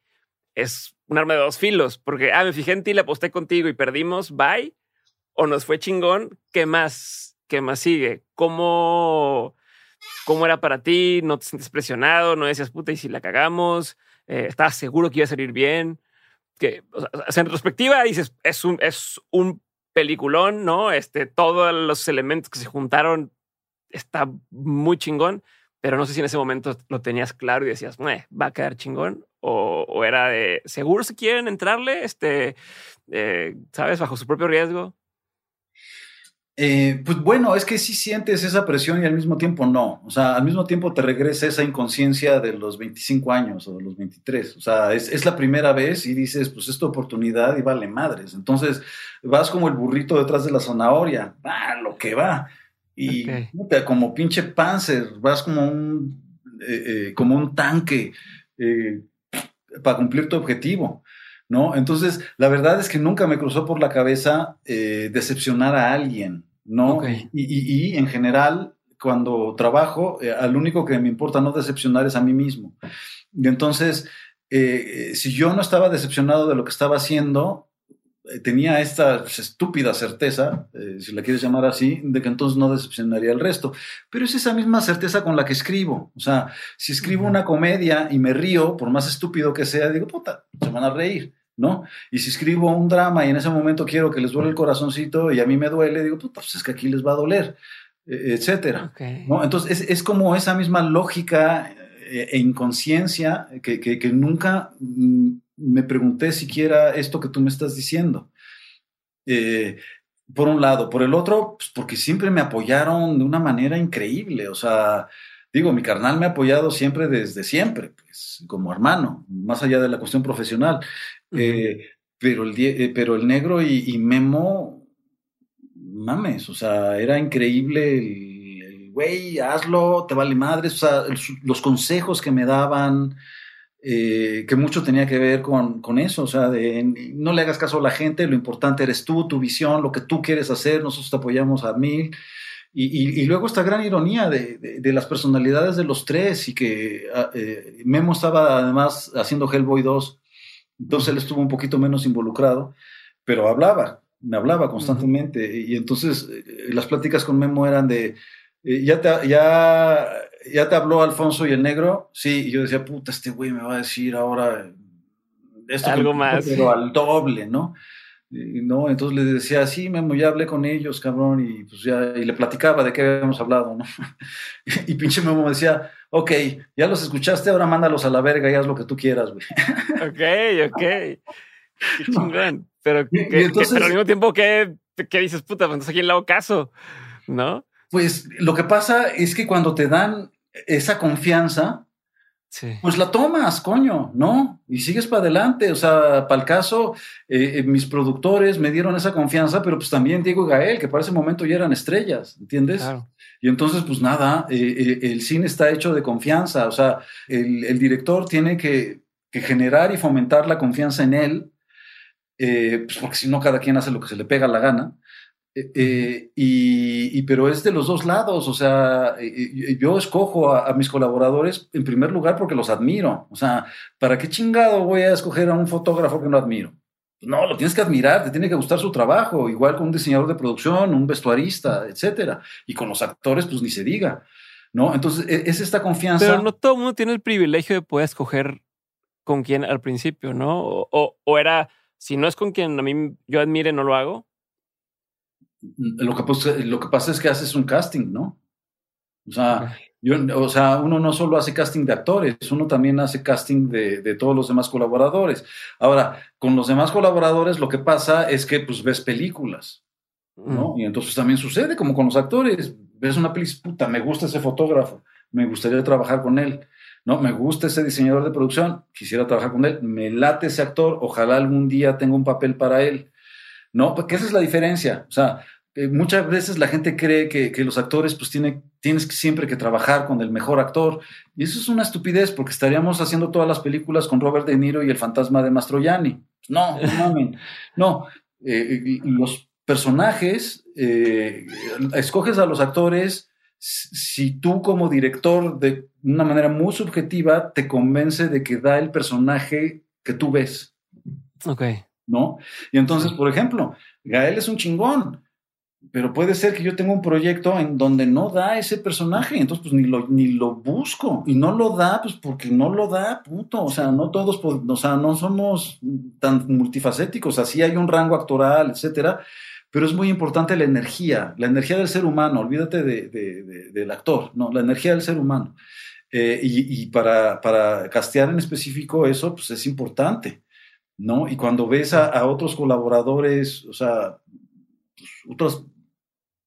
es un arma de dos filos, porque, ah, me fijé en ti, le aposté contigo y perdimos, bye, o nos fue chingón, ¿qué más? ¿Qué más sigue? ¿Cómo, cómo era para ti? ¿No te sientes presionado? ¿No decías, puta, y si la cagamos? Eh, seguro que iba a salir bien. Que, en retrospectiva dices, es un, es un peliculón, ¿no? Este, todos los elementos que se juntaron está muy chingón, pero no sé si en ese momento lo tenías claro y decías, va a quedar chingón, o, o, era de, ¿seguro si quieren entrarle? Este, eh, ¿sabes? Bajo su propio riesgo. Eh, pues bueno, es que sí sientes esa presión y al mismo tiempo no. O sea, al mismo tiempo te regresa esa inconsciencia de los 25 años o de los 23. O sea, es, la primera vez y dices, pues es tu oportunidad y vale madres. Entonces vas como el burrito detrás de la zanahoria, va lo que va. Y como pinche panzer, vas como un, eh, eh, como un tanque para cumplir tu objetivo. ¿No? Entonces, la verdad es que nunca me cruzó por la cabeza eh, decepcionar a alguien, ¿no? Y, en general, cuando trabajo, eh, al único que me importa no decepcionar es a mí mismo. Y entonces, eh, si yo no estaba decepcionado de lo que estaba haciendo, tenía esta estúpida certeza, si la quieres llamar así, de que entonces no decepcionaría el resto. Pero es esa misma certeza con la que escribo. O sea, si escribo una comedia y me río, por más estúpido que sea, digo, puta, se van a reír. ¿no? Y si escribo un drama y en ese momento quiero que les duele el corazoncito y a mí me duele, digo, pues es que aquí les va a doler, e, etcétera. ¿no? Entonces es, como esa misma lógica eh, e inconsciencia que, nunca mm, me pregunté siquiera esto que tú me estás diciendo. Eh, por un lado, por el otro, pues porque siempre me apoyaron de una manera increíble, o sea, digo, mi carnal me ha apoyado siempre desde siempre, pues, como hermano, más allá de la cuestión profesional. Eh, pero, el, eh, pero el negro y, Memo, mames, o sea, era increíble el, güey, hazlo, te vale madre, o sea, los consejos que me daban, eh, que mucho tenía que ver con, con, eso, o sea, de no le hagas caso a la gente, lo importante eres tú, tu visión, lo que tú quieres hacer, nosotros te apoyamos a mil. Y, y, luego esta gran ironía de, de, las personalidades de los tres y que ah, Memo estaba además haciendo Hellboy 2 entonces él estuvo un poquito menos involucrado, pero hablaba, me hablaba constantemente. Y entonces eh, las pláticas con Memo eran de, eh, ¿ya, te, ya, ¿ya te habló Alfonso y el negro? Sí, y yo decía, puta, este güey me va a decir ahora esto algo más. Pero al doble, ¿no? Y, no, entonces le decía, sí, Memo, ya hablé con ellos, cabrón, y pues ya, y le platicaba de qué habíamos hablado, ¿no? y pinche Memo me decía, ok, ya los escuchaste, ahora mándalos a la verga y haz lo que tú quieras, güey. ok, ok. Qué chingón. Pero, pero al mismo tiempo, ¿qué, qué dices, puta? Pues entonces, ¿a quién le hago caso? ¿No? Pues lo que pasa es que cuando te dan esa confianza, pues la tomas, coño, ¿no? Y sigues para adelante. O sea, para el caso, eh, eh, mis productores me dieron esa confianza, pero pues también Diego y Gael, que para ese momento ya eran estrellas, ¿entiendes? Y entonces, pues nada, eh, el cine está hecho de confianza. O sea, el, director tiene que, que, generar y fomentar la confianza en él, pues porque si no, cada quien hace lo que se le pega la gana. Eh, eh, y, pero es de los dos lados, o sea, eh, yo escojo a, mis colaboradores en primer lugar porque los admiro, o sea, ¿para qué chingado voy a escoger a un fotógrafo que no admiro? No, lo tienes que admirar, te tiene que gustar su trabajo, igual con un diseñador de producción, un vestuarista, etcétera, y con los actores, pues ni se diga, ¿no? Entonces, e, es esta confianza. Pero no todo el mundo tiene el privilegio de poder escoger con quién al principio, ¿no? O, o era, si no es con quien a mí yo admire, no lo hago lo que, lo que pasa es que haces un casting, ¿no? O sea, yo, o sea, uno no solo hace casting de actores, uno también hace casting de, de, todos los demás colaboradores. Ahora, con los demás colaboradores lo que pasa es que pues ves películas, ¿no? Mm. Y entonces también sucede como con los actores. Ves una película, puta, me gusta ese fotógrafo, me gustaría trabajar con él. No, me gusta ese diseñador de producción, quisiera trabajar con él, me late ese actor, ojalá algún día tenga un papel para él. No, porque esa es la diferencia. O sea, muchas veces la gente cree que, los actores pues tiene, tienes siempre que trabajar con el mejor actor y eso es una estupidez porque estaríamos haciendo todas las películas con Robert De Niro y el fantasma de Mastroianni. No, no No, eh, los personajes, eh, escoges a los actores si tú como director de una manera muy subjetiva te convence de que da el personaje que tú ves. Ok. ¿No? Y entonces, por ejemplo, Gael es un chingón pero puede ser que yo tenga un proyecto en donde no da ese personaje, entonces pues ni lo, ni lo busco y no lo da, pues porque no lo da, punto. O sea, no todos, o sea, no somos tan multifacéticos, así hay un rango actoral, etcétera, pero es muy importante la energía, la energía del ser humano, olvídate de, del actor, no, la energía del ser humano. Eh, y, para, para castear en específico eso, pues es importante, ¿no? Y cuando ves a, a otros colaboradores, o sea, pues, otros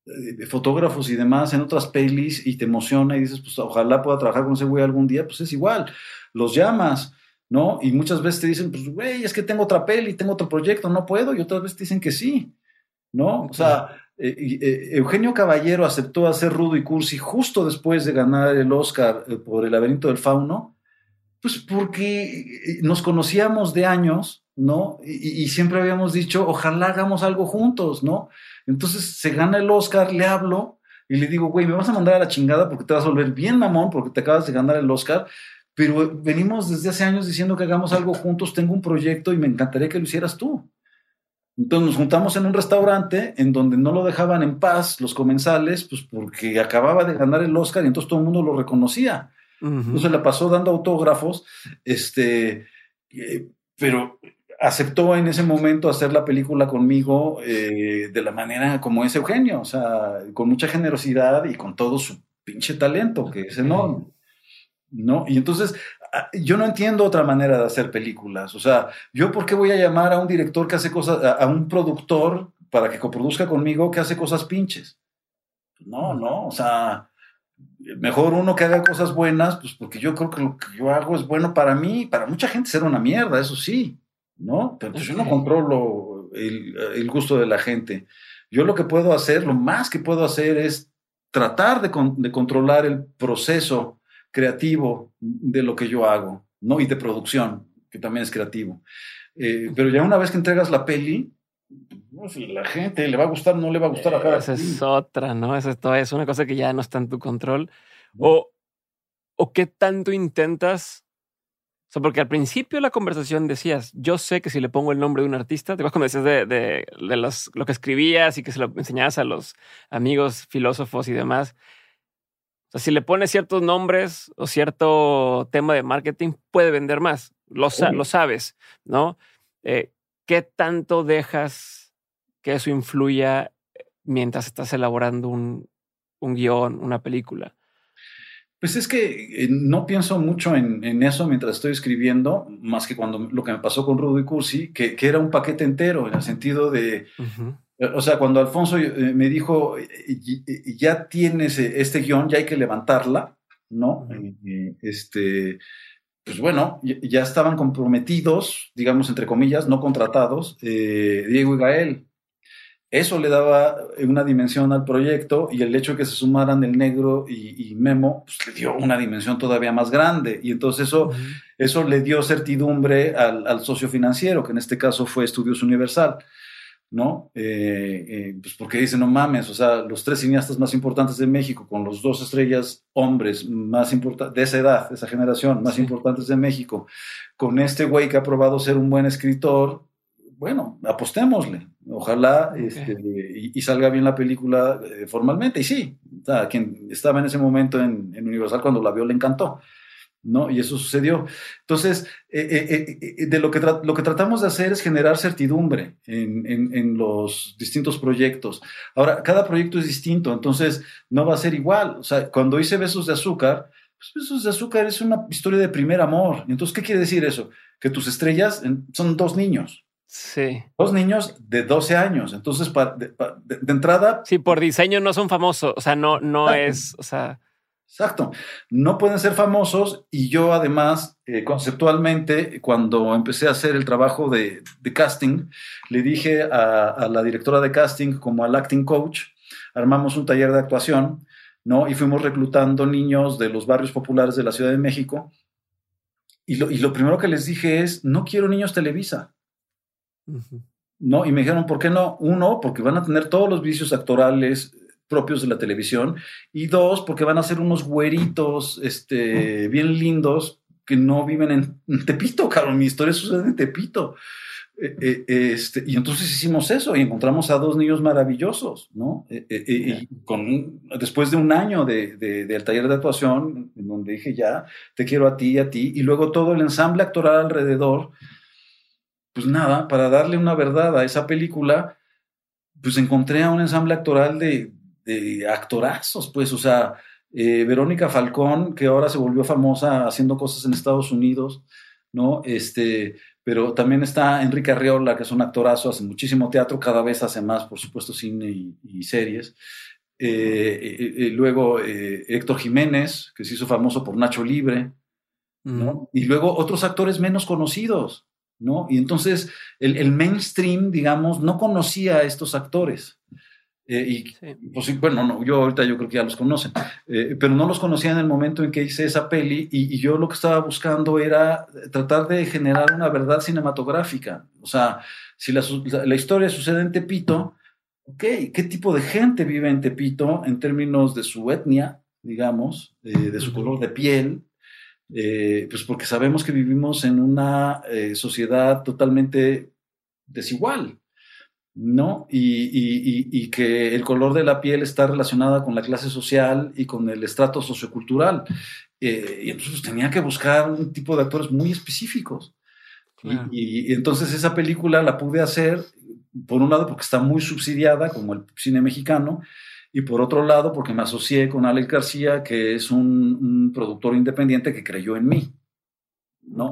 de fotógrafos y demás en otras pelis y te emociona y dices, pues ojalá pueda trabajar con ese güey algún día, pues es igual, los llamas, ¿no? Y muchas veces te dicen, pues güey, es que tengo otra peli, tengo otro proyecto, no puedo, y otras veces te dicen que sí, ¿no? O sea, eh, eh, Eugenio Caballero aceptó hacer Rudo y Cursi justo después de ganar el Oscar eh, por El laberinto del fauno, Pues porque nos conocíamos de años, ¿no? Y, y, siempre habíamos dicho, ojalá hagamos algo juntos, ¿no? Entonces se gana el Oscar, le hablo y le digo, güey, me vas a mandar a la chingada porque te vas a volver bien mamón porque te acabas de ganar el Oscar, pero venimos desde hace años diciendo que hagamos algo juntos, tengo un proyecto y me encantaría que lo hicieras tú. Entonces nos juntamos en un restaurante en donde no lo dejaban en paz los comensales, pues porque acababa de ganar el Oscar y entonces todo el mundo lo reconocía. Entonces le pasó dando autógrafos, este, eh, pero aceptó en ese momento hacer la película conmigo eh, de la manera como es Eugenio, o sea, con mucha generosidad y con todo su pinche talento, que es enorme. ¿No? Y entonces, ah, yo no entiendo otra manera de hacer películas. O sea, yo por qué voy a llamar a un director que hace cosas, a, un productor para que coproduzca conmigo que hace cosas pinches. No, no, o sea, mejor uno que haga cosas buenas, pues porque yo creo que lo que yo hago es bueno para mí, para mucha gente será una mierda, eso sí. ¿No? Pero pues, yo no controlo el, gusto de la gente. Yo lo que puedo hacer, lo más que puedo hacer es tratar de, controlar el proceso creativo de lo que yo hago, ¿no? Y de producción, que también es creativo. Eh, pero ya una vez que entregas la peli, pues, la gente le va a gustar, no le va a gustar a cada Esa es otra, ¿no? Esa es, es una cosa que ya no está en tu control. O, o qué tanto intentas o sea, porque al principio de la conversación decías, yo sé que si le pongo el nombre de un artista, te acuerdas cuando decías de, de, de los, lo que escribías y que se lo enseñabas a los amigos filósofos y demás. O sea, si le pones ciertos nombres o cierto tema de marketing, puede vender más. Lo, lo sabes, ¿no? Eh, ¿Qué tanto dejas que eso influya mientras estás elaborando un, un guion, una película? Pues es que eh, no pienso mucho en, eso mientras estoy escribiendo, más que cuando lo que me pasó con Rudo y Cursi, que, era un paquete entero, en el sentido de, eh, o sea, cuando Alfonso eh, me dijo, ya tienes este guion, ya hay que levantarla, ¿no? este, pues bueno, ya estaban comprometidos, digamos, entre comillas, no contratados, Diego y Gael, eso le daba una dimensión al proyecto y el hecho de que se sumaran el negro y, Memo pues, le dio una dimensión todavía más grande. Y entonces eso, eso le dio certidumbre al, socio financiero, que en este caso fue Estudios Universal. ¿no? Eh, eh, pues porque dice, no mames, o sea, los tres cineastas más importantes de México, con los dos estrellas hombres más importantes, de esa edad, de esa generación, más importantes de México, con este güey que ha probado ser un buen escritor, bueno, apostémosle. Ojalá este, y, salga bien la película eh, formalmente. Y sí, quien estaba en ese momento en, Universal cuando la vio le encantó. ¿no? Y eso sucedió. Entonces, eh, eh, de lo que, lo que tratamos de hacer es generar certidumbre en, en, los distintos proyectos. Ahora, cada proyecto es distinto, entonces no va a ser igual. O sea, cuando hice Besos de Azúcar, pues Besos de Azúcar es una historia de primer amor. Entonces, ¿qué quiere decir eso? Que tus estrellas son dos niños. Sí. Dos niños de 12 años. Entonces, de, entrada. Sí, por diseño no son famosos. O sea, no, no es. O sea. Exacto. No pueden ser famosos. Y yo, además, eh, conceptualmente, cuando empecé a hacer el trabajo de, casting, le dije a, la directora de casting, como al acting coach, armamos un taller de actuación, ¿no? Y fuimos reclutando niños de los barrios populares de la Ciudad de México. Y lo, y lo primero que les dije es: no quiero niños Televisa no, y me dijeron, ¿por qué no? Uno, porque van a tener todos los vicios actorales propios de la televisión, y dos, porque van a ser unos güeritos este, bien lindos que no viven en, Tepito, claro, mi historia sucede en Tepito. Eh, eh, este, y entonces hicimos eso y encontramos a dos niños maravillosos, ¿no? Eh, y con después de un año de, del taller de actuación, en donde dije ya, te quiero a ti y a ti, y luego todo el ensamble actoral alrededor, pues nada, para darle una verdad a esa película, pues encontré a un ensamble actoral de, actorazos, pues, o sea, eh, Verónica Falcón, que ahora se volvió famosa haciendo cosas en Estados Unidos, ¿no? Este, pero también está Enrique Arriola, que es un actorazo, hace muchísimo teatro, cada vez hace más, por supuesto, cine y, series. Eh, eh, luego Héctor Jiménez, que se hizo famoso por Nacho Libre, ¿no? Y luego otros actores menos conocidos, ¿no? Y entonces el, mainstream, digamos, no conocía a estos actores. Eh, y pues, bueno, no, yo ahorita yo creo que ya los conocen, eh, pero no los conocía en el momento en que hice esa peli y, yo lo que estaba buscando era tratar de generar una verdad cinematográfica. O sea, si la, la historia sucede en Tepito, ok, ¿qué tipo de gente vive en Tepito en términos de su etnia, digamos, eh, de su color de piel? Pues porque sabemos que vivimos en una sociedad totalmente desigual. ¿no? Y, que el color de la piel está relacionada con la clase social y con el estrato sociocultural. Eh, y entonces tenía que buscar un tipo de actores muy específicos. Y, entonces esa película la pude hacer, por un lado, porque está muy subsidiada, como el cine mexicano, y por otro lado, porque me asocié con Alex García, que es un productor independiente que creyó en mí. ¿no?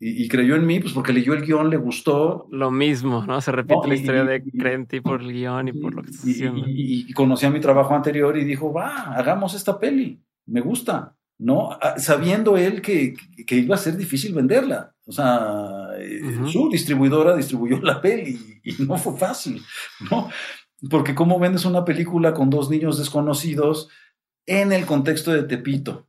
Y, creyó en mí, pues porque leyó el guion, le gustó. Lo mismo, ¿no? Se repite la historia de creen por el guion y por lo que estás haciendo. Y, conocía mi trabajo anterior y dijo, va, hagamos esta peli, me gusta, ¿no? Ah, sabiendo él que, que iba a ser difícil venderla. O sea, eh, su distribuidora distribuyó la peli y no fue fácil, ¿no? Porque cómo vendes una película con dos niños desconocidos en el contexto de Tepito,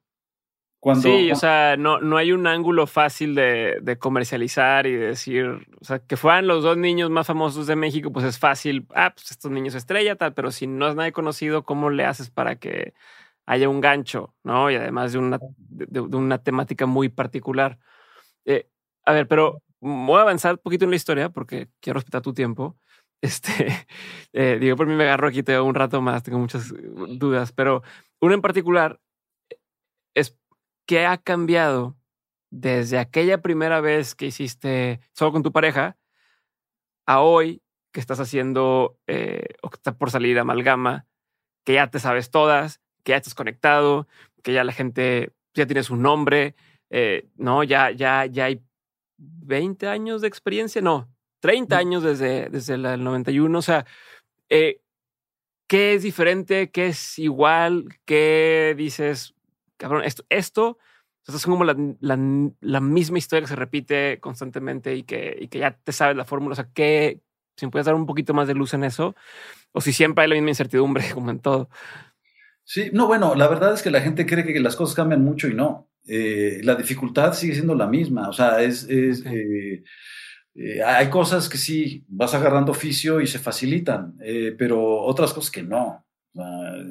sí, o sea, no, no hay un ángulo fácil de, comercializar y decir, o sea, que fueran los dos niños más famosos de México, pues es fácil, ah, pues estos niños estrella, tal, pero si no es nadie conocido, ¿cómo le haces para que haya un gancho, ¿no? Y además de una, de, una temática muy particular. Eh, a ver, pero voy a avanzar un poquito en la historia porque quiero respetar tu tiempo. Este, eh, digo, por mí me agarro aquí, te un rato más, tengo muchas dudas, pero uno en particular es ¿qué ha cambiado desde aquella primera vez que hiciste solo con tu pareja a hoy que estás haciendo eh, o que está por salir amalgama, que ya te sabes todas, que ya estás conectado, que ya la gente ya tienes un nombre, eh, no, ya, ya, ya hay 20 años de experiencia, no, 30 años desde, desde el 91, o sea, eh, ¿qué es diferente? ¿Qué es igual? ¿Qué dices? cabrón, esto, esto es como la, la, misma historia que se repite constantemente y que, y que ya te sabes la fórmula. O sea, que si me puedes dar un poquito más de luz en eso, o si siempre hay la misma incertidumbre como en todo. Sí, no, bueno, la verdad es que la gente cree que las cosas cambian mucho y no. Eh, la dificultad sigue siendo la misma. O sea, es, es eh, eh, hay cosas que sí vas agarrando oficio y se facilitan, pero otras cosas que no.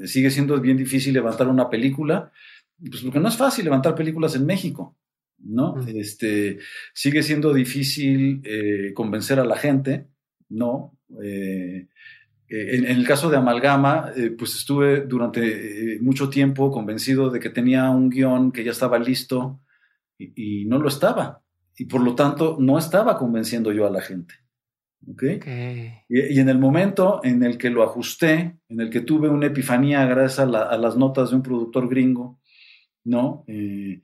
sigue siendo bien difícil levantar una película pues porque no es fácil levantar películas en México, ¿no? Este, sigue siendo difícil eh, convencer a la gente, ¿no? Eh, eh, en, el caso de Amalgama, pues estuve durante mucho tiempo convencido de que tenía un guion que ya estaba listo y, no lo estaba. Y por lo tanto, no estaba convenciendo yo a la gente. ¿Okay? Y, en el momento en el que lo ajusté, en el que tuve una epifanía gracias a las notas de un productor gringo, ¿no? Eh,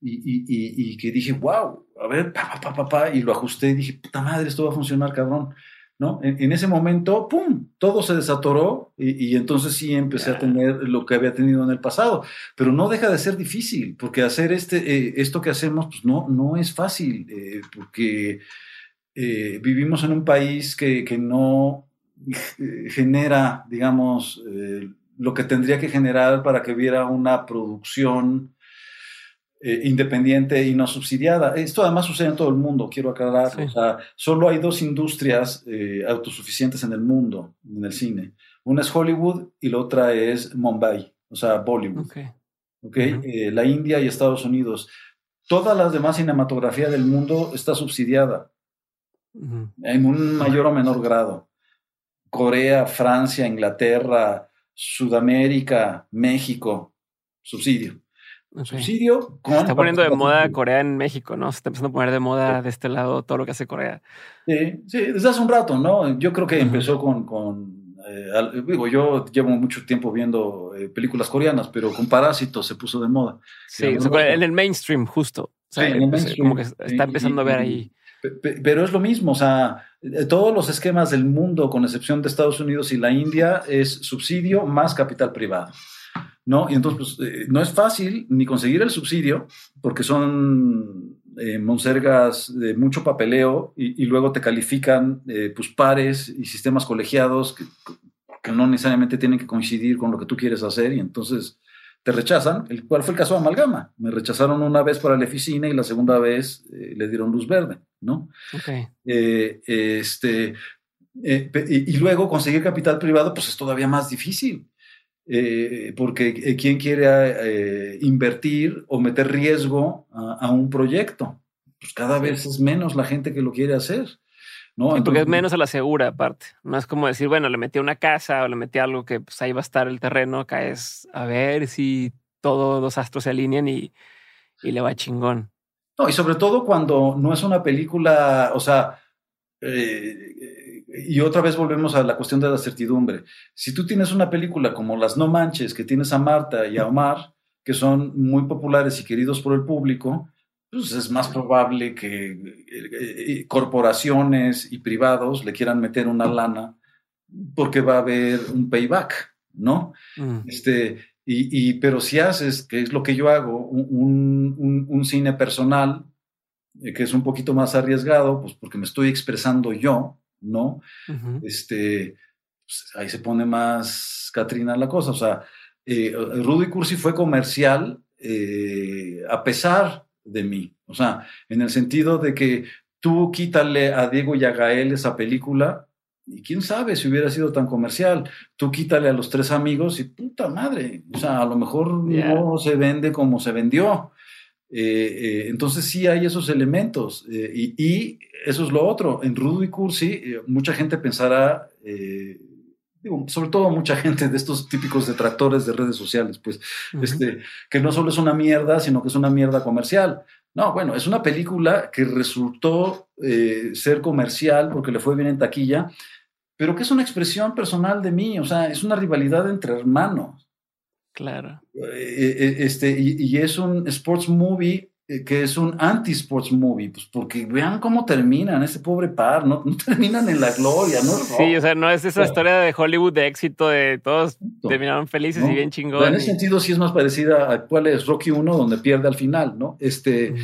y, que dije, wow, a ver, pa, pa, pa, y lo ajusté y dije, puta madre, esto va a funcionar, cabrón. ¿No? En, ese momento, ¡pum!, todo se desatoró y, entonces sí empecé a tener lo que había tenido en el pasado. Pero no deja de ser difícil, porque hacer este, eh, esto que hacemos, pues no, no es fácil, eh, porque vivimos en un país que, que no genera, digamos, lo que tendría que generar para que hubiera una producción eh, independiente y no subsidiada. Esto además sucede en todo el mundo, quiero aclarar. O sea, solo hay dos industrias eh, autosuficientes en el mundo, en el cine. Una es Hollywood y la otra es Mumbai, o sea, Bollywood. Okay. Eh, la India y Estados Unidos. Toda la demás cinematografía del mundo está subsidiada en un mayor o menor grado. Corea, Francia, Inglaterra, Sudamérica, México, subsidio. Subsidio Se está poniendo de moda Corea en México, ¿no? Se está empezando a poner de moda de este lado todo lo que hace Corea. Sí, sí, desde hace un rato, ¿no? Yo creo que empezó con, con eh, digo, yo llevo mucho tiempo viendo eh, películas coreanas, pero con Parásitos se puso de moda. Sí, en el mainstream, justo. sí, en el mainstream. Como que está empezando a ver ahí. Pero es lo mismo, o sea, eh, todos los esquemas del mundo, con excepción de Estados Unidos y la India, es subsidio más capital privado. ¿No? Y entonces, pues, eh, no es fácil ni conseguir el subsidio, porque son eh, monsergas de mucho papeleo y, luego te califican eh, pues pares y sistemas colegiados que no necesariamente tienen que coincidir con lo que tú quieres hacer y entonces te rechazan, el cual fue el caso de Amalgama. Me rechazaron una vez para la oficina y la segunda vez eh, le dieron luz verde, ¿no? Este, eh, y, luego conseguir capital privado, pues es todavía más difícil. Porque ¿quién quiere invertir o meter riesgo a, un proyecto? Pues cada vez es menos la gente que lo quiere hacer. ¿no? porque es menos a la segura, aparte. No es como decir, bueno, le metí una casa o le metí algo que pues ahí va a estar el terreno. Acá es a ver si todos los astros se alinean y, y le va chingón. No, y sobre todo cuando no es una película, o sea, eh, y otra vez volvemos a la cuestión de la certidumbre. Si tú tienes una película como Las No Manches, que tienes a Marta y a Omar, que son muy populares y queridos por el público, pues es más probable que eh, eh, corporaciones y privados le quieran meter una lana porque va a haber un payback, ¿no? Mm. Este, y, pero si haces, que es lo que yo hago, un, cine personal, eh, que es un poquito más arriesgado, pues porque me estoy expresando yo, ¿no? Este, pues, ahí se pone más Catrina la cosa. O sea, Rudy Cursi fue comercial a pesar de mí. O sea, en el sentido de que tú quítale a Diego y a Gael esa película y quién sabe si hubiera sido tan comercial. Tú quítale a los tres amigos y puta madre. O sea, a lo mejor no se vende como se vendió. Eh, eh, entonces sí hay esos elementos eh, y, eso es lo otro. En Rudo y Cursi mucha gente pensará sobre todo mucha gente de estos típicos detractores de redes sociales, pues, este, que no solo es una mierda, sino que es una mierda comercial. No, bueno, es una película que resultó ser comercial porque le fue bien en taquilla, pero que es una expresión personal de mí, o sea, es una rivalidad entre hermanos. Claro. Eh, eh, este, y, es un sports movie eh, que es un anti-sports movie, pues porque vean cómo terminan ese pobre par, no, terminan en la gloria, ¿no? Sí, o sea, no es esa historia de Hollywood de éxito de todos terminaron felices y bien chingones. En ese sentido sí es más parecida a cuál es Rocky 1 donde pierde al final, ¿no? Este,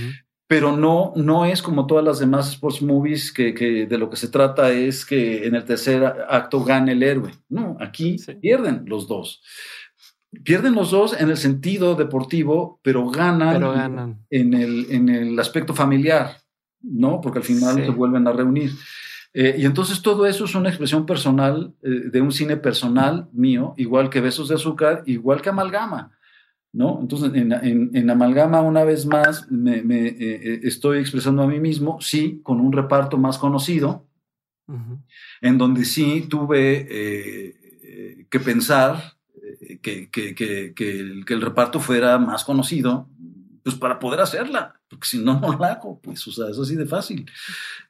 pero no, no es como todas las demás sports movies que, que, de lo que se trata es que en el tercer acto gane el héroe. No, aquí pierden los dos pierden los dos en el sentido deportivo, pero ganan, En, el, en el aspecto familiar, ¿no? Porque al final se vuelven a reunir. Eh, y entonces todo eso es una expresión personal, eh, de un cine personal mío, igual que Besos de Azúcar, igual que Amalgama, ¿no? Entonces en, Amalgama una vez más me, eh, estoy expresando a mí mismo, sí, con un reparto más conocido, en donde sí tuve que pensar que, que, que, que, el, reparto fuera más conocido, pues para poder hacerla, porque si no, no la hago, pues, o sea, es así de fácil.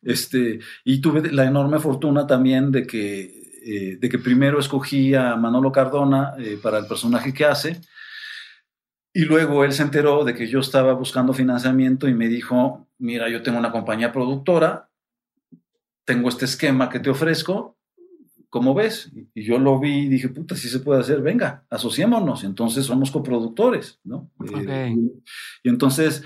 Este, y tuve la enorme fortuna también de que, eh, de que primero escogí a Manolo Cardona eh, para el personaje que hace, y luego él se enteró de que yo estaba buscando financiamiento y me dijo, mira, yo tengo una compañía productora, tengo este esquema que te ofrezco, ¿cómo ves? Y yo lo vi y dije, puta, si se puede hacer, venga, asociémonos. Entonces somos coproductores, ¿no? Eh, y, entonces,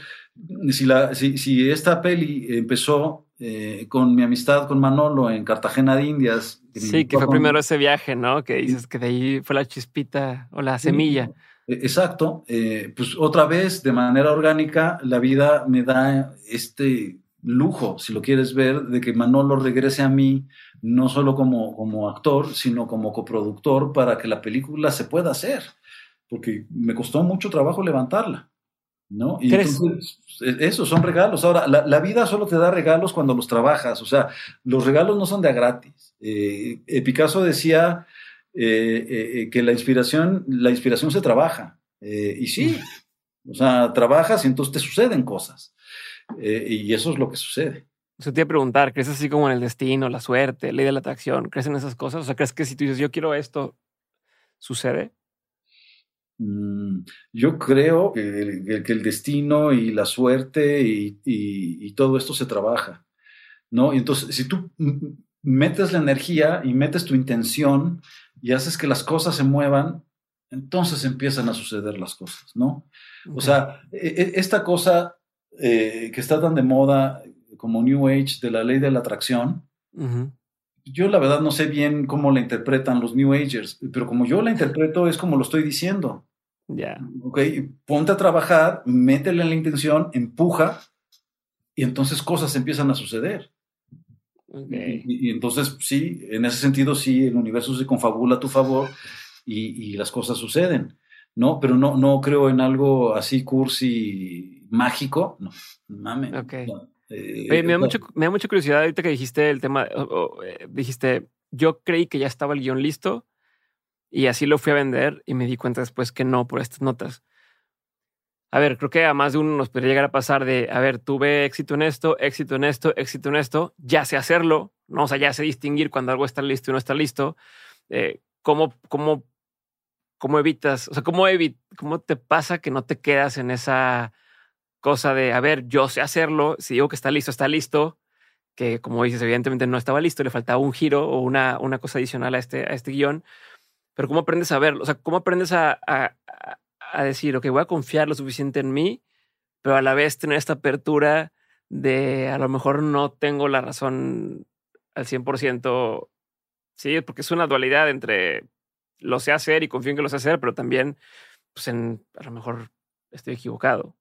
si, la, si, esta peli empezó eh, con mi amistad con Manolo en Cartagena de Indias. Sí, que fue primero ese viaje, ¿no? Que dices que de ahí fue la chispita o la semilla. E, exacto. Eh, pues otra vez, de manera orgánica, la vida me da este lujo, si lo quieres ver, de que Manolo regrese a mí no solo como, como actor, sino como coproductor para que la película se pueda hacer, porque me costó mucho trabajo levantarla. ¿No? Y entonces, e, esos son regalos. Ahora, la, vida solo te da regalos cuando los trabajas. O sea, los regalos no son de a gratis. Eh, eh, Picasso decía eh, que la inspiración, la inspiración se trabaja. y sí, o sea, trabajas y entonces te suceden cosas. Y eso es lo que sucede. Yo te iba a preguntar, ¿crees así como en el destino, la suerte, ley de la atracción? ¿Crees en esas cosas? O sea, ¿crees que si tú dices, yo quiero esto, sucede? Mm, yo creo que el, destino y la suerte y, todo esto se trabaja, ¿no? Y entonces, si tú metes la energía y metes tu intención y haces que las cosas se muevan, entonces empiezan a suceder las cosas, ¿no? O sea, e, e, esta cosa eh, que está tan de moda como New Age de la ley de la atracción, yo la verdad no sé bien cómo la interpretan los New Agers, pero como yo la interpreto es como lo estoy diciendo. Ya. Ok, ponte a trabajar, métele en la intención, empuja y entonces cosas empiezan a suceder. Y, entonces sí, en ese sentido sí, el universo se confabula a tu favor y, las cosas suceden, ¿no? Pero no, no creo en algo así cursi mágico, no, mames. Eh, me, da mucho, me da mucha curiosidad ahorita que dijiste el tema, eh, dijiste, yo creí que ya estaba el guion listo y así lo fui a vender y me di cuenta después que no por estas notas. A ver, creo que a más de uno nos podría llegar a pasar de, a ver, tuve éxito en esto, éxito en esto, éxito en esto, ya sé hacerlo, ¿no? O sea, ya sé distinguir cuando algo está listo y no está listo. Eh, ¿cómo, cómo, ¿Cómo evitas? O sea, ¿cómo, ¿cómo te pasa que no te quedas en esa cosa de, a ver, yo sé hacerlo, si digo que está listo, está listo, que como dices, evidentemente no estaba listo, le faltaba un giro o una, una cosa adicional a este, a este guion, pero ¿cómo aprendes a verlo? O sea, ¿cómo aprendes a, a, a decir, ok, voy a confiar lo suficiente en mí, pero a la vez tener esta apertura de a lo mejor no tengo la razón al 100%, sí, porque es una dualidad entre lo sé hacer y confío en que lo sé hacer, pero también, pues en, a lo mejor estoy equivocado.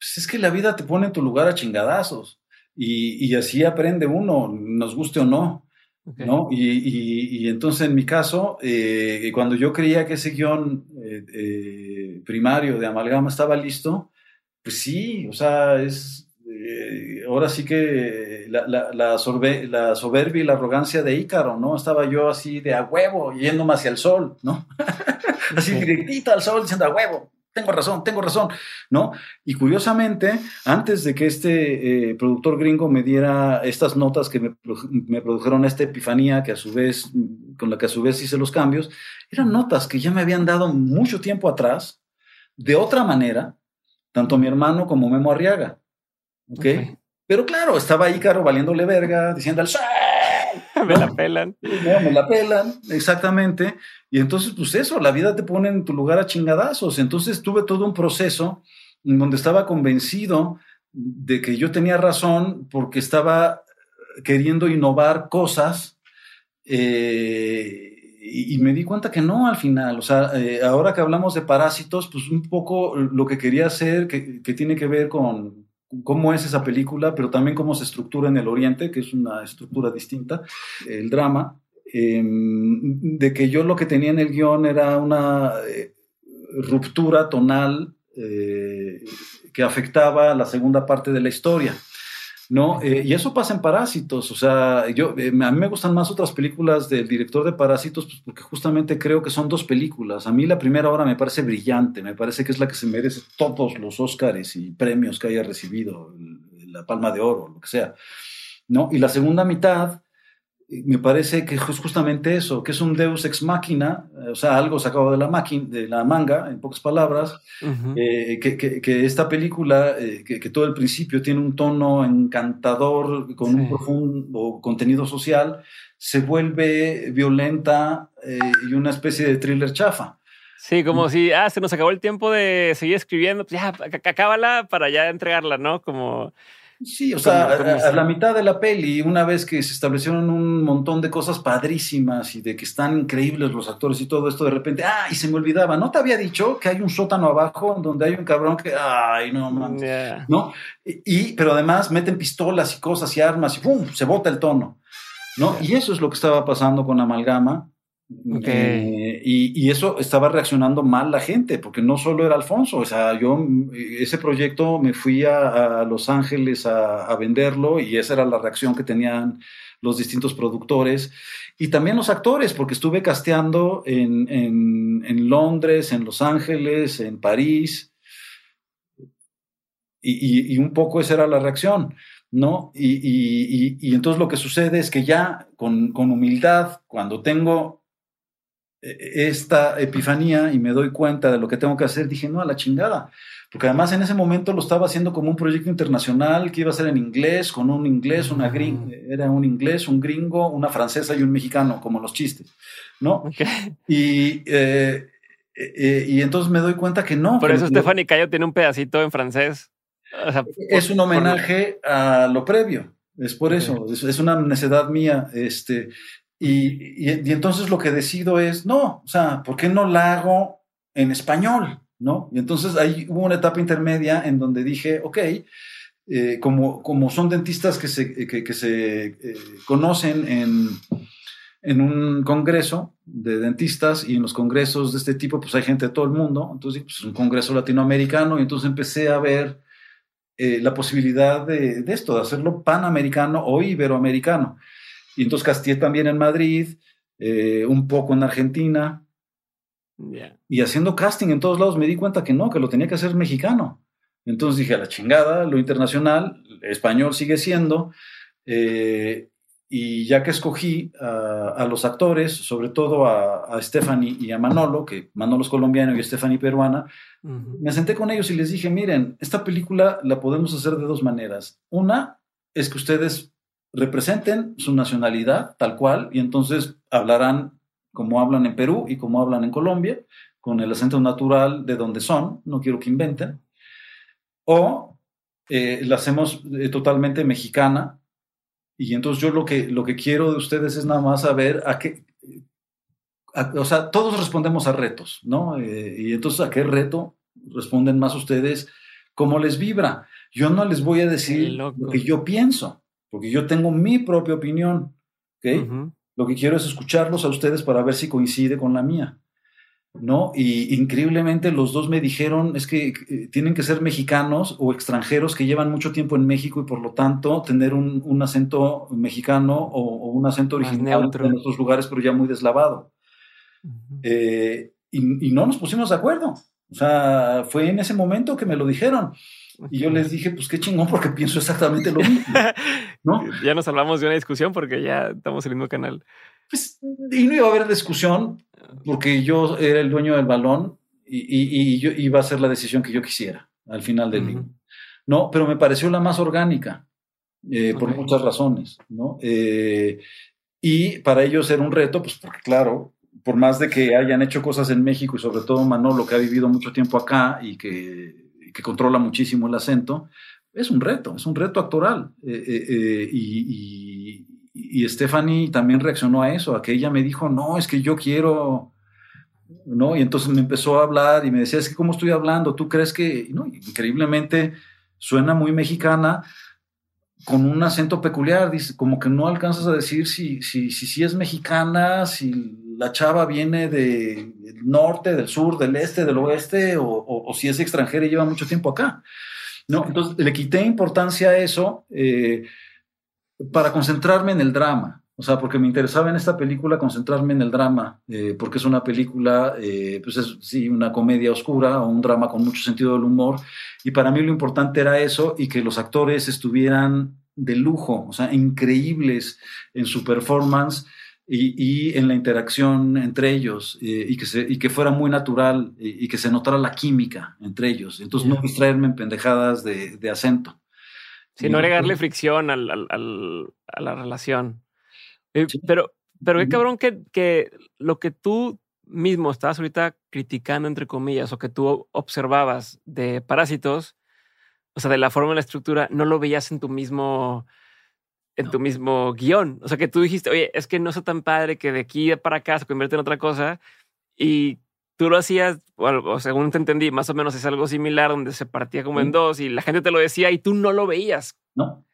Pues es que la vida te pone en tu lugar a chingadazos y, y así aprende uno, nos guste o no. ¿no? Y, y, entonces en mi caso, eh, cuando yo creía que ese guion eh, eh, primario de amalgama estaba listo, pues sí, o sea, es ahora sí que la, la, la, la, soberbia y la arrogancia de Ícaro, ¿no? Estaba yo así de a huevo, yéndome hacia el sol, ¿no? así directito al sol, diciendo a huevo, tengo razón, tengo razón, ¿no? Y curiosamente, antes de que este eh, productor gringo me diera estas notas que me, me, produjeron esta epifanía, que a su vez, con la que a su vez hice los cambios, eran notas que ya me habían dado mucho tiempo atrás, de otra manera, tanto mi hermano como Memo Arriaga, ¿ok? okay. Pero claro, estaba ahí, caro, valiéndole verga, diciendo al sol, me la pelan. me la pelan, exactamente. Y entonces, pues eso, la vida te pone en tu lugar a chingadazos. Entonces tuve todo un proceso en donde estaba convencido de que yo tenía razón porque estaba queriendo innovar cosas eh, y, me di cuenta que no al final. O sea, eh, ahora que hablamos de parásitos, pues un poco lo que quería hacer, que, que tiene que ver con, cómo es esa película, pero también cómo se estructura en el Oriente, que es una estructura distinta, el drama, em, de que yo lo que tenía en el guion era una eh, ruptura tonal eh, que afectaba la segunda parte de la historia. ¿No? Eh, y eso pasa en Parásitos, o sea, yo, eh, a mí me gustan más otras películas del director de Parásitos, pues porque justamente creo que son dos películas. A mí la primera hora me parece brillante, me parece que es la que se merece todos los Óscares y premios que haya recibido, la Palma de Oro, lo que sea, ¿no? Y la segunda mitad me parece que es justamente eso, que es un Deus ex machina, o sea, algo sacado de la, máquina, de la manga, en pocas palabras, eh, que, que, esta película, eh, que, todo el principio tiene un tono encantador, con un profundo contenido social, se vuelve violenta eh, y una especie de thriller chafa. Sí, como si, ah, se nos acabó el tiempo de seguir escribiendo, pues ya, acábala para ya entregarla, ¿no? Como Sí, o sea, a, la mitad de la peli, una vez que se establecieron un montón de cosas padrísimas y de que están increíbles los actores y todo esto, de repente, ah, y se me olvidaba, ¿no te había dicho que hay un sótano abajo donde hay un cabrón que, ay, no, man, ¿no? Y, pero además meten pistolas y cosas y armas y ¡pum! se bota el tono, ¿no? Y eso es lo que estaba pasando con Amalgama. Eh, y, eso estaba reaccionando mal la gente, porque no solo era Alfonso, o sea, yo ese proyecto me fui a, Los Ángeles a, venderlo y esa era la reacción que tenían los distintos productores y también los actores, porque estuve casteando en, en, Londres, en Los Ángeles, en París, y, y, un poco esa era la reacción. ¿no? Y, y, entonces lo que sucede es que ya con, con humildad, cuando tengo esta epifanía y me doy cuenta de lo que tengo que hacer, dije, no, a la chingada. Porque además en ese momento lo estaba haciendo como un proyecto internacional que iba a ser en inglés, con un inglés, una gringo, era un inglés, un gringo, una francesa y un mexicano, como los chistes, ¿no? Y, eh, eh, y entonces me doy cuenta que no. Por eso Stephanie Cayo tiene un pedacito en francés. es un homenaje a lo previo. Es por eso, es, una necedad mía. Este, Y, y, entonces lo que decido es, no, o sea, ¿por qué no la hago en español? ¿No? Y entonces ahí hubo una etapa intermedia en donde dije, ok, eh, como, como son dentistas que se, que, se eh, conocen en, en un congreso de dentistas y en los congresos de este tipo pues hay gente de todo el mundo, entonces pues, es un congreso latinoamericano y entonces empecé a ver eh, la posibilidad de, de, esto, de hacerlo panamericano o iberoamericano. Y entonces casté también en Madrid, eh, un poco en Argentina. Y haciendo casting en todos lados me di cuenta que no, que lo tenía que hacer mexicano. Entonces dije, a la chingada, lo internacional, español sigue siendo. Eh, y ya que escogí a, los actores, sobre todo a, Stephanie y a Manolo, que Manolo es colombiano y Stephanie peruana, me senté con ellos y les dije, miren, esta película la podemos hacer de dos maneras. Una es que ustedes representen su nacionalidad tal cual y entonces hablarán como hablan en Perú y como hablan en Colombia, con el acento natural de donde son, no quiero que inventen. O eh, la hacemos eh, totalmente mexicana, y entonces yo lo que, lo que quiero de ustedes es nada más saber a qué, o sea, todos respondemos a retos, ¿no? Eh, y entonces a qué reto responden más ustedes, cómo les vibra. Yo no les voy a decir lo que yo pienso, porque yo tengo mi propia opinión, ¿ok? Lo que quiero es escucharlos a ustedes para ver si coincide con la mía. ¿no? Y increíblemente los dos me dijeron, es que eh, tienen que ser mexicanos o extranjeros que llevan mucho tiempo en México y por lo tanto tener un, acento mexicano o, un acento original en otros lugares, pero ya muy deslavado. Eh, y, no nos pusimos de acuerdo. O sea, fue en ese momento que me lo dijeron. Y yo les dije, pues qué chingón, porque pienso exactamente lo mismo. ¿no? ya nos hablamos de una discusión porque ya estamos en el mismo canal. Pues, y no iba a haber discusión porque yo era el dueño del balón y, yo iba a hacer la decisión que yo quisiera al final del día. No, pero me pareció la más orgánica eh, por muchas razones, ¿no? Eh, y para ellos era un reto, pues porque claro, por más de que hayan hecho cosas en México y sobre todo Manolo que ha vivido mucho tiempo acá y que, que controla muchísimo el acento, es un reto, es un reto actoral. Eh, y, y Stephanie también reaccionó a eso, a que ella me dijo, no, es que yo quiero, ¿no? Y entonces me empezó a hablar y me decía, es que cómo estoy hablando, tú crees que, increíblemente suena muy mexicana con un acento peculiar, dice, como que no alcanzas a decir si, si, si, si es mexicana, si la chava viene del norte, del sur, del este, del oeste, o, o, si es extranjera y lleva mucho tiempo acá. ¿no? Entonces le quité importancia a eso. Eh, para concentrarme en el drama. O sea, porque me interesaba en esta película concentrarme en el drama, eh, porque es una película, eh, pues es sí, una comedia oscura o un drama con mucho sentido del humor. Y para mí lo importante era eso y que los actores estuvieran de lujo, o sea, increíbles en su performance y, en la interacción entre ellos eh, y, que se, y que fuera muy natural y, que se notara la química entre ellos. Entonces, no distraerme en pendejadas de, de acento. Sí, no agregarle fricción al, al, a la relación. Eh, pero, pero qué cabrón que, que lo que tú mismo estabas ahorita criticando, entre comillas, o que tú observabas de parásitos, o sea, de la forma y la estructura, no lo veías en tu mismo, en tu mismo guion. O sea, que tú dijiste, oye, es que no es tan padre que de aquí para acá se convierte en otra cosa. Y tú lo hacías, o, según te entendí, más o menos es algo similar donde se partía como en dos y la gente te lo decía y tú no lo veías. No,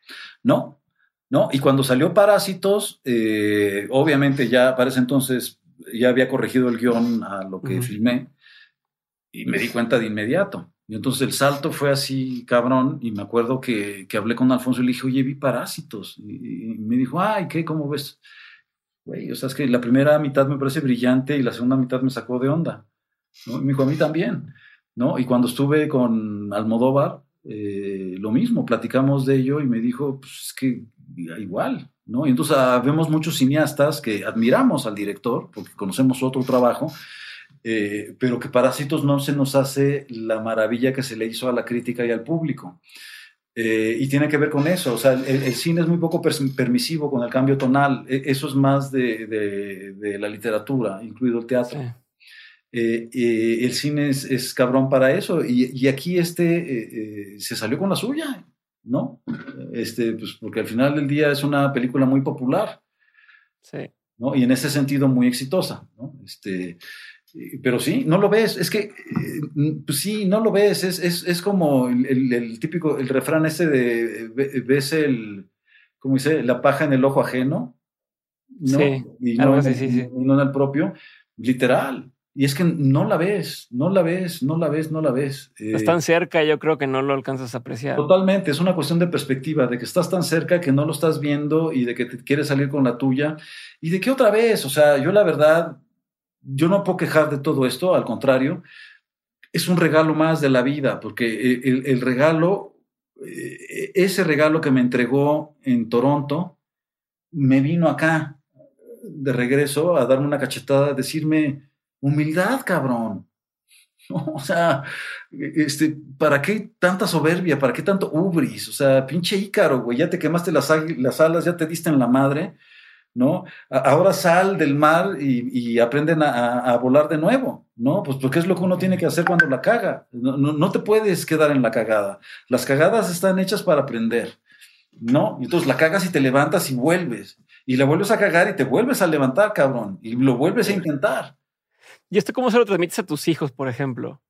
no, no. Y cuando salió Parásitos, eh, obviamente ya para ese entonces ya había corregido el guion a lo que filmé y me di cuenta de inmediato. Y entonces el salto fue así, cabrón, y me acuerdo que, que hablé con Alfonso y le dije, oye, vi Parásitos. Y, y me dijo, ay, ¿qué? ¿Cómo ves? Güey, o sea, es que la primera mitad me parece brillante y la segunda mitad me sacó de onda. ¿no? Y me dijo, a mí también, ¿no? Y cuando estuve con Almodóvar, eh, lo mismo, platicamos de ello y me dijo, pues es que igual, ¿no? Y entonces ah, vemos muchos cineastas que admiramos al director, porque conocemos otro trabajo, eh, pero que Parásitos no se nos hace la maravilla que se le hizo a la crítica y al público. Eh, y tiene que ver con eso, o sea, el, cine es muy poco permisivo con el cambio tonal, e, eso es más de, de, la literatura, incluido el teatro. Eh, eh, el cine es, cabrón para eso. Y, aquí este eh, se salió con la suya, ¿no? Este, pues porque al final del día es una película muy popular. Sí. ¿no? Y en ese sentido muy exitosa, ¿no? Este, pero sí, no lo ves, es que, eh, pues sí, no lo ves, es, es, es como el, el, típico, el refrán ese de, ves el, ¿cómo dice? La paja en el ojo ajeno, ¿no? Sí, y, no, sí, sí. y no en el propio, literal. Y es que no la ves, no la ves, no la ves, no la ves. estás tan cerca, yo creo que no lo alcanzas a apreciar. Totalmente, es una cuestión de perspectiva, de que estás tan cerca que no lo estás viendo y de que te quieres salir con la tuya. Y de que otra vez, o sea, yo la verdad, yo no puedo quejar de todo esto, al contrario, es un regalo más de la vida, porque el, regalo, eh, ese regalo que me entregó en Toronto, me vino acá de regreso a darme una cachetada, a decirme, humildad, cabrón. O sea, este, ¿para qué tanta soberbia? ¿Para qué tanto ubris? O sea, pinche ícaro, güey, ya te quemaste las, las alas, ya te diste en la madre, ¿no? Ahora sal del mar y, aprenden a, volar de nuevo, ¿no? Pues porque es lo que uno tiene que hacer cuando la caga. No, no, te puedes quedar en la cagada. Las cagadas están hechas para aprender, ¿no? Entonces la cagas y te levantas y vuelves. Y la vuelves a cagar y te vuelves a levantar, cabrón. Y lo vuelves a intentar. ¿Y esto cómo se lo transmites a tus hijos, por ejemplo?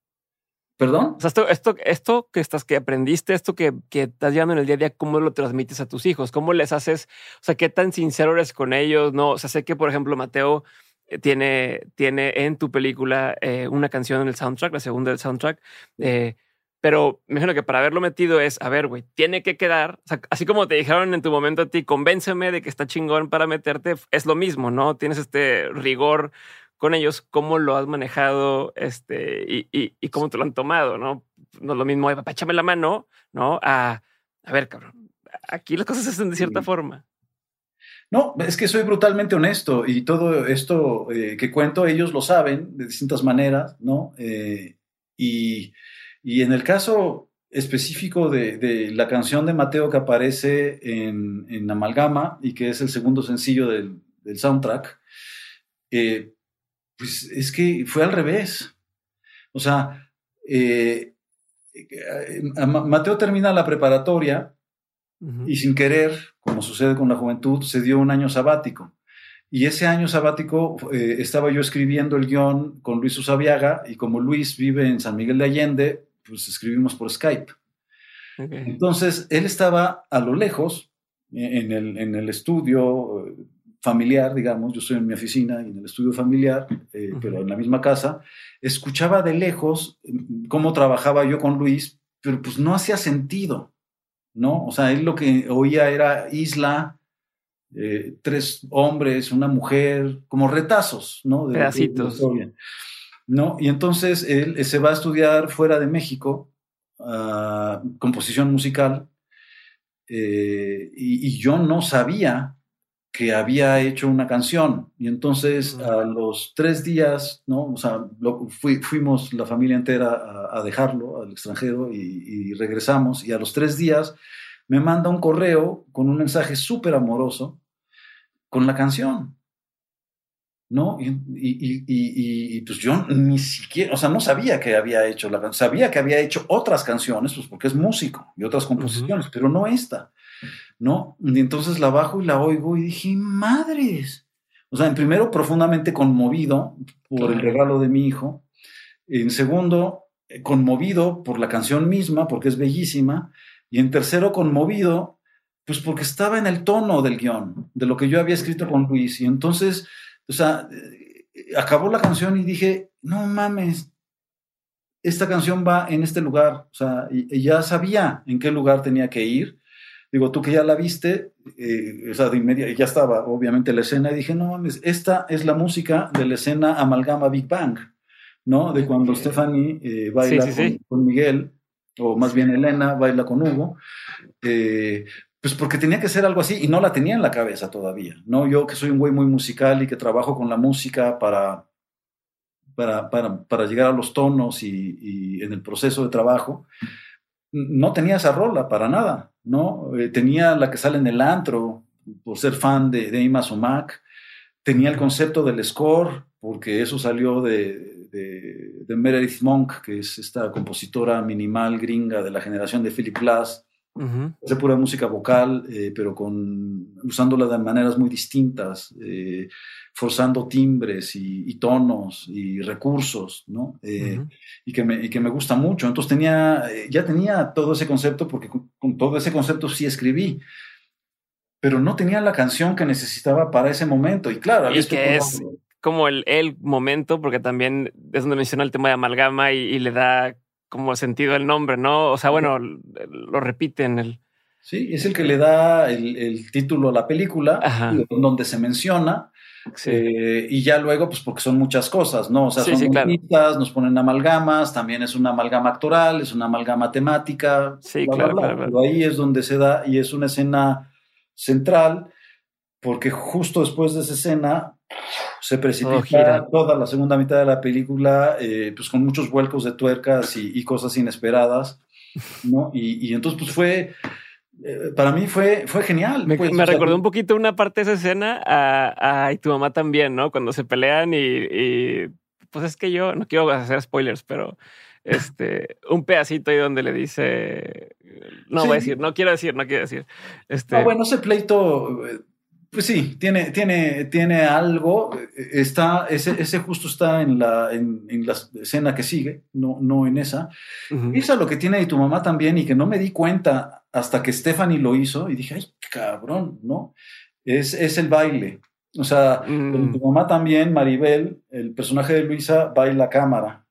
¿Perdón? O sea, esto, esto, esto que estás, que aprendiste, esto que, que estás llevando en el día a día, ¿cómo lo transmites a tus hijos? ¿Cómo les haces? O sea, ¿qué tan sincero eres con ellos? No, o sea, sé que, por ejemplo, Mateo eh, tiene, tiene en tu película eh, una canción en el soundtrack, la segunda del soundtrack. Eh, pero me imagino que para haberlo metido es, a ver, güey, tiene que quedar, o sea, así como te dijeron en tu momento a ti, convénceme de que está chingón para meterte, es lo mismo, ¿no? Tienes este rigor con ellos, cómo lo has manejado este, y, y, cómo te lo han tomado, ¿no? No es lo mismo, papá, échame la mano, ¿no? A, a ver, cabrón, aquí las cosas se hacen de cierta forma. No, es que soy brutalmente honesto y todo esto eh, que cuento ellos lo saben de distintas maneras, ¿no? Eh, y, y, en el caso específico de, de, la canción de Mateo que aparece en, en, Amalgama y que es el segundo sencillo del, del soundtrack, eh, pues es que fue al revés. O sea, eh, eh, Mateo termina la preparatoria y sin querer, como sucede con la juventud, se dio un año sabático. Y ese año sabático eh, estaba yo escribiendo el guion con Luis Usabiaga y como Luis vive en San Miguel de Allende, pues escribimos por Skype. Entonces, él estaba a lo lejos, en el, en el estudio, familiar, digamos, yo estoy en mi oficina y en el estudio familiar, eh, pero en la misma casa, escuchaba de lejos mm, cómo trabajaba yo con Luis, pero pues no hacía sentido, ¿no? O sea, él lo que oía era isla, eh, tres hombres, una mujer, como retazos, ¿no? De, Pedacitos. ¿no? Y entonces él se va a estudiar fuera de México, uh, composición musical, eh, y, yo no sabía que había hecho una canción. Y entonces a los tres días, ¿no? O sea, fuimos la familia entera a, dejarlo al extranjero y, regresamos. Y a los tres días me manda un correo con un mensaje súper amoroso con la canción. ¿No? Y, y, pues yo ni siquiera, o sea, no sabía que había hecho la canción, sabía que había hecho otras canciones, pues porque es músico y otras composiciones, pero no esta. ¿No? Y entonces la bajo y la oigo y dije, madres. O sea, en primero, profundamente conmovido por el regalo de mi hijo. En segundo, eh, conmovido por la canción misma, porque es bellísima. Y en tercero, conmovido, pues porque estaba en el tono del guion, de lo que yo había escrito con Luis. Y entonces, o sea, eh, acabó la canción y dije, no mames, esta canción va en este lugar. O sea, y ya sabía en qué lugar tenía que ir Digo, tú que ya la viste, eh, o sea, de inmediato, ya estaba obviamente la escena, y dije, no mames, esta es la música de la escena Amalgama Big Bang, ¿no? De cuando Stephanie eh, baila con, Miguel, o más bien Elena baila con Hugo, eh, pues porque tenía que ser algo así, y no la tenía en la cabeza todavía, ¿no? Yo que soy un güey muy musical y que trabajo con la música para, para, para, para llegar a los tonos y, y en el proceso de trabajo, no tenía esa rola para nada, ¿no? Eh, tenía la que sale en el antro, por ser fan de, de Ima Sumac, tenía el concepto del score, porque eso salió de, de, Meredith Monk, que es esta compositora minimal gringa de la generación de Philip Glass, Hace pura música vocal, eh, pero con, usándola de maneras muy distintas, eh, forzando timbres y, tonos y recursos, ¿no? Eh, y, que me, y que me gusta mucho. Entonces tenía, ya tenía todo ese concepto, porque con, todo ese concepto sí escribí, pero no tenía la canción que necesitaba para ese momento. Y claro, y que es como el, el momento, porque también es donde menciona el tema de amalgama y le da como sentido el nombre, ¿no? O sea, bueno, lo repiten el... Sí, es el que le da el, título a la película, donde se menciona, eh, y ya luego, pues porque son muchas cosas, ¿no? O sea, son nos ponen amalgamas, también es una amalgama actoral, es una amalgama temática. Sí, claro, claro, Pero ahí es donde se da, y es una escena central, porque justo después de esa escena se precipita toda la segunda mitad de la película, eh, pues con muchos vuelcos de tuercas y, cosas inesperadas, ¿no? Y, entonces, pues fue, eh, para mí fue, fue genial. Me, pues, recordó un poquito una parte de esa escena a, y tu mamá también, ¿no? Cuando se pelean y, pues es que yo no quiero hacer spoilers, pero este, un pedacito ahí donde le dice, no voy a decir, no quiero decir, no quiero decir. Este, bueno, ese pleito eh, pues sí, tiene, tiene, tiene algo. Está, ese, ese justo está en la, en, la escena que sigue, no, no en esa. Eso es lo que tiene y tu mamá también, y que no me di cuenta hasta que Stephanie lo hizo, y dije, ay, cabrón, ¿no? Es, es el baile. O sea, mm. tu mamá también, Maribel, el personaje de Luisa, baila cámara.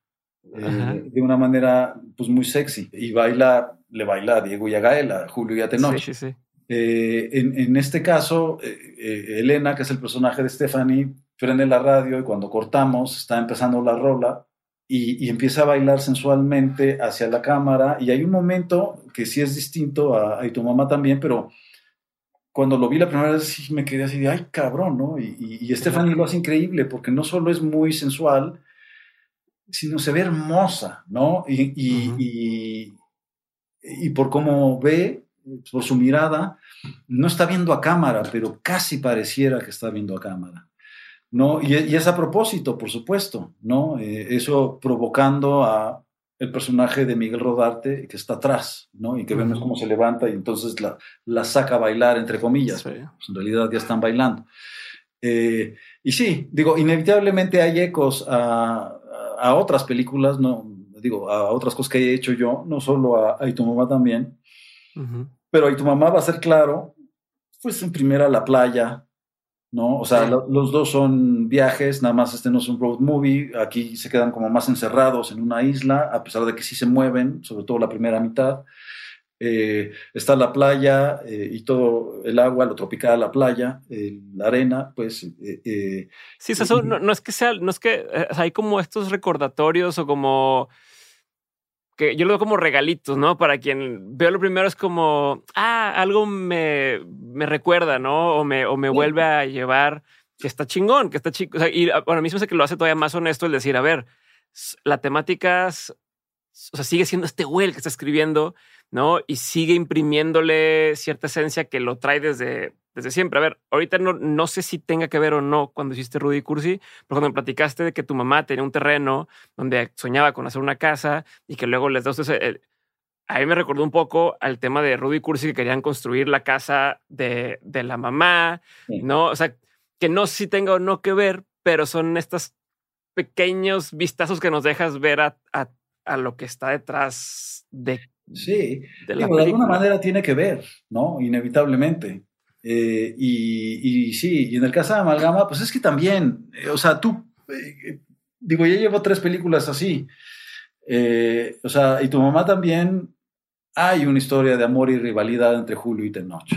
Eh, de una manera pues muy sexy y baila, le baila a Diego y a Gael, a Julio y a Tenoch. Sí, sí, sí. Eh, en, este caso, eh, eh, Elena, que es el personaje de Stephanie, prende la radio y cuando cortamos está empezando la rola y, empieza a bailar sensualmente hacia la cámara y hay un momento que sí es distinto a, a tu mamá también, pero cuando lo vi la primera vez sí me quedé así de, ay cabrón, ¿no? Y, y, Stephanie lo hace increíble porque no solo es muy sensual, sino se ve hermosa, ¿no? Y, y, y por cómo ve, por su mirada, no está viendo a cámara, pero casi pareciera que está viendo a cámara. ¿no? Y, es a propósito, por supuesto, ¿no? Eh, eso provocando a el personaje de Miguel Rodarte que está atrás, ¿no? Y que vemos cómo se levanta y entonces la, la saca a bailar, entre comillas. Pues en realidad ya están bailando. Eh, y sí, digo, inevitablemente hay ecos a, a, otras películas, ¿no? Digo, a otras cosas que he hecho yo, no solo a, a tu mamá también pero ahí tu mamá va a ser claro, pues en primera la playa, ¿no? O sea, los dos son viajes, nada más este no es un road movie, aquí se quedan como más encerrados en una isla, a pesar de que sí se mueven, sobre todo la primera mitad. Eh, está la playa eh, y todo el agua, lo tropical, la playa, la arena, pues. Eh, sí, eso no, no, es que sea, no es que hay como estos recordatorios o como que yo lo veo como regalitos, ¿no? Para quien veo lo primero es como, ah, algo me, me recuerda, ¿no? O me, o me vuelve a llevar que está chingón, que está chico. y ah, bueno, a mí se me hace que lo hace todavía más honesto el decir, a ver, la temática, o sea, sigue siendo este güey el que está escribiendo, ¿no? Y sigue imprimiéndole cierta esencia que lo trae desde, desde siempre. A ver, ahorita no, no sé si tenga que ver o no cuando hiciste Rudy Cursi, pero cuando me platicaste de que tu mamá tenía un terreno donde soñaba con hacer una casa y que luego les das ese... a mí me recordó un poco al tema de Rudy Cursi que querían construir la casa de, de la mamá, ¿no? O sea, que no sé si tenga o no que ver, pero son estos pequeños vistazos que nos dejas ver a, a, a lo que está detrás de... Sí, de, de alguna manera tiene que ver, ¿no? Inevitablemente. Eh, y, sí, y en el caso de Amalgama, pues es que también, eh, o sea, tú, eh, digo, ya llevo tres películas así. o sea, y tu mamá también, hay una historia de amor y rivalidad entre Julio y Tenoch.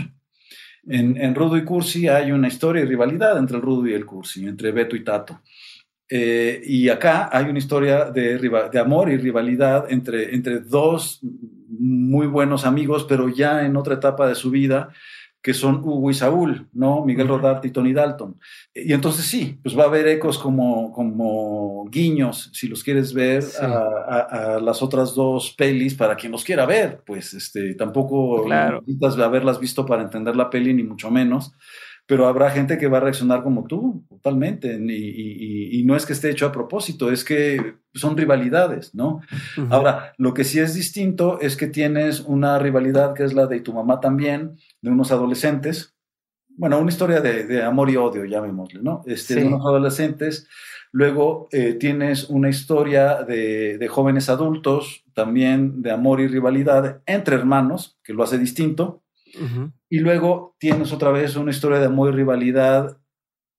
En, en Rudo y Cursi hay una historia y rivalidad entre el Rudo y el Cursi, entre Beto y Tato. y acá hay una historia de, de amor y rivalidad entre, entre dos muy buenos amigos, pero ya en otra etapa de su vida, que son Hugo y Saúl, ¿no? Miguel Rodarte y Tony Dalton. Y entonces sí, pues va a haber ecos como, como guiños, si los quieres ver, a, las otras dos pelis, para quien los quiera ver, pues este, tampoco necesitas haberlas visto para entender la peli, ni mucho menos. Pero habrá gente que va a reaccionar como tú, totalmente, y, no es que esté hecho a propósito, es que son rivalidades, ¿no? Ahora, lo que sí es distinto es que tienes una rivalidad que es la de tu mamá también, de unos adolescentes, bueno, una historia de, amor y odio, llamémosle, ¿no? Este, De unos adolescentes. Luego eh, tienes una historia de, jóvenes adultos, también de amor y rivalidad entre hermanos, que lo hace distinto. Y luego tienes otra vez una historia de amor y rivalidad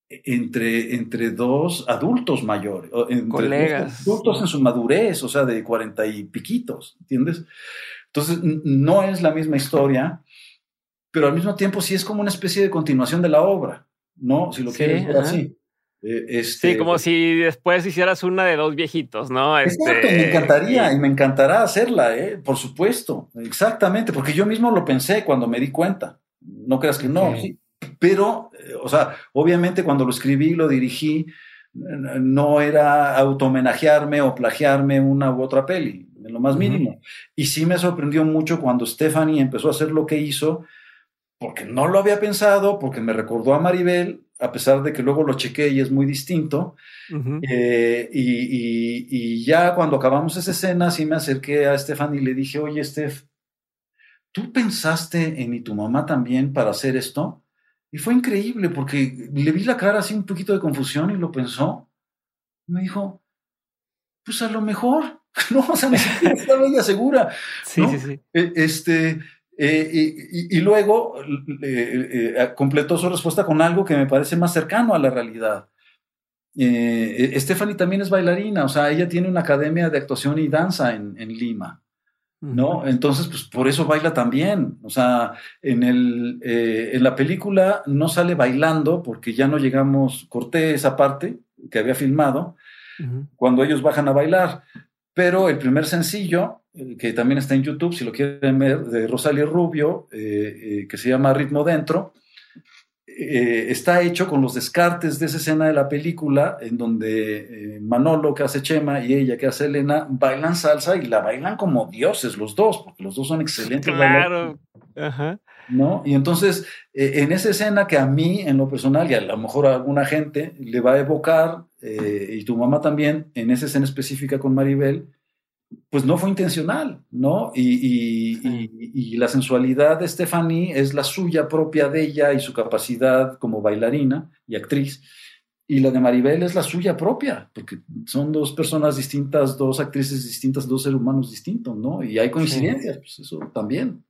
entre, entre dos adultos mayores, entre colegas. adultos en su madurez, o sea, de cuarenta y piquitos, ¿entiendes? Entonces, no es la misma historia, pero al mismo tiempo sí es como una especie de continuación de la obra, ¿no? Si lo quieres ver así. Eh, este, sí, como si después hicieras una de dos viejitos, ¿no? Exacto, me encantaría y me encantará hacerla, ¿eh? por supuesto, exactamente, porque yo mismo lo pensé cuando me di cuenta. No creas que no, sí. Pero, eh, o sea, obviamente cuando lo escribí, lo dirigí, no era auto-homenajearme o plagiarme una u otra peli, en lo más mínimo. Y sí me sorprendió mucho cuando Stephanie empezó a hacer lo que hizo, porque no lo había pensado, porque me recordó a Maribel, a pesar de que luego lo chequé y es muy distinto. Eh, y, ya cuando acabamos esa escena, sí me acerqué a Estefan y le dije, oye, Steph, ¿tú pensaste en y tu mamá también para hacer esto? Y fue increíble porque le vi la cara así un poquito de confusión y lo pensó. Me dijo, pues a lo mejor, no, o sea, ni siquiera estaba ella segura. Sí, sí, sí. E, este, eh, y, luego eh, eh, completó su respuesta con algo que me parece más cercano a la realidad. Stephanie también es bailarina, o sea, ella tiene una academia de actuación y danza en, Lima, ¿no? Entonces, pues por eso baila también. O sea, en, el, en la película no sale bailando porque ya no llegamos, corté esa parte que había filmado cuando ellos bajan a bailar, pero el primer sencillo que también está en YouTube, si lo quieren ver, de Rosalie Rubio, eh, eh, que se llama Ritmo Dentro. Eh, está hecho con los descartes de esa escena de la película, en donde Manolo, que hace Chema, y ella, que hace Elena, bailan salsa y la bailan como dioses los dos, porque los dos son excelentes. Claro. ¿no? Y entonces, en esa escena que a mí, en lo personal, y a lo mejor a alguna gente, le va a evocar, y tu mamá también, en esa escena específica con Maribel, pues no fue intencional, ¿no? Y, la sensualidad de Stephanie es la suya propia de ella y su capacidad como bailarina y actriz. Y la de Maribel es la suya propia, porque son dos personas distintas, dos actrices distintas, dos seres humanos distintos, ¿no? Y hay coincidencias, pues eso también.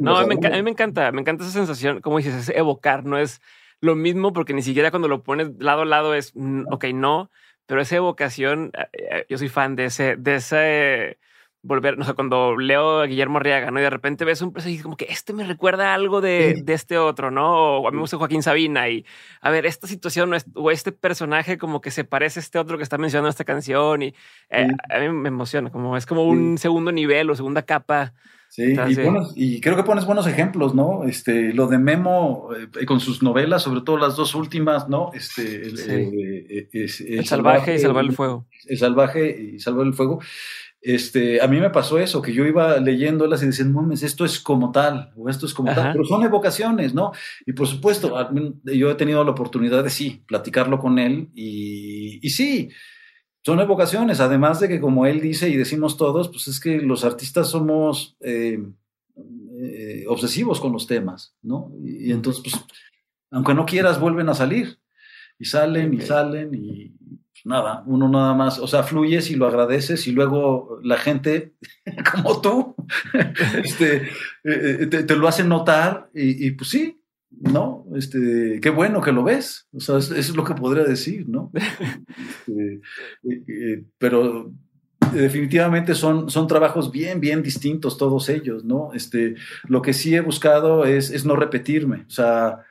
No, a mí, me encanta, me encanta esa sensación, como dices, es evocar, no es lo mismo, porque ni siquiera cuando lo pones lado a lado es, mm, ok, no, pero esa evocación, eh, eh, yo soy fan de ese, de ese volver, no sé, cuando leo a Guillermo Arriaga, ¿no? Y de repente ves un personaje como que este me recuerda algo de, de, este otro, ¿no? O a mí me gusta Joaquín Sabina y, a ver, esta situación o este personaje como que se parece a este otro que está mencionando esta canción y eh, a mí me emociona, como es como un segundo nivel o segunda capa. Sí, y, creo que pones buenos ejemplos, ¿no? Este, lo de Memo eh, con sus novelas, sobre todo las dos últimas, ¿no? Este, el, eh, el, salvaje, y salvar el fuego. El salvaje y salvar el fuego. Este, a mí me pasó eso, que yo iba leyéndolas y decían, mames, esto es como tal, o esto es como tal, pero son evocaciones, ¿no? Y por supuesto, yo he tenido la oportunidad de sí, platicarlo con él y, y sí, son evocaciones, además de que como él dice y decimos todos, pues es que los artistas somos eh, eh, obsesivos con los temas, ¿no? Y, entonces, pues, aunque no quieras, vuelven a salir. Y salen y salen y pues, nada, uno nada más, o sea, fluyes y lo agradeces y luego la gente, como tú, este, eh, te, lo hace notar y, y pues sí, ¿no? Este, qué bueno que lo ves, o sea, eso es lo que podría decir, ¿no? Este, eh, eh, pero definitivamente son, son trabajos bien, bien distintos todos ellos, ¿no? Este, lo que sí he buscado es, es no repetirme, o sea,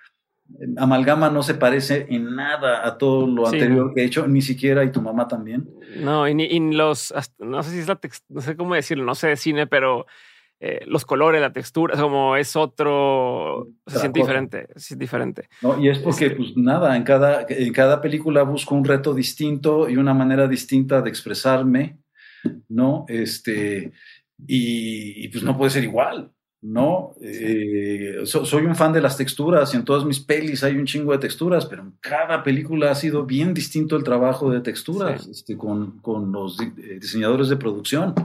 Amalgama no se parece en nada a todo lo anterior que he hecho, ni siquiera y tu mamá también. No, y, ni, los, no sé si es la no sé cómo decirlo, no sé de cine, pero eh, los colores, la textura, como es otro, se siente diferente, es diferente. No, y es porque, este pues nada, en cada, en cada película busco un reto distinto y una manera distinta de expresarme, ¿no? Este, y, pues no puede ser igual, ¿no? Eh, soy un fan de las texturas y en todas mis pelis hay un chingo de texturas, pero en cada película ha sido bien distinto el trabajo de texturas este, con, con, los eh, diseñadores de producción.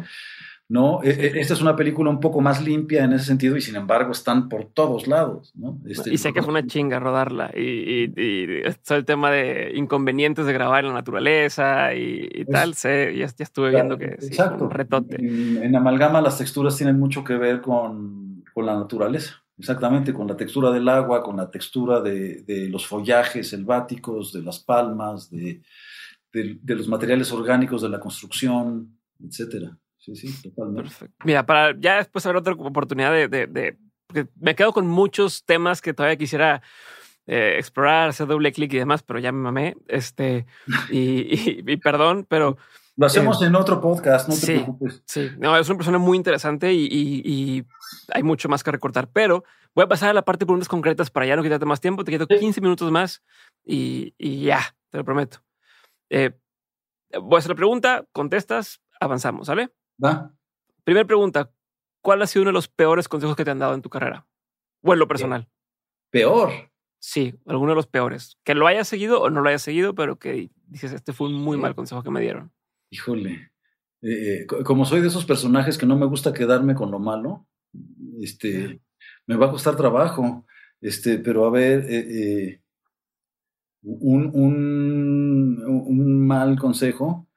¿No? E, e, esta es una película un poco más limpia en ese sentido y sin embargo están por todos lados, ¿no? Este, y sé que fue una chinga rodarla y, y, el tema de inconvenientes de grabar en la naturaleza y, tal, sé, ya, estuve viendo que es un retote. En, Amalgama las texturas tienen mucho que ver con, con, la naturaleza, exactamente, con la textura del agua, con la textura de, de los follajes selváticos, de las palmas, de, de los materiales orgánicos de la construcción, etcétera. Sí, sí, totalmente. Perfecto. Mira, para ya después haber otra oportunidad de, de, me quedo con muchos temas que todavía quisiera eh, explorar, hacer doble clic y demás, pero ya me mamé. Este, y, y, perdón, pero. Lo hacemos eh, en otro podcast, no te preocupes. Sí, no, es una persona muy interesante y, y, hay mucho más que recortar, pero voy a pasar a la parte de preguntas concretas para ya no quitarte más tiempo. Te quito 15 minutos más y, ya, te lo prometo. Eh, voy a hacer la pregunta, contestas, avanzamos, ¿sale? Va. Primera pregunta, ¿cuál ha sido uno de los peores consejos que te han dado en tu carrera? O en lo personal. ¿Peor? Sí, alguno de los peores. Que lo hayas seguido o no lo hayas seguido, pero que dices, este fue un muy mal consejo que me dieron. Híjole. Eh, eh, como soy de esos personajes que no me gusta quedarme con lo malo, este, me va a costar trabajo. Este, pero a ver, eh, un, un, un mal consejo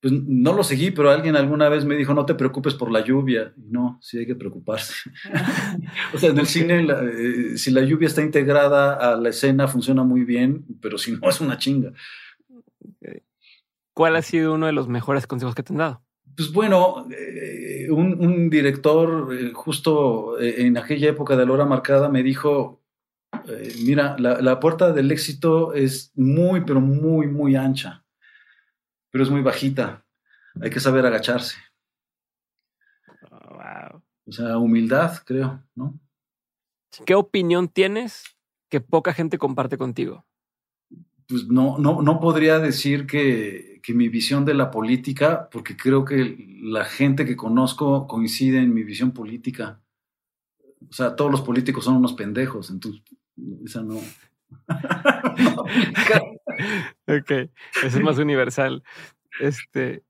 pues no lo seguí, pero alguien alguna vez me dijo, no te preocupes por la lluvia. Y no, sí hay que preocuparse. o sea, en el cine, eh, si la lluvia está integrada a la escena, funciona muy bien, pero si no, es una chinga. ¿Cuál ha sido uno de los mejores consejos que te han dado? Pues bueno, eh, un, director eh, justo en aquella época de la hora marcada me dijo, mira, la, la puerta del éxito es muy, pero muy, muy ancha pero es muy bajita. Hay que saber agacharse. wow. O sea, humildad, creo, ¿no? ¿Qué opinión tienes que poca gente comparte contigo? Pues no, no, no podría decir que, que, mi visión de la política, porque creo que la gente que conozco coincide en mi visión política. O sea, todos los políticos son unos pendejos, entonces esa no. ok, eso es más universal. Este.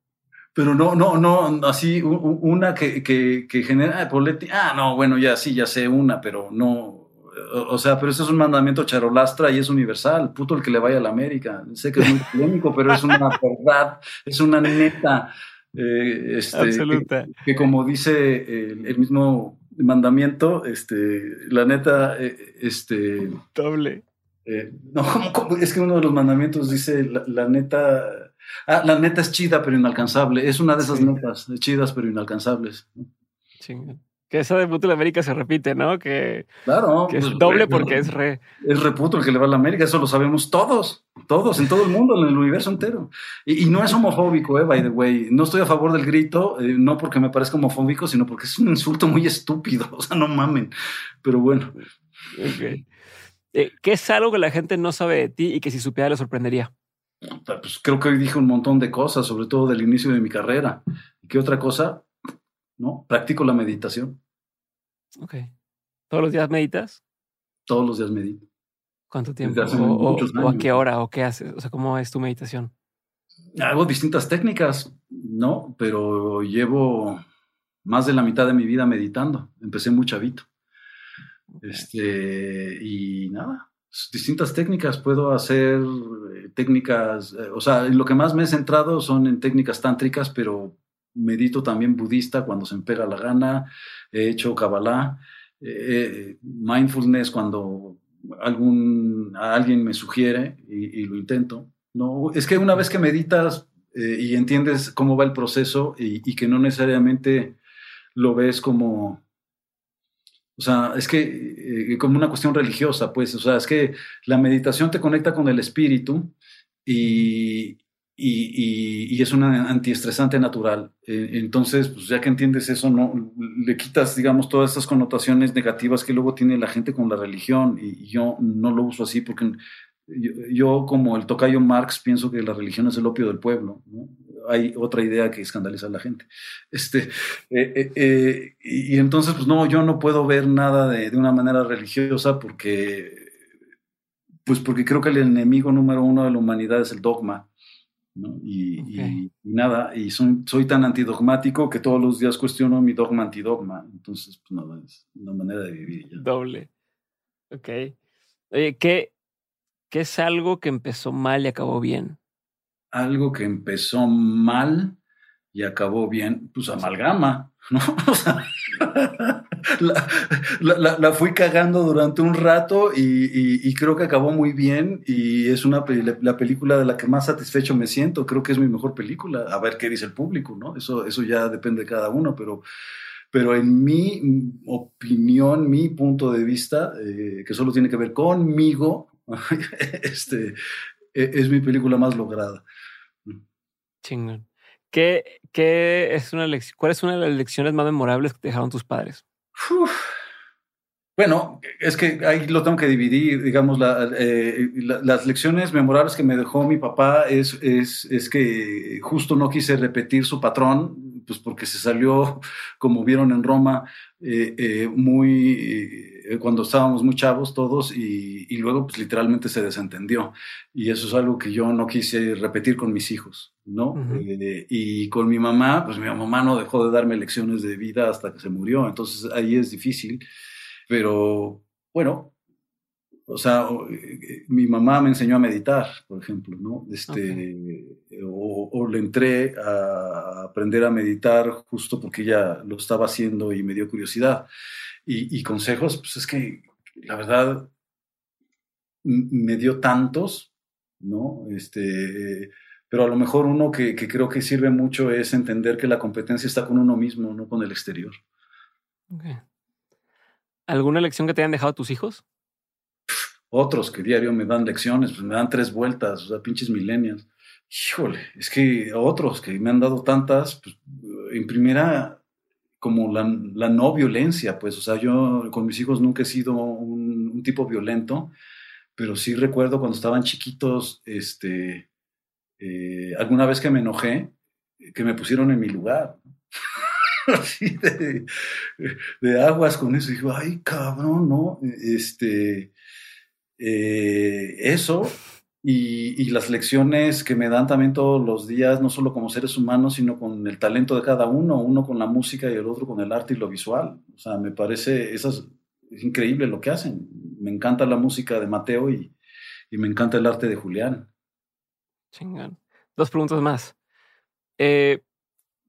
Pero no, no, no, así una que, que, que genera ah, no, bueno, ya sí, ya sé una, pero no. O sea, pero eso es un mandamiento charolastra y es universal. Puto el que le vaya a la América. Sé que es muy polémico, pero es una verdad, es una neta. Eh, este, Absoluta. Que, como dice el, mismo mandamiento, este, la neta, eh, este. Doble. Eh, no, es que uno de los mandamientos dice la, neta. Ah, la neta es chida pero inalcanzable. Es una de esas netas, chidas pero inalcanzables. Que esa de puto la América se repite, ¿no? Que, claro, es pues, doble porque es re. Es reputo el que le va a la América, eso lo sabemos todos, todos, en todo el mundo, en el universo entero. Y, no es homofóbico, eh, by the way. No estoy a favor del grito, eh, no porque me parezca homofóbico, sino porque es un insulto muy estúpido. O sea, no mamen. Pero bueno. Okay. Eh, ¿Qué es algo que la gente no sabe de ti y que si supiera le sorprendería? Pues creo que hoy dije un montón de cosas, sobre todo del inicio de mi carrera. ¿Y qué otra cosa? No, practico la meditación. Ok. ¿Todos los días meditas? Todos los días medito. ¿Cuánto tiempo? O, a qué hora? ¿O qué haces? O sea, ¿cómo es tu meditación? Hago distintas técnicas, ¿no? Pero llevo más de la mitad de mi vida meditando. Empecé muy chavito. Este, y nada, distintas técnicas. Puedo hacer eh, técnicas, eh, o sea, lo que más me he centrado son en técnicas tántricas, pero medito también budista cuando se me pega la gana. He hecho Kabbalah, eh, mindfulness cuando algún, alguien me sugiere y, lo intento. No, es que una vez que meditas y entiendes cómo va el proceso y que no necesariamente lo ves como o sea, es que eh, como una cuestión religiosa, pues, o sea, es que la meditación te conecta con el espíritu y, y, y, es un antiestresante natural. Eh, entonces, pues ya que entiendes eso, no le quitas, digamos, todas estas connotaciones negativas que luego tiene la gente con la religión y, yo no lo uso así porque yo, como el tocayo Marx pienso que la religión es el opio del pueblo. Hay otra idea que escandaliza a la gente. Este, eh, eh, y, entonces, pues no, yo no puedo ver nada de, de, una manera religiosa porque, pues porque creo que el enemigo número uno de la humanidad es el dogma. Y, nada, y soy, tan antidogmático que todos los días cuestiono mi dogma antidogma. Entonces, pues no, es una manera de vivir. Doble. Ok. Oye, ¿qué, ¿qué es algo que empezó mal y acabó bien? Algo que empezó mal y acabó bien, pues amalgama, ¿no? O sea, la, fui cagando durante un rato y, creo que acabó muy bien y es una la película de la que más satisfecho me siento. Creo que es mi mejor película. A ver qué dice el público, ¿no? Eso, eso ya depende de cada uno, pero, pero en mi opinión, mi punto de vista, eh, que solo tiene que ver conmigo, este, e, es mi película más lograda. Chingón. ¿Qué, qué es una ¿Cuál es una de las lecciones más memorables que te dejaron tus padres? Bueno, es que ahí lo tengo que dividir, digamos, eh, las lecciones memorables que me dejó mi papá es, es, es, que justo no quise repetir su patrón, pues porque se salió, como vieron en Roma, eh, eh, muy cuando estábamos muy chavos todos y, y, luego pues literalmente se desentendió. Y eso es algo que yo no quise repetir con mis hijos, ¿no? y con mi mamá, pues mi mamá no dejó de darme lecciones de vida hasta que se murió, entonces ahí es difícil. Pero bueno, o sea, eh, mi mamá me enseñó a meditar, por ejemplo, ¿no? Este, o, le entré a aprender a meditar justo porque ella lo estaba haciendo y me dio curiosidad. Y, consejos, pues es que la verdad me dio tantos, ¿no? Este, pero a lo mejor uno que, que, creo que sirve mucho es entender que la competencia está con uno mismo, no con el exterior. Okay. ¿Alguna lección que te hayan dejado tus hijos? Otros que diario me dan lecciones, pues me dan tres vueltas, o sea, pinches milenias. Híjole, es que otros que me han dado tantas, pues, en primera, como la, no violencia, pues, o sea, yo con mis hijos nunca he sido un, tipo violento, pero sí recuerdo cuando estaban chiquitos, este, eh, alguna vez que me enojé, que me pusieron en mi lugar. así de, aguas con eso. Y ay, cabrón, ¿no? Este, eh, eso y, las lecciones que me dan también todos los días, no solo como seres humanos, sino con el talento de cada uno, uno con la música y el otro con el arte y lo visual. O sea, me parece, esas, es increíble lo que hacen. Me encanta la música de Mateo y, y me encanta el arte de Julián. Chingón. Dos preguntas más. Eh,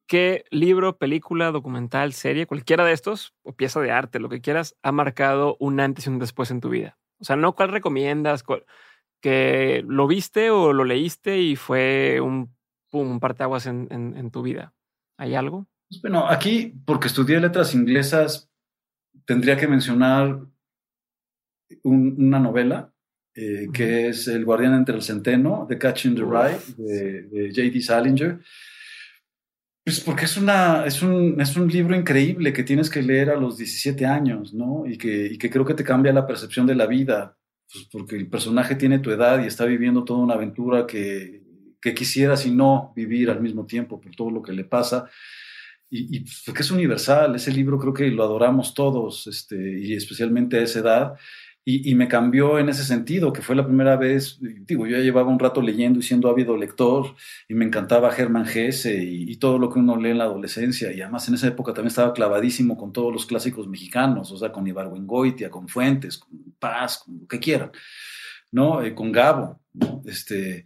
¿Qué libro, película, documental, serie, cualquiera de estos, o pieza de arte, lo que quieras, ha marcado un antes y un después en tu vida? O sea, no cuál recomiendas, que lo viste o lo leíste y fue un, pum, parteaguas en, en, tu vida. ¿Hay algo? Pues bueno, aquí, porque estudié letras inglesas, tendría que mencionar una novela eh, que es El guardián entre el centeno, The Catching the Rye, de, de J.D. Salinger pues porque es, una, es, un, es un libro increíble que tienes que leer a los 17 años, ¿no? Y que, y que creo que te cambia la percepción de la vida, pues porque el personaje tiene tu edad y está viviendo toda una aventura que, quisiera si no vivir al mismo tiempo por todo lo que le pasa. Y, y pues, porque es universal, ese libro creo que lo adoramos todos, este, y especialmente a esa edad. Y, me cambió en ese sentido, que fue la primera vez, digo, yo ya llevaba un rato leyendo y siendo ávido lector, y me encantaba Germán Gese y, todo lo que uno lee en la adolescencia, y además en esa época también estaba clavadísimo con todos los clásicos mexicanos, o sea, con Ibargüengoitia, con Fuentes, con Paz, con lo que quieran, ¿no? Eh, con Gabo, ¿no? Este,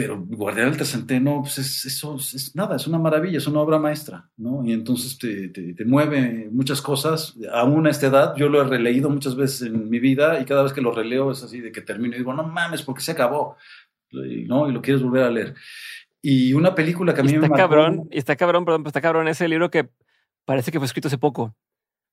pero Guardián del Tercenteno, pues es, eso es, nada, es una maravilla, es una obra maestra, ¿no? Y entonces te, te, mueve muchas cosas. Aún a esta edad, yo lo he releído muchas veces en mi vida y cada vez que lo releo es así de que termino y digo, no mames, porque se acabó, ¿no? Y lo quieres volver a leer. Y una película que a mí está me cabrón, y está cabrón, perdón, está cabrón ese libro que parece que fue escrito hace poco.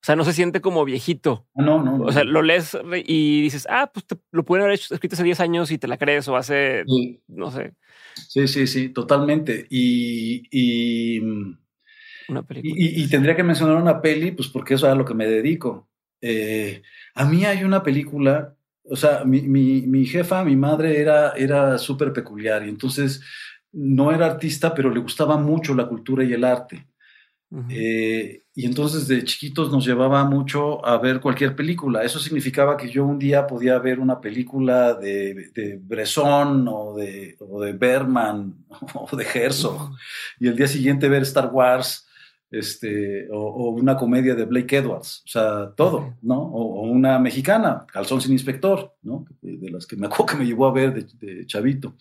O sea, no se siente como viejito. Ah, no, no. O sea, lo lees y dices, ah, pues lo pueden haber hecho, escrito hace 10 años y te la crees o hace, no sé. Sí, sí, sí, totalmente. Y, y, una película. Y, tendría que mencionar una peli, pues porque eso es a lo que me dedico. Eh, a mí hay una película, o sea, mi, mi, mi jefa, mi madre era, era súper peculiar y entonces no era artista, pero le gustaba mucho la cultura y el arte. Eh, y entonces de chiquitos nos llevaba mucho a ver cualquier película. Eso significaba que yo un día podía ver una película de, de Bresson o de, o de Berman o de Herzog y el día siguiente ver Star Wars este, o, una comedia de Blake Edwards, o sea, todo, ¿no? O, una mexicana, Calzón sin Inspector, ¿no? De, las que me acuerdo que me llevó a ver de, chavito.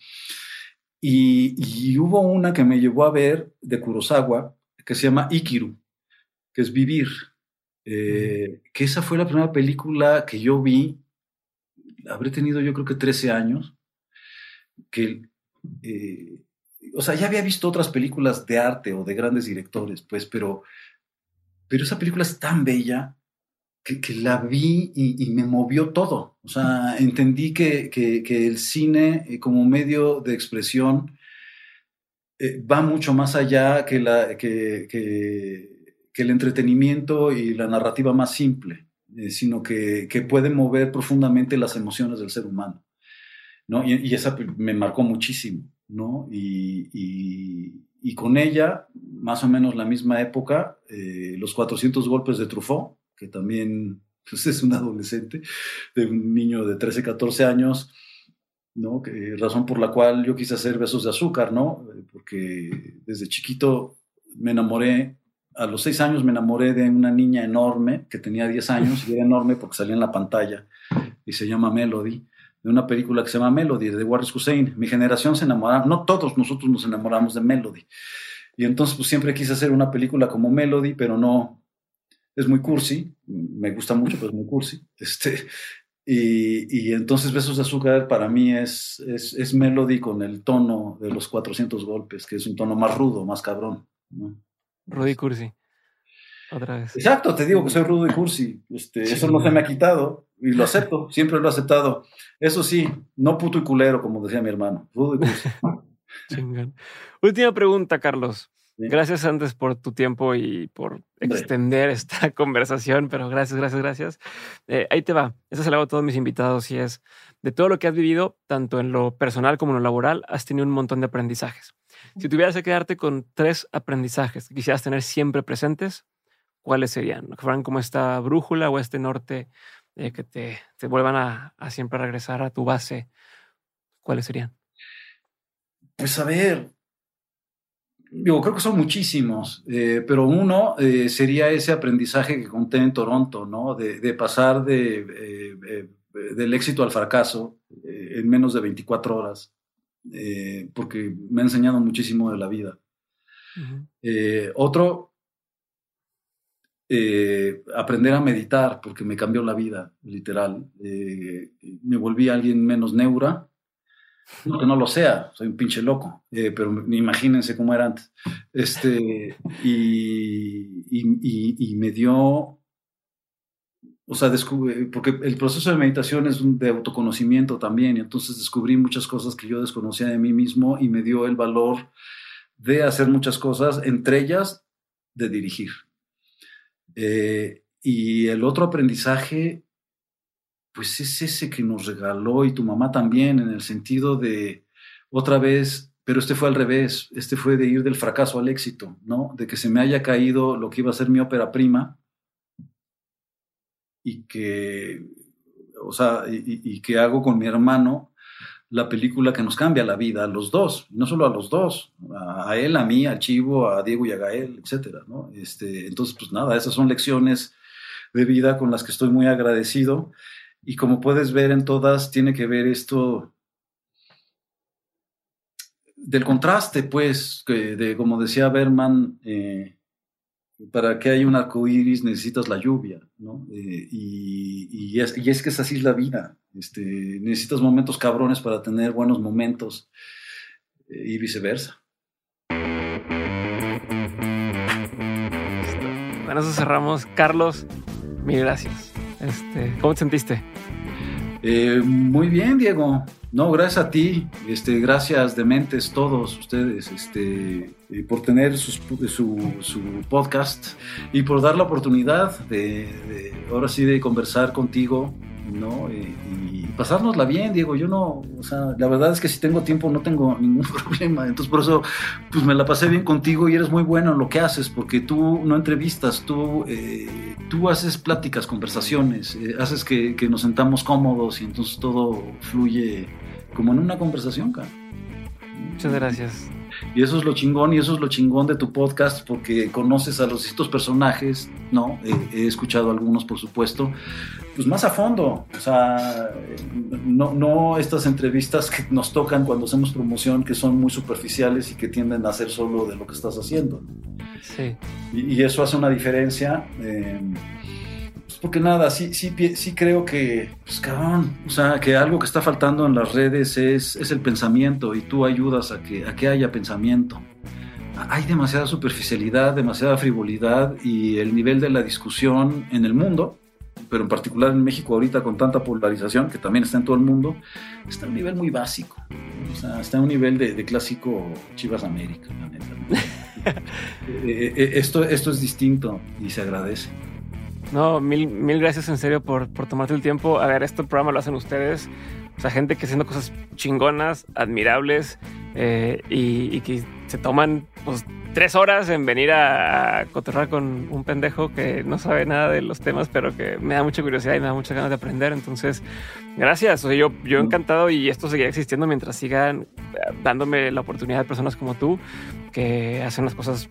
Y, y, hubo una que me llevó a ver de Kurosawa, que se llama Ikiru, que es Vivir, eh, que esa fue la primera película que yo vi, habré tenido yo creo que 13 años, que, eh, o sea, ya había visto otras películas de arte o de grandes directores, pues, pero, pero esa película es tan bella que, la vi y, me movió todo. O sea, entendí que, que el cine eh, como medio de expresión eh, va mucho más allá que, el entretenimiento y la narrativa más simple, eh, sino que, puede mover profundamente las emociones del ser humano. ¿no? Y, esa me marcó muchísimo. ¿no? Y, con ella, más o menos la misma época, eh, los 400 golpes de Truffaut, que también pues, es un adolescente, de un niño de 13, 14 años, ¿no? razón por la cual yo quise hacer besos de azúcar, ¿no? Porque desde chiquito me enamoré, a los seis años me enamoré de una niña enorme que tenía 10 años y era enorme porque salía en la pantalla y se llama Melody, de una película que se llama Melody de Waris Hussein. Mi generación se enamoraba, no todos nosotros nos enamoramos de Melody. Y entonces pues siempre quise hacer una película como Melody, pero no, es muy cursi, me gusta mucho, pero es muy cursi. Este, y, entonces Besos de Azúcar para mí es, es, Melody con el tono de los 400 golpes, que es un tono más rudo, más cabrón. Rudo y cursi. Otra vez. Exacto, te digo que soy rudo y cursi. Este, Eso no se me ha quitado y lo acepto, siempre lo he aceptado. Eso sí, no puto y culero, como decía mi hermano. Rudo y cursi. Última pregunta, Carlos. Gracias antes por tu tiempo y por extender esta conversación, pero gracias, gracias, gracias. Eh, ahí te va. Eso se lo hago a todos mis invitados y es de todo lo que has vivido, tanto en lo personal como en lo laboral, has tenido un montón de aprendizajes. Si tuvieras que quedarte con tres aprendizajes que quisieras tener siempre presentes, ¿cuáles serían? Que fueran como esta brújula o este norte eh, que te, te vuelvan a, a siempre regresar a tu base. ¿Cuáles serían? Pues a ver, digo, creo que son muchísimos, eh, pero uno eh, sería ese aprendizaje que conté en Toronto, ¿no? De, pasar de, eh, del éxito al fracaso en menos de 24 horas, porque me ha enseñado muchísimo de la vida. otro, aprender a meditar, porque me cambió la vida, literal. me volví alguien menos neura, no que no lo sea, soy un pinche loco, eh, pero imagínense cómo era antes. Este, y, y, me dio, o sea, descubrí, porque el proceso de meditación es de autoconocimiento también, y entonces descubrí muchas cosas que yo desconocía de mí mismo y me dio el valor de hacer muchas cosas, entre ellas de dirigir. Eh, y el otro aprendizaje pues es ese que nos regaló y tu mamá también, en el sentido de, otra vez, pero este fue al revés, este fue de ir del fracaso al éxito, ¿no? De que se me haya caído lo que iba a ser mi ópera prima y que, o sea, y, que hago con mi hermano la película que nos cambia la vida a los dos, no solo a los dos, a, él, a mí, a Chivo, a Diego y a Gael, etcétera, ¿no? Este, entonces, pues nada, esas son lecciones de vida con las que estoy muy agradecido y como puedes ver en todas, tiene que ver esto del contraste, pues, de, como decía Berman, eh, para que haya un arco iris necesitas la lluvia, ¿no? Eh, y, es, que es así la vida. Este, necesitas momentos cabrones para tener buenos momentos eh, y viceversa. Bueno, eso cerramos. Carlos, mil gracias. Este, ¿Cómo te sentiste? Eh, muy bien, Diego. No, gracias a ti. Este, gracias de mentes todos ustedes este, eh, por tener su, podcast y por dar la oportunidad de, ahora sí de conversar contigo, ¿no? Eh, pasárnosla bien, Diego. Yo no, o sea, la verdad es que si tengo tiempo no tengo ningún problema. Entonces por eso, pues me la pasé bien contigo y eres muy bueno en lo que haces, porque tú no entrevistas, tú, eh, tú haces pláticas, conversaciones, eh, haces que, que, nos sentamos cómodos y entonces todo fluye como en una conversación, cara. Muchas gracias. Y eso es lo chingón, y eso es lo chingón de tu podcast, porque conoces a los distintos personajes, ¿no? he escuchado algunos, por supuesto, pues más a fondo. O sea, no, no estas entrevistas que nos tocan cuando hacemos promoción, que son muy superficiales y que tienden a ser solo de lo que estás haciendo. Sí. Y, y eso hace una diferencia. Eh, porque nada, sí, sí, sí creo que, pues cabrón, o sea, que algo que está faltando en las redes es, es el pensamiento y tú ayudas a que, a que haya pensamiento. Hay demasiada superficialidad, demasiada frivolidad y el nivel de la discusión en el mundo, pero en particular en México ahorita con tanta polarización, que también está en todo el mundo, está a un nivel muy básico. O sea, está a un nivel de, de clásico Chivas América, la neta. Eh, eh, esto, esto es distinto y se agradece. No, mil, mil gracias en serio por, por tomarte el tiempo. A ver, este programa lo hacen ustedes. O sea, gente que haciendo cosas chingonas, admirables eh, y, y, que se toman pues, tres horas en venir a, cotorrar con un pendejo que no sabe nada de los temas, pero que me da mucha curiosidad y me da muchas ganas de aprender. Entonces, gracias. O sea, yo, yo encantado y esto seguirá existiendo mientras sigan dándome la oportunidad de personas como tú que hacen las cosas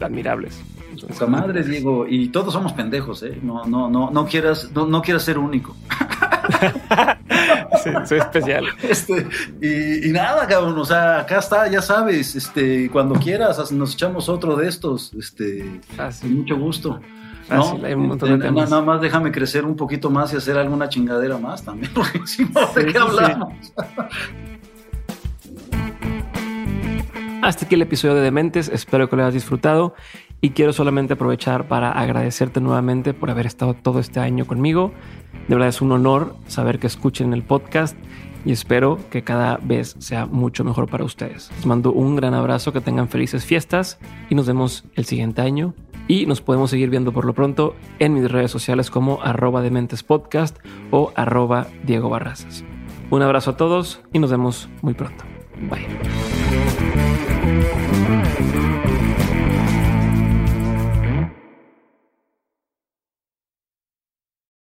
admirables. Poca madre, Diego, y todos somos pendejos, ¿eh? No, no, no, no quieras, no, no quieras ser único. sí, soy especial. Este, y, y, nada, cabrón, o sea, acá está, ya sabes, este, cuando quieras nos echamos otro de estos, este, Fácil. con mucho gusto. Fácil, ¿no? hay un montón de nada, temas. nada más déjame crecer un poquito más y hacer alguna chingadera más también, porque si no, ¿de Sí, qué sí, hablamos? Hasta aquí el episodio de Dementes, espero que lo hayas disfrutado y quiero solamente aprovechar para agradecerte nuevamente por haber estado todo este año conmigo. De verdad es un honor saber que escuchen el podcast y espero que cada vez sea mucho mejor para ustedes. Les mando un gran abrazo, que tengan felices fiestas y nos vemos el siguiente año. Y nos podemos seguir viendo por lo pronto en mis redes sociales como arroba dementes podcast o arroba Diego Barrazas. Un abrazo a todos y nos vemos muy pronto. Bye.